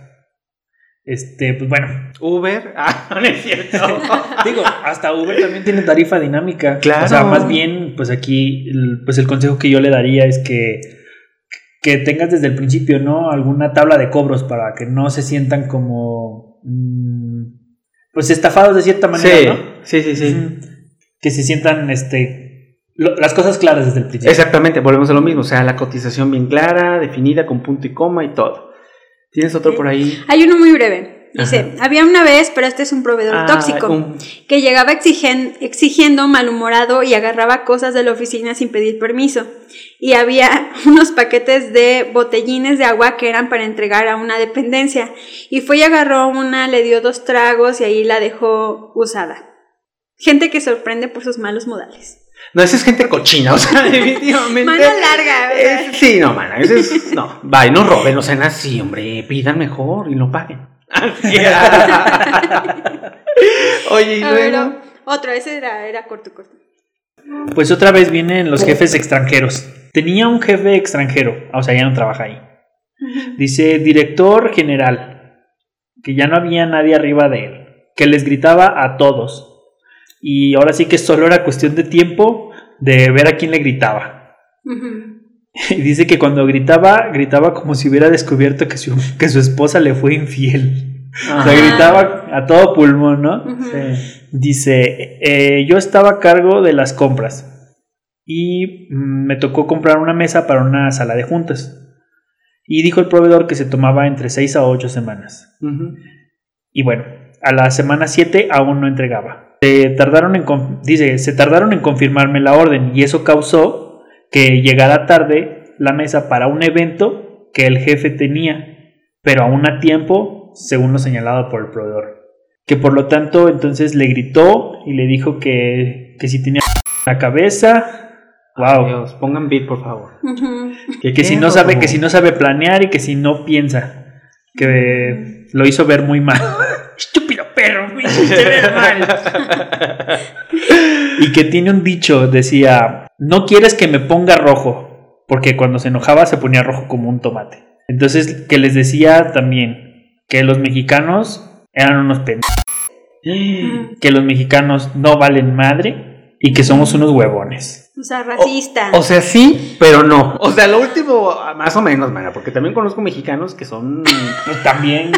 Este, pues bueno, Uber. [laughs] Ah, no es cierto. [laughs] digo, hasta Uber también tiene tarifa dinámica. Claro. O sea, más bien, pues aquí, pues el consejo que yo le daría es que que tengas desde el principio, ¿no? Alguna tabla de cobros para que no se sientan como, mm, pues estafados de cierta manera, sí, ¿no? sí, sí, sí. Que se sientan, este, lo- las cosas claras desde el principio. Exactamente, volvemos a lo mismo. O sea, la cotización bien clara, definida, con punto y coma y todo. ¿Tienes otro Sí. por ahí? Hay uno muy breve. Dice, había una vez, pero este es un proveedor Ah, tóxico, un- que llegaba exigen- exigiendo, malhumorado y agarraba cosas de la oficina sin pedir permiso. Y había [laughs] unos paquetes de botellines de agua que eran para entregar a una dependencia. Y fue y agarró una, le dio dos tragos y ahí la dejó usada. Gente que sorprende por sus malos modales. No, esa es gente cochina, o sea, [laughs] definitivamente. Mano larga, ¿verdad? Es- sí, no, mana, eso es. No, vaya, no roben, no sean así, hombre. Pidan mejor y no paguen. [laughs] Oye, y A ver, luego. otro, ese era, era corto, corto. Pues otra vez vienen los jefes extranjeros. Tenía un jefe extranjero, o sea, ya no trabaja ahí. Dice director general, que ya no había nadie arriba de él, que les gritaba a todos. Y ahora sí que solo era cuestión de tiempo de ver a quién le gritaba. [laughs] Y dice que cuando gritaba, gritaba como si hubiera descubierto que su, que su esposa le fue infiel. O sea, gritaba a todo pulmón, ¿no? Sí. Dice, eh, yo estaba a cargo de las compras y mm, me tocó comprar una mesa para una sala de juntas. Y dijo el proveedor que se tomaba entre 6 a 8 semanas. Y bueno, a la semana 7 aún no entregaba. Se tardaron en dice, se tardaron en confirmarme la orden y eso causó que llegara tarde la mesa para un evento que el jefe tenía, pero aún a tiempo, según lo señalado por el proveedor. Que por lo tanto entonces le gritó y le dijo que, que si tenía la cabeza, wow, Dios, pongan beat, por favor. Que, que si no sabe, que si no sabe planear y que si no piensa, que lo hizo ver muy mal. [laughs] Estúpido perro, me hiciste ver mal. [laughs] y que tiene un dicho, decía, no quieres que me ponga rojo, porque cuando se enojaba se ponía rojo como un tomate. Entonces, que les decía también que los mexicanos eran unos pendejos. que los mexicanos no valen madre y que somos unos huevones. O sea, racista. O sea, sí, pero no. O sea, lo último, más o menos, mana, porque también conozco mexicanos que son. [laughs] También,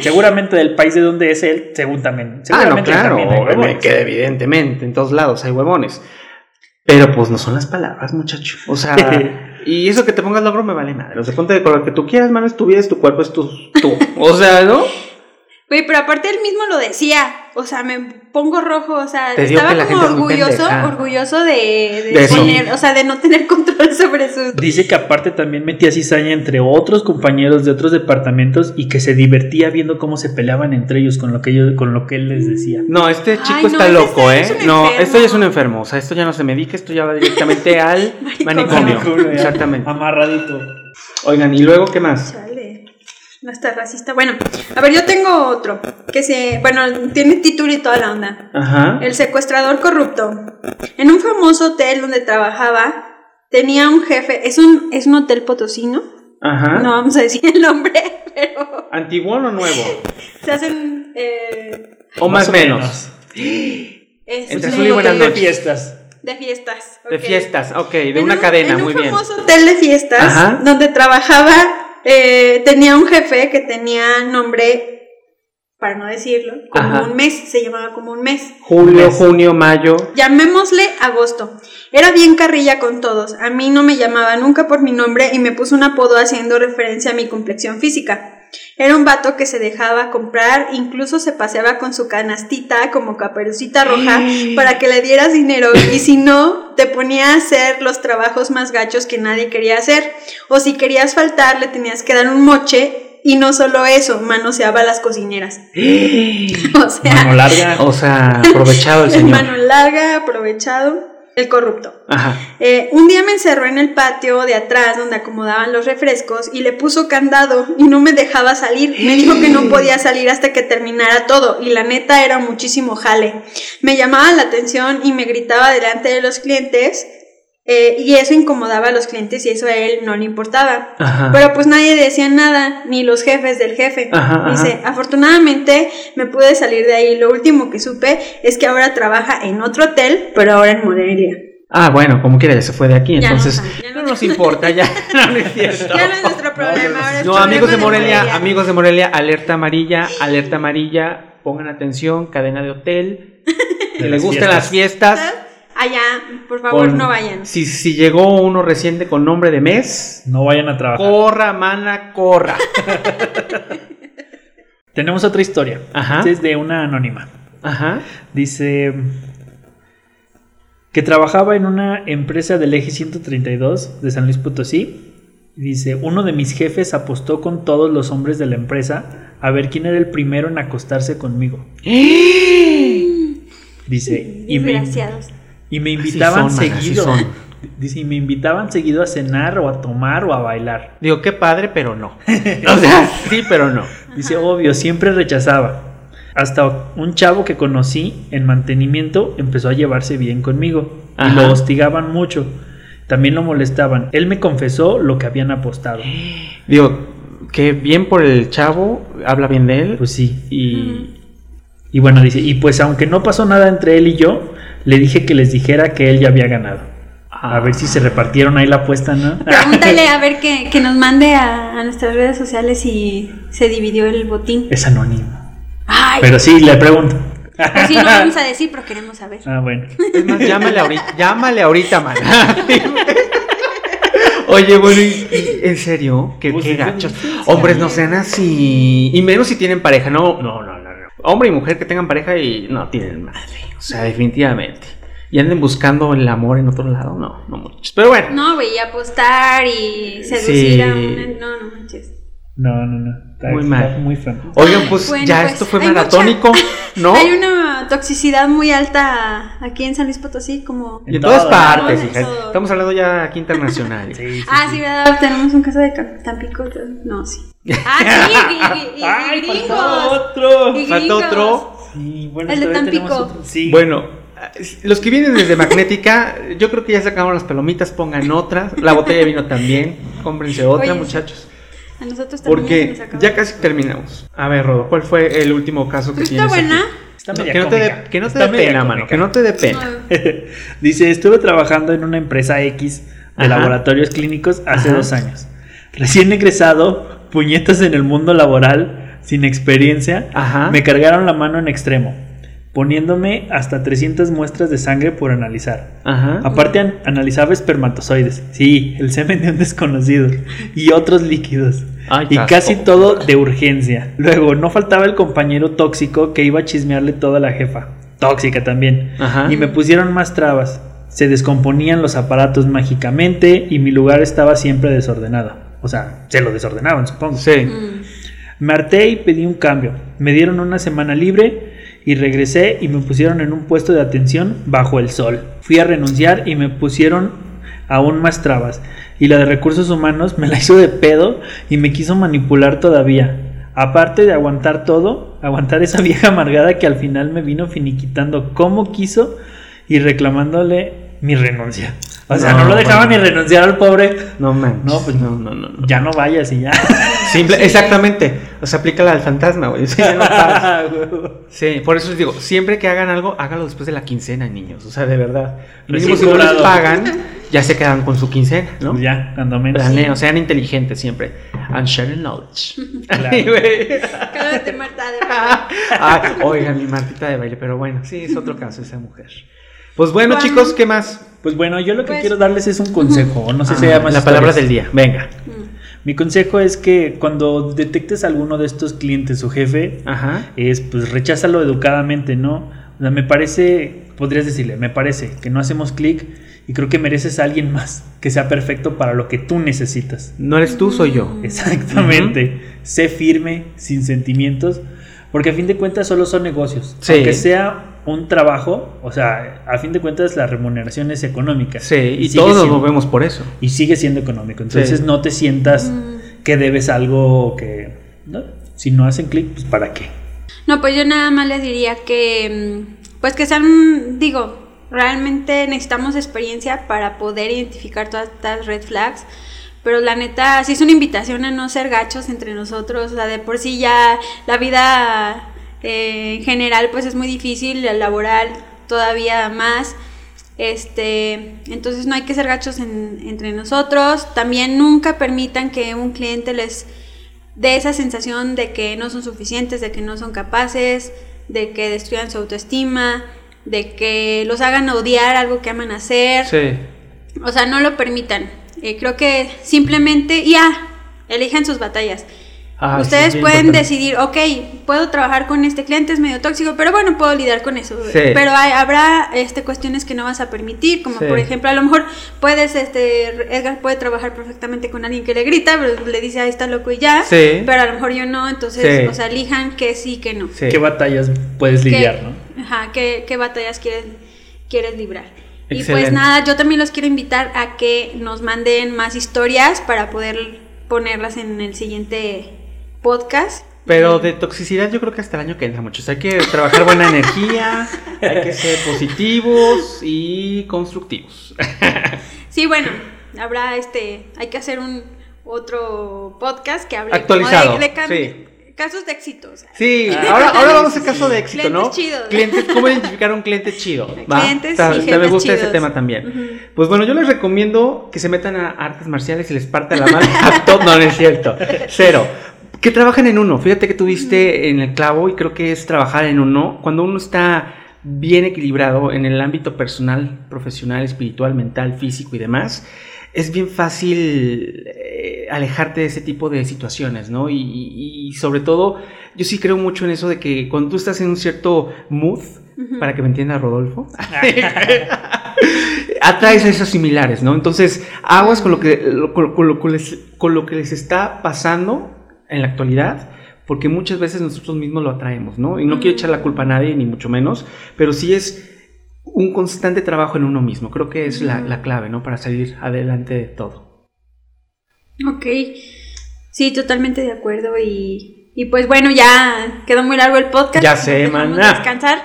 seguramente del país de donde es él, según también. Ah, no, claro, también hay huevones. me queda evidentemente, en todos lados hay huevones. Pero pues no son las palabras, muchacho. O sea, [laughs] y eso que te pongas logro me vale madre. O sea, ponte de color que tú quieras, mano, es tu vida, es tu cuerpo, es tu, tú. O sea, ¿no? Güey, pero aparte él mismo lo decía. O sea, me pongo rojo. O sea, estaba como es orgulloso, orgulloso de, de poner, o sea, de no tener control sobre sus. Dice que aparte también metía cizaña entre otros compañeros de otros departamentos y que se divertía viendo cómo se peleaban entre ellos con lo que ellos, con lo que él les decía. No, este Ay, chico no, está loco, es ¿eh? No, enfermo. esto ya es un enfermo. O sea, esto ya no se medica, esto ya va directamente al [laughs] manicomio. Manicomio, ya. Exactamente. Amarradito. Oigan, ¿y luego qué más? No está racista. Bueno, a ver, yo tengo otro. Que se. Bueno, tiene título y toda la onda. Ajá. El secuestrador corrupto. En un famoso hotel donde trabajaba, tenía un jefe. Es un, es un hotel potosino. Ajá. No vamos a decir el nombre, [laughs] pero ¿Antiguo o nuevo? se hacen. eh, O más o menos. es Entre de- azul y buenas de noches. fiestas. De fiestas. De fiestas, ok, de En una un- cadena, en muy un bien. famoso hotel de fiestas Ajá. donde trabajaba, eh, tenía un jefe que tenía nombre, para no decirlo, como Ajá. un mes, se llamaba como un mes. Julio, Mes. junio, mayo. Llamémosle agosto. Era bien carrilla con todos. A mí no me llamaba nunca por mi nombre y me puso un apodo haciendo referencia a mi complexión física. Era un vato que se dejaba comprar, incluso se paseaba con su canastita como caperucita roja para que le dieras dinero y si no, te ponía a hacer los trabajos más gachos que nadie quería hacer. O si querías faltar, le tenías que dar un moche y no solo eso, manoseaba a las cocineras. [gasps] [laughs] o sea, Mano larga. O sea, aprovechado el el [laughs] señor. mano larga, aprovechado, el corrupto. Ajá. Eh, un día me encerró en el patio de atrás donde acomodaban los refrescos y le puso candado y no me dejaba salir. Me dijo que no [gasps] podía salir hasta que terminara todo y la neta era muchísimo jale. Me llamaba la atención y me gritaba delante de los clientes eh, y eso incomodaba a los clientes y eso a él no le importaba. Ajá. Pero pues nadie decía nada, ni los jefes del jefe. Ajá, ajá. Dice, afortunadamente me pude salir de ahí. Lo último que supe es que ahora trabaja en otro hotel, pero ahora en Morelia. Ah, bueno, como quiera, ya se fue de aquí, Ya no entonces ya no no nos importa, ya. [laughs] No, es cierto. Ya no es nuestro problema, ahora es No, problema amigos de Morelia, amigos de Morelia, alerta amarilla, alerta amarilla, pongan atención, cadena de hotel, [laughs] que De les gustan las fiestas. Allá, por favor, con- no vayan. Si, si llegó uno reciente con nombre de mes, No vayan a trabajar. corra, mana, corra. [laughs] Tenemos otra historia. Ajá. Esta es de una anónima. Ajá. Dice que trabajaba en una empresa del eje 132 de San Luis Potosí. Dice, uno de mis jefes apostó con todos los hombres de la empresa a ver quién era el primero en acostarse conmigo. [gasps] Dice, y me, Desgraciados. Y me invitaban Así son, man, así seguido. son. Dice, y me invitaban seguido a cenar o a tomar o a bailar. Digo, qué padre, pero no. [laughs] O sea, sí, pero no. Dice, obvio, siempre rechazaba. Hasta un chavo que conocí en mantenimiento empezó a llevarse bien conmigo y lo hostigaban mucho. También lo molestaban. Él me confesó lo que habían apostado. Digo, que bien por el chavo, habla bien de él. Pues sí. y Y bueno, dice, y pues aunque no pasó nada entre él y yo, le dije que les dijera que él ya había ganado. A ver si se repartieron ahí la apuesta, ¿no? [laughs] Pregúntale a ver que, que nos mande a, a nuestras redes sociales si se dividió el botín. Es anónimo. Ay, Pero sí, le pregunto. pues sí, no [laughs] vamos a decir, pero queremos saber. Ah, bueno. Es más, llámale ahorita, [laughs] llámale ahorita, man. Oye, bueno, y- y- ¿en serio? ¿Qué, Pues qué gachos? Hombres no sean así. Y menos si tienen pareja. No, no. no. Hombre y mujer que tengan pareja y no tienen madre. O sea, definitivamente. Y anden buscando el amor en otro lado. No, no muchos. Pero bueno. No, güey, y apostar y seducir Sí. a una. No, no manches. No, no, no. Está, Muy mal. muy feo. Oigan, pues Bueno, ya pues, esto fue maratónico, mucha- [laughs] ¿no? Hay una toxicidad muy alta aquí en San Luis Potosí, como. Y en En todas todo, partes, hija. todo. Estamos hablando ya aquí internacional. Sí, sí, Ah, sí. sí, ¿verdad? Tenemos un caso de Tampico. No, sí. Ah, sí, y, y- y- y [laughs] ¡Ay, faltó otro! Gringos. otro. Sí, bueno, El de Tampico. otro. Sí. Bueno, los que vienen desde Magnética, yo creo que ya sacaron las palomitas, pongan otras. La botella de vino también. Cómprense otra, Oye, muchachos. A nosotros también. se Porque nos acabó. ya casi terminamos. A ver, Rodo, ¿cuál fue el último caso que Pues tienes? está buena. aquí? Está No, que no te dé cómica. que no te dé pena, mano, que no te dé pena. [laughs] Dice, estuve trabajando en una empresa X de Ajá. laboratorios clínicos hace Ajá. dos años. Recién egresado, puñetas en el mundo laboral, sin experiencia, Ajá. me cargaron la mano en extremo, poniéndome hasta 300 muestras de sangre por analizar. Ajá. Aparte an- analizaba espermatozoides, sí, el semen de un desconocido y otros líquidos. Ay, y casi todo de urgencia. Luego, no faltaba el compañero tóxico que iba a chismearle todo a la jefa. Tóxica también. Ajá. Y me pusieron más trabas. Se descomponían los aparatos mágicamente y mi lugar estaba siempre desordenado. O sea, se lo desordenaban, supongo. Sí. Mm. Me harté y pedí un cambio. Me dieron una semana libre y regresé y me pusieron en un puesto de atención bajo el sol. Fui a renunciar y me pusieron aún más trabas. Y la de recursos humanos me la hizo de pedo y me quiso manipular todavía. Aparte de aguantar todo, aguantar esa [laughs] vieja amargada que al final me vino finiquitando como quiso y reclamándole mi renuncia. O sea, no, No, lo dejaba bueno. ni renunciar al pobre. No manches. No, pues no, no, no. no. Ya no vayas y ya. [laughs] Simple, exactamente. O sea, aplícala al fantasma, güey. Ya no. [laughs] Sí, por eso les digo, siempre que hagan algo, hágalo después de la quincena, niños. O sea, de verdad. Mínimo si no les pagan, ya se quedan con su quincena, ¿no? Pues ya, cuando menos. Planeen, sean inteligentes siempre. And sharing knowledge. [laughs] Claro. Cálmate, Marta, de verdad. Ay, oiga, mi Martita de baile, pero bueno, sí, es otro caso esa mujer. Pues bueno, Bueno. chicos, ¿qué más? Pues bueno, yo lo que Pues- quiero darles es un consejo. No sé si haya más la palabra del día, venga. Mm. Mi consejo es que cuando detectes a alguno de estos clientes o jefe, Ajá. es pues recházalo educadamente, ¿no? O sea, me parece, podrías decirle, me parece que no hacemos clic y creo que mereces a alguien más que sea perfecto para lo que tú necesitas. No eres tú, soy yo. Exactamente. Sé firme, sin sentimientos, porque a fin de cuentas solo son negocios. Sí. Aunque sea un trabajo, o sea, a fin de cuentas la remuneración es económica. Sí, y, sigue todos nos siendo- movemos por eso. Y sigue siendo económico. Entonces Sí. no te sientas Mm. que debes algo que... ¿no? Si no hacen clic, pues ¿para qué? No, pues yo nada más les diría que, mm, pues que sean, digo, realmente necesitamos experiencia para poder identificar todas estas red flags. Pero la neta, sí es una invitación a no ser gachos entre nosotros. O sea, de por sí ya la vida eh, en general, pues es muy difícil, la laboral todavía más. Este, entonces no hay que ser gachos en- entre nosotros. También nunca permitan que un cliente les de esa sensación de que no son suficientes, de que no son capaces, de que destruyan su autoestima, de que los hagan odiar algo que aman hacer. Sí. O sea, no lo permitan. Eh, creo que simplemente, ya, elijan sus batallas. Ah, Ustedes pueden importante. decidir, ok, puedo trabajar con este cliente, es medio tóxico, pero bueno, puedo lidiar con eso. Sí. Pero hay- habrá este, cuestiones que no vas a permitir, como Sí. por ejemplo, a lo mejor puedes, este, Edgar puede trabajar perfectamente con alguien que le grita, pero le dice, ahí está loco y ya. Sí. Pero a lo mejor yo no, entonces, Sí. o sea, elijan que sí, que no. Sí. ¿Qué batallas puedes ¿Qué- lidiar, no? Ajá, ¿qué, qué batallas quieres, quieres librar? Y pues nada, yo también los quiero invitar a que nos manden más historias para poder ponerlas en el siguiente podcast. Pero de toxicidad yo creo que hasta el año que entra, muchos. Hay que trabajar buena energía, hay que ser positivos y constructivos. [laughs] Sí, bueno, habrá este, hay que hacer un otro podcast que hable como Actualizado, de, de sí. casos de éxito. o sea. Sí, [laughs] ahora, ahora vamos a caso de éxito, Clientes ¿no? chidos. Clientes, ¿cómo identificar a un cliente chido? [laughs] ¿Va? Clientes Está- y jefes Me gusta ese tema también. Pues bueno, yo les recomiendo que se metan a artes marciales y les parta la todo. No, no es cierto. Cero. Que trabajen en uno. Fíjate que tuviste en el clavo y creo que es trabajar en uno. Cuando uno está bien equilibrado en el ámbito personal, profesional, espiritual, mental, físico y demás, es bien fácil eh, alejarte de ese tipo de situaciones, ¿no? Y, y- y sobre todo, yo sí creo mucho en eso de que cuando tú estás en un cierto mood, para que me entienda Rodolfo, [laughs] [laughs] atraes a esos similares, ¿no? Entonces, aguas con lo que, les, con lo que les está pasando en la actualidad, porque muchas veces nosotros mismos lo atraemos, ¿no? Y no quiero echar la culpa a nadie, ni mucho menos, pero sí es un constante trabajo en uno mismo. Creo que es la, la clave, ¿no? Para salir adelante de todo. Ok, sí, totalmente de acuerdo y, y pues bueno, ya quedó muy largo el podcast. Ya sé, maná. descansar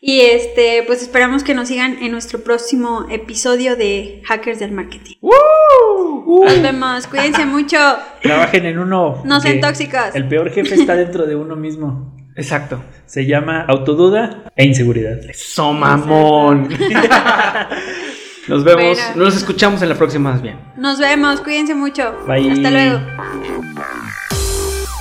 y este, pues esperamos que nos sigan en nuestro próximo episodio de Hackers del Marketing. Nos vemos, cuídense [laughs] mucho, Trabajen en uno. no sean tóxicos. El peor jefe está dentro de uno mismo. Exacto. Se llama autoduda e inseguridad. Eso, mamón. Nos vemos, Bueno. nos escuchamos en la próxima más bien. Nos vemos, cuídense mucho. Bye. Hasta luego.